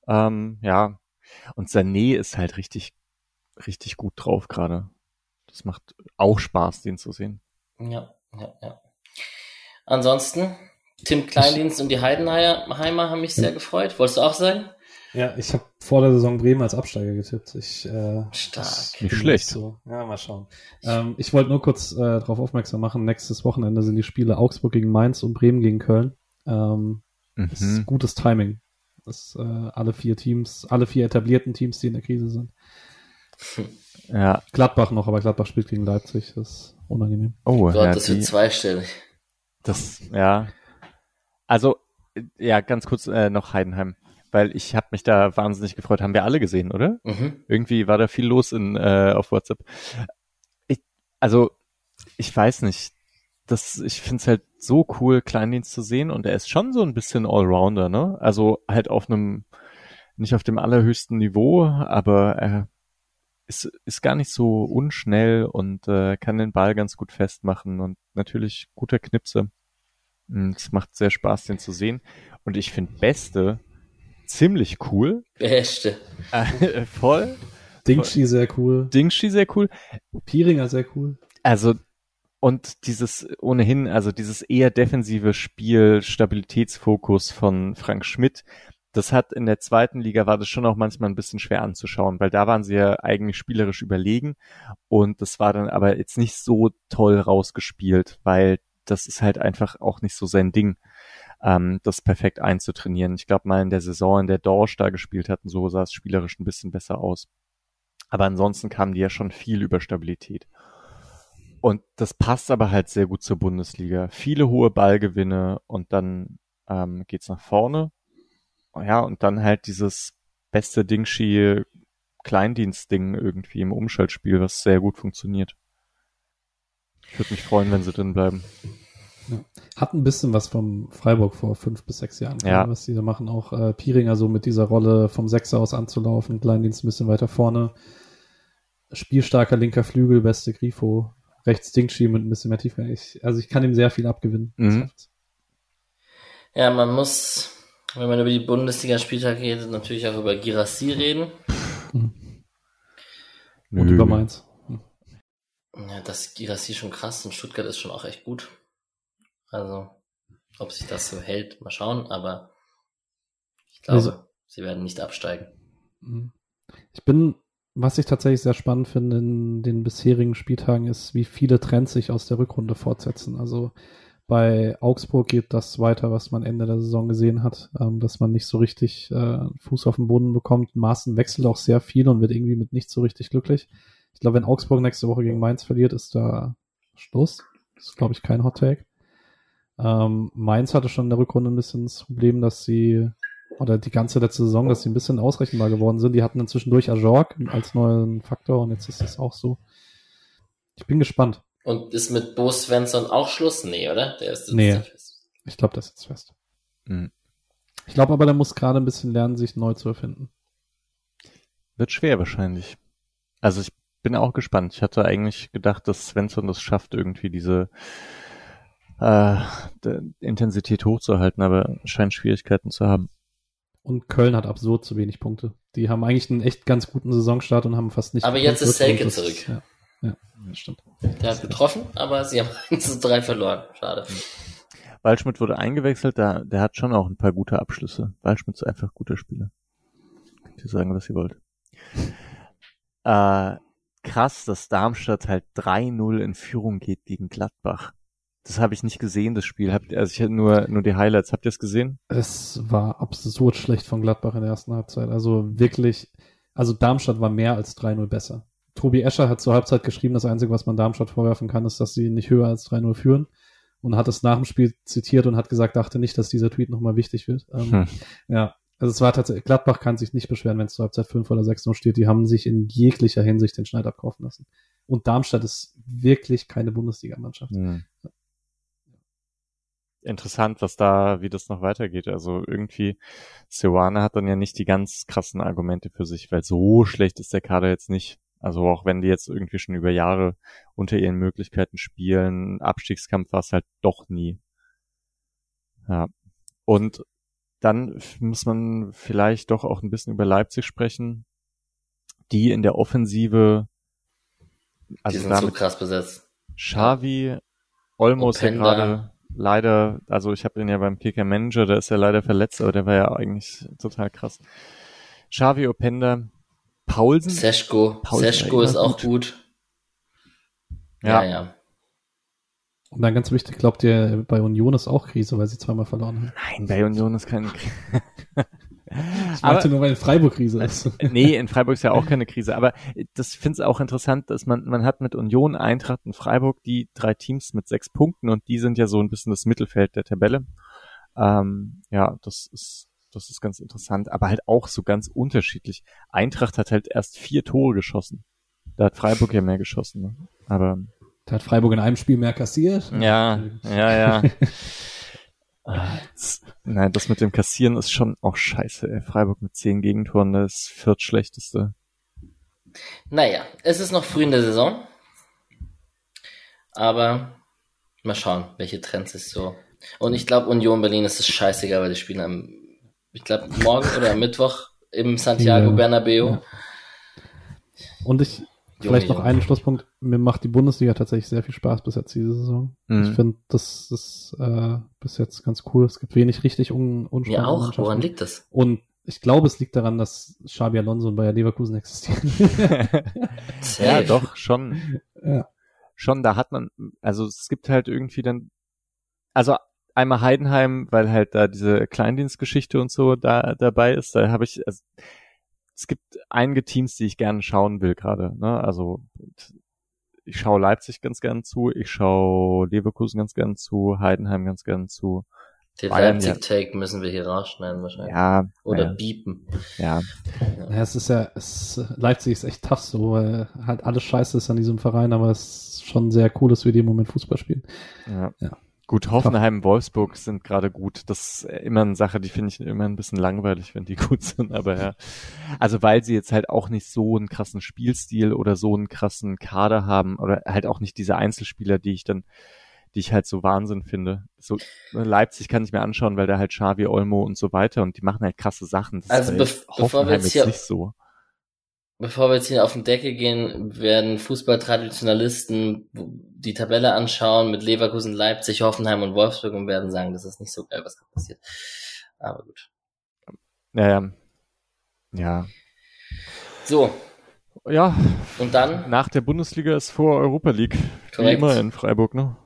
Ähm, ja, Und Sané ist halt richtig, richtig gut drauf gerade. Das macht auch Spaß, den zu sehen. Ja, ja, ja. Ansonsten, Tim Kleindienst und die Heidenheimer haben mich sehr gefreut. Wolltest du auch sagen? Ja, ich habe vor der Saison Bremen als Absteiger getippt. Ich, äh, Stark. Nicht schlecht. So. Ja, mal schauen. Ähm, ich wollte nur kurz äh, darauf aufmerksam machen, nächstes Wochenende sind die Spiele Augsburg gegen Mainz und Bremen gegen Köln. Ähm, Das ist Mhm. gutes Timing. Das äh, alle vier Teams, alle vier etablierten Teams, die in der Krise sind. Ja. Gladbach noch, aber Gladbach spielt gegen Leipzig. Das ist unangenehm. Oh, Gott, ja, das die, wird zweistellig. das, ja. Also, ja, ganz kurz äh, noch Heidenheim. Weil ich habe mich da wahnsinnig gefreut. Haben wir alle gesehen, oder? Mhm. Irgendwie war da viel los in, äh, auf WhatsApp. Ich, also, ich weiß nicht. Das, ich find's halt so cool, Kleindienst zu sehen und er ist schon so ein bisschen Allrounder, ne? Also halt auf einem, nicht auf dem allerhöchsten Niveau, aber er ist, ist gar nicht so unschnell und äh, kann den Ball ganz gut festmachen und natürlich guter Knipse. Es macht sehr Spaß, den zu sehen. Und ich finde Beste ziemlich cool. Beste. Äh, voll. Dingshi sehr cool. Dingshi sehr cool. Pieringer sehr cool. Also, und dieses ohnehin, also dieses eher defensive Spiel, Stabilitätsfokus von Frank Schmidt, das hat in der zweiten Liga war das schon auch manchmal ein bisschen schwer anzuschauen, weil da waren sie ja eigentlich spielerisch überlegen und das war dann aber jetzt nicht so toll rausgespielt, weil das ist halt einfach auch nicht so sein Ding, ähm, das perfekt einzutrainieren. Ich glaube mal in der Saison, in der Dorsch da gespielt hatten, so sah es spielerisch ein bisschen besser aus. Aber ansonsten kamen die ja schon viel über Stabilität. Und das passt aber halt sehr gut zur Bundesliga. Viele hohe Ballgewinne und dann ähm, geht's nach vorne. Ja, und dann halt dieses beste Dingshi Kleindienstding irgendwie im Umschaltspiel, was sehr gut funktioniert. Ich würde mich freuen, wenn sie drin bleiben. Hat ein bisschen was vom Freiburg vor fünf bis sechs Jahren, Ja. was die da machen. Auch äh, Pieringer so mit dieser Rolle vom Sechser aus anzulaufen, Kleindienst ein bisschen weiter vorne. Spielstarker linker Flügel, beste Grifo. Rechts Dingshi mit ein bisschen mehr Tiefe. Ich, also ich kann ihm sehr viel abgewinnen. Mhm. Ja, man muss, wenn man über die Bundesliga-Spieltag redet, natürlich auch über Girassi reden. Und Nö. über Mainz. Hm. Ja, das Girassi schon krass und Stuttgart ist schon auch echt gut. Also, ob sich das so hält, mal schauen, aber ich glaube, Also- sie werden nicht absteigen. Mhm. Ich bin, was ich tatsächlich sehr spannend finde in den bisherigen Spieltagen, ist, wie viele Trends sich aus der Rückrunde fortsetzen. Also bei Augsburg geht das weiter, was man Ende der Saison gesehen hat, ähm, dass man nicht so richtig äh, Fuß auf den Boden bekommt. Maaßen wechselt auch sehr viel und wird irgendwie mit nicht so richtig glücklich. Ich glaube, wenn Augsburg nächste Woche gegen Mainz verliert, ist da Schluss. Das ist, glaube ich, kein Hot Take. Ähm, Mainz hatte schon in der Rückrunde ein bisschen das Problem, dass sie oder die ganze letzte Saison, dass sie ein bisschen ausrechenbar geworden sind. Die hatten inzwischen durch Ajorg als neuen Faktor und jetzt ist das auch so. Ich bin gespannt. Und ist mit Bo Svensson auch Schluss? Nee, oder? Der ist Nee. ist fest. Ich glaube, das ist jetzt fest. Mhm. Ich glaube aber, der muss gerade ein bisschen lernen, sich neu zu erfinden. Wird schwer wahrscheinlich. Also ich bin auch gespannt. Ich hatte eigentlich gedacht, dass Svensson das schafft, irgendwie diese äh, Intensität hochzuhalten, aber scheint Schwierigkeiten zu haben. Und Köln hat absurd zu wenig Punkte. Die haben eigentlich einen echt ganz guten Saisonstart und haben fast nicht. Aber jetzt ist. Selke zurück. Ja, ja, das stimmt. Der hat getroffen, aber sie haben 1 [laughs] zu 3 verloren. Schade. Waldschmidt wurde eingewechselt, da, der hat schon auch ein paar gute Abschlüsse. Waldschmidt ist einfach guter Spieler. Könnt ihr sagen, was ihr wollt. Äh, krass, dass Darmstadt halt 3-0 in Führung geht gegen Gladbach. Das habe ich nicht gesehen, das Spiel. Habt ihr, also ich hatte nur, nur die Highlights. Habt ihr es gesehen? Es war absurd schlecht von Gladbach in der ersten Halbzeit. Also wirklich, also Darmstadt war mehr als 3-0 besser. Tobi Escher hat zur Halbzeit geschrieben, das Einzige, was man Darmstadt vorwerfen kann, ist, dass sie nicht höher als 3-0 führen. Und hat es nach dem Spiel zitiert und hat gesagt, dachte nicht, dass dieser Tweet nochmal wichtig wird. Ähm, Hm. Ja, also es war tatsächlich, Gladbach kann sich nicht beschweren, wenn es zur Halbzeit 5 oder 6 noch steht. Die haben sich in jeglicher Hinsicht den Schneid abkaufen lassen. Und Darmstadt ist wirklich keine Bundesligamannschaft. Hm. Interessant, was da, wie das noch weitergeht. Also irgendwie, Seoane hat dann ja nicht die ganz krassen Argumente für sich, weil so schlecht ist der Kader jetzt nicht. Also auch wenn die jetzt irgendwie schon über Jahre unter ihren Möglichkeiten spielen, Abstiegskampf war es halt doch nie. Ja. Und dann muss man vielleicht doch auch ein bisschen über Leipzig sprechen, die in der Offensive, also die sind so krass besetzt. Xavi, Olmo ist ja gerade leider, also ich habe ihn ja beim Kicker Manager, der ist ja leider verletzt, aber der war ja eigentlich total krass. Xavi Openda, Paulsen. Seschko. Seschko ist auch gut. gut. Ja. ja, ja. Und dann ganz wichtig, glaubt ihr, bei Union ist auch Krise, weil sie zweimal verloren haben? Nein, bei Union ist keine Krise. [laughs] Ich meinte nur, weil in Freiburg Krise ist. [laughs] nee, in Freiburg ist ja auch keine Krise. Aber das finde ich auch interessant, dass man, man hat mit Union, Eintracht und Freiburg die drei Teams mit sechs Punkten und die sind ja so ein bisschen das Mittelfeld der Tabelle. Ähm, ja, das ist, das ist ganz interessant, aber halt auch so ganz unterschiedlich. Eintracht hat halt erst vier Tore geschossen. Da hat Freiburg ja mehr geschossen, ne? Aber. Da hat Freiburg in einem Spiel mehr kassiert. Ja, ja, ja. [laughs] Das, nein, das mit dem Kassieren ist schon auch scheiße. Ey. Freiburg mit zehn Gegentoren, das viertschlechteste. Naja, es ist noch früh in der Saison. Aber mal schauen, welche Trends es so. Und ich glaube, Union Berlin ist es scheißegal, weil die spielen am, ich glaube, morgen oder Mittwoch im Santiago ja, Bernabeo. Ja. Und ich, Vielleicht noch einen Schlusspunkt. Mir macht die Bundesliga tatsächlich sehr viel Spaß bis jetzt diese Saison. Mhm. Ich finde, das ist äh, bis jetzt ganz cool. Es gibt wenig richtig un unspannende Mir auch. Woran liegt das? Und ich glaube, es liegt daran, dass Xabi Alonso und Bayer Leverkusen existieren. [laughs] ja, doch, schon. Ja. Schon, da hat man, also es gibt halt irgendwie dann, also einmal Heidenheim, weil halt da diese Kleindienstgeschichte und so da dabei ist, da habe ich, also, es gibt einige Teams, die ich gerne schauen will gerade. Ne? Also ich schaue Leipzig ganz gern zu, ich schaue Leverkusen ganz gern zu, Heidenheim ganz gern zu. Den Leipzig-Take ja. müssen wir hier rausschneiden wahrscheinlich. Ja. Oder ja. biepen. Ja. ja. Es ist ja, es, Leipzig ist echt tough so, weil halt alles scheiße ist an diesem Verein, aber es ist schon sehr cool, dass wir die im Moment Fußball spielen. Ja. ja. Gut, Hoffenheim, Wolfsburg sind gerade gut. Das ist immer eine Sache, die finde ich immer ein bisschen langweilig, wenn die [laughs] gut sind, aber ja. Also weil sie jetzt halt auch nicht so einen krassen Spielstil oder so einen krassen Kader haben oder halt auch nicht diese Einzelspieler, die ich dann, die ich halt so Wahnsinn finde. So Leipzig kann ich mir anschauen, weil da halt Xavi, Olmo und so weiter und die machen halt krasse Sachen. Das also be bevor wir jetzt hier, nicht so. Bevor wir jetzt hier auf den Deckel gehen, werden Fußballtraditionalisten die Tabelle anschauen mit Leverkusen, Leipzig, Hoffenheim und Wolfsburg und werden sagen, das ist nicht so geil, was da passiert. Aber gut. Ja, ja. Ja. So. Ja. Und dann? Nach der Bundesliga ist vor Europa League. Korrekt. Wie immer in Freiburg, ne?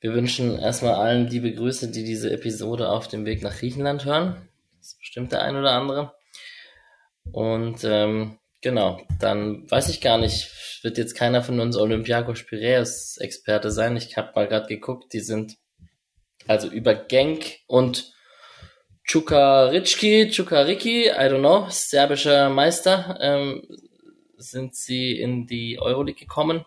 Wir wünschen erstmal allen liebe Grüße, die diese Episode auf dem Weg nach Griechenland hören. Das ist bestimmt der ein oder andere. Und ähm, Genau, dann weiß ich gar nicht, wird jetzt keiner von uns Olympiakos Piraeus Experte sein. Ich habe mal gerade geguckt, die sind also über Genk und Čukarički, Čukariki, I don't know, serbischer Meister, ähm, sind sie in die Euroleague gekommen.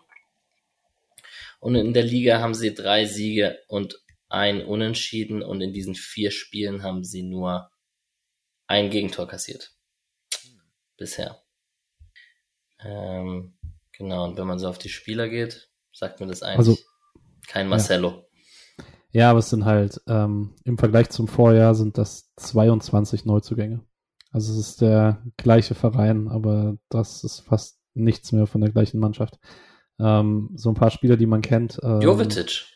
Und in der Liga haben sie drei Siege und ein Unentschieden und in diesen vier Spielen haben sie nur ein Gegentor kassiert. Bisher. Ähm, genau, und wenn man so auf die Spieler geht, sagt mir das eigentlich also, kein Marcello. Ja. ja, aber es sind halt, ähm, im Vergleich zum Vorjahr sind das 22 Neuzugänge. Also es ist der gleiche Verein, aber das ist fast nichts mehr von der gleichen Mannschaft. Ähm, so ein paar Spieler, die man kennt. Ähm, Jovetic.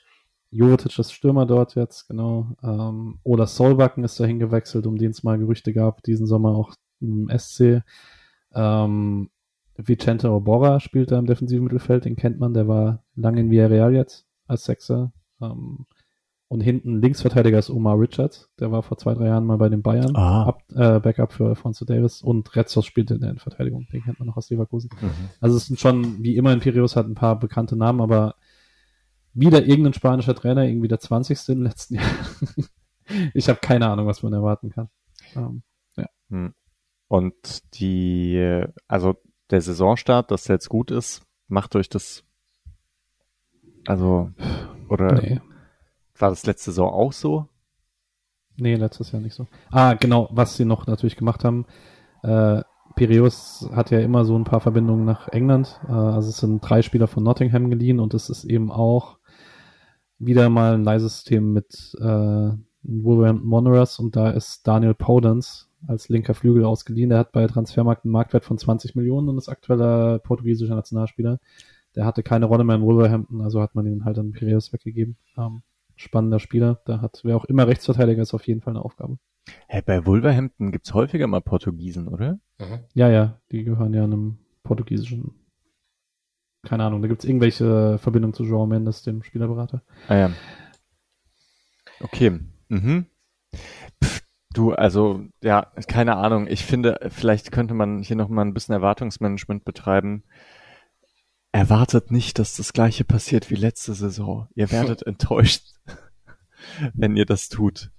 Jovetic ist Stürmer dort jetzt, genau. Ähm, Ola Solbakken ist dahin gewechselt, um den es mal Gerüchte gab, diesen Sommer auch im SC. Ähm, Vicente Obora spielt da im defensiven Mittelfeld, den kennt man, der war lange in Villarreal jetzt als Sechser. Ähm, und hinten Linksverteidiger ist Omar Richards, der war vor zwei, drei Jahren mal bei den Bayern, ah. Up, äh, Backup für Alfonso Davis und Retzos spielt in der Verteidigung, den kennt man noch aus Leverkusen. Mhm. Also es sind schon, wie immer in Piraeus hat ein paar bekannte Namen, aber wieder irgendein spanischer Trainer, irgendwie der 20. im letzten [laughs] Jahr. ich habe keine Ahnung, was man erwarten kann. Ähm, ja. Hm. Und die, also der Saisonstart, dass der jetzt gut ist, macht euch das, also, oder nee. war das letzte Saison auch so? Nee, letztes Jahr nicht so. Ah, genau, was sie noch natürlich gemacht haben, äh, Piraeus hat ja immer so ein paar Verbindungen nach England. Äh, also es sind drei Spieler von Nottingham geliehen und es ist eben auch wieder mal ein Leisesystem mit äh, Wolverhampton Wanderers und da ist Daniel Podence als linker Flügel ausgeliehen. Der hat bei Transfermarkt einen Marktwert von 20 Millionen und ist aktueller portugiesischer Nationalspieler. Der hatte keine Rolle mehr in Wolverhampton, also hat man ihn halt an Piraeus weggegeben. Ähm, spannender Spieler. Da hat, wer auch immer Rechtsverteidiger ist, auf jeden Fall eine Aufgabe. Hey, bei Wolverhampton gibt's häufiger mal Portugiesen, oder? Mhm. Ja, ja, die gehören ja einem portugiesischen keine Ahnung, da gibt's irgendwelche Verbindungen zu João Mendes, dem Spielerberater. Ah ja. Okay. Mhm. Du, also, ja, keine Ahnung. Ich finde, vielleicht könnte man hier nochmal ein bisschen Erwartungsmanagement betreiben. Erwartet nicht, dass das gleiche passiert wie letzte Saison. Ihr werdet [laughs] enttäuscht, wenn ihr das tut.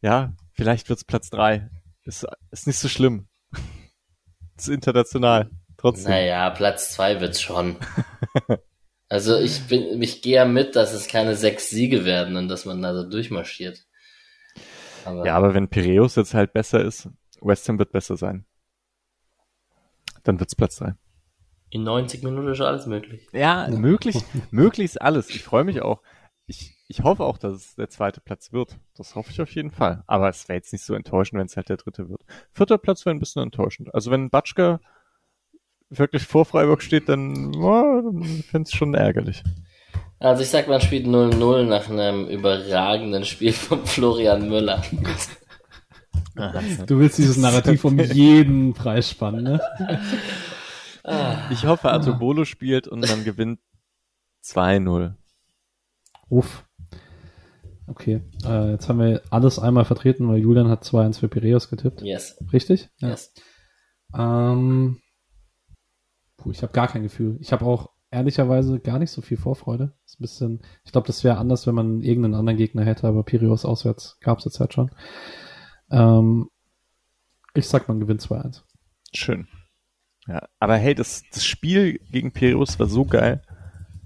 Ja, vielleicht wird's Platz drei. Ist, ist nicht so schlimm. [laughs] ist international. Trotzdem. Naja, Platz zwei wird's schon. also ich bin, ich gehe ja mit, dass es keine sechs Siege werden und dass man da so durchmarschiert. Aber ja, aber wenn Piraeus jetzt halt besser ist, West Ham wird besser sein. Dann wird's Platz drei. In 90 Minuten ist alles möglich. Ja, möglich, [laughs] möglich ist alles. Ich freue mich auch ich, ich hoffe auch, dass es der zweite Platz wird. Das hoffe ich auf jeden Fall. Aber es wäre jetzt nicht so enttäuschend, wenn es halt der dritte wird. Vierter Platz wäre ein bisschen enttäuschend. Also wenn Batschka wirklich vor Freiburg steht, dann, oh, dann fände es schon ärgerlich. Also ich sag, man spielt 0-0 nach einem überragenden Spiel von Florian Müller. Du willst dieses Narrativ um jeden Preis spannen, ne? [laughs] Ich hoffe, Atobolo spielt und man gewinnt 2-0. Uff. Okay, äh, jetzt haben wir alles einmal vertreten, weil Julian hat 2-1 für Piraeus getippt. Yes. Richtig? Ja. Yes. Ähm, puh, ich habe gar kein Gefühl. Ich habe auch ehrlicherweise gar nicht so viel Vorfreude. Ist ein bisschen, ich glaube, das wäre anders, wenn man irgendeinen anderen Gegner hätte, aber Piraeus auswärts gab es jetzt halt schon. Ähm, ich sag, man gewinnt 2-1. Schön. Ja, aber hey, das, das Spiel gegen Piraeus war so geil.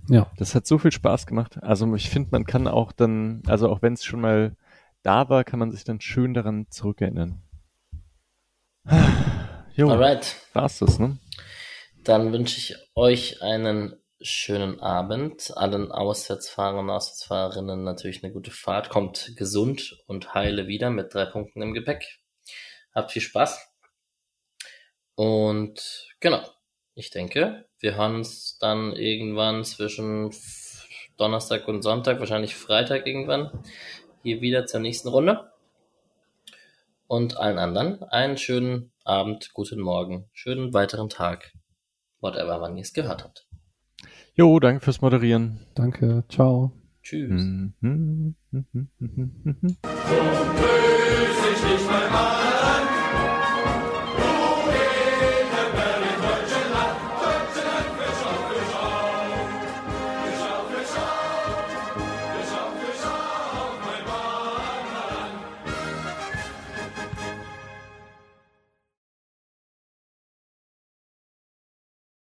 Ja. Das hat so viel Spaß gemacht. Also ich finde, man kann auch dann, also auch wenn es schon mal da war, kann man sich dann schön daran zurückerinnern. [sighs] Jo, Alright. war's das, ne? Dann wünsche ich euch einen schönen Abend. Allen Auswärtsfahrern und Auswärtsfahrerinnen natürlich eine gute Fahrt. Kommt gesund und heile wieder mit drei Punkten im Gepäck. Habt viel Spaß. Und genau, ich denke, wir hören uns dann irgendwann zwischen Donnerstag und Sonntag, wahrscheinlich Freitag irgendwann, hier wieder zur nächsten Runde. Und allen anderen einen schönen Abend, guten Morgen, schönen weiteren Tag, whatever, wann ihr es gehört habt. Jo, danke fürs Moderieren. Danke, ciao. Tschüss. Mhm.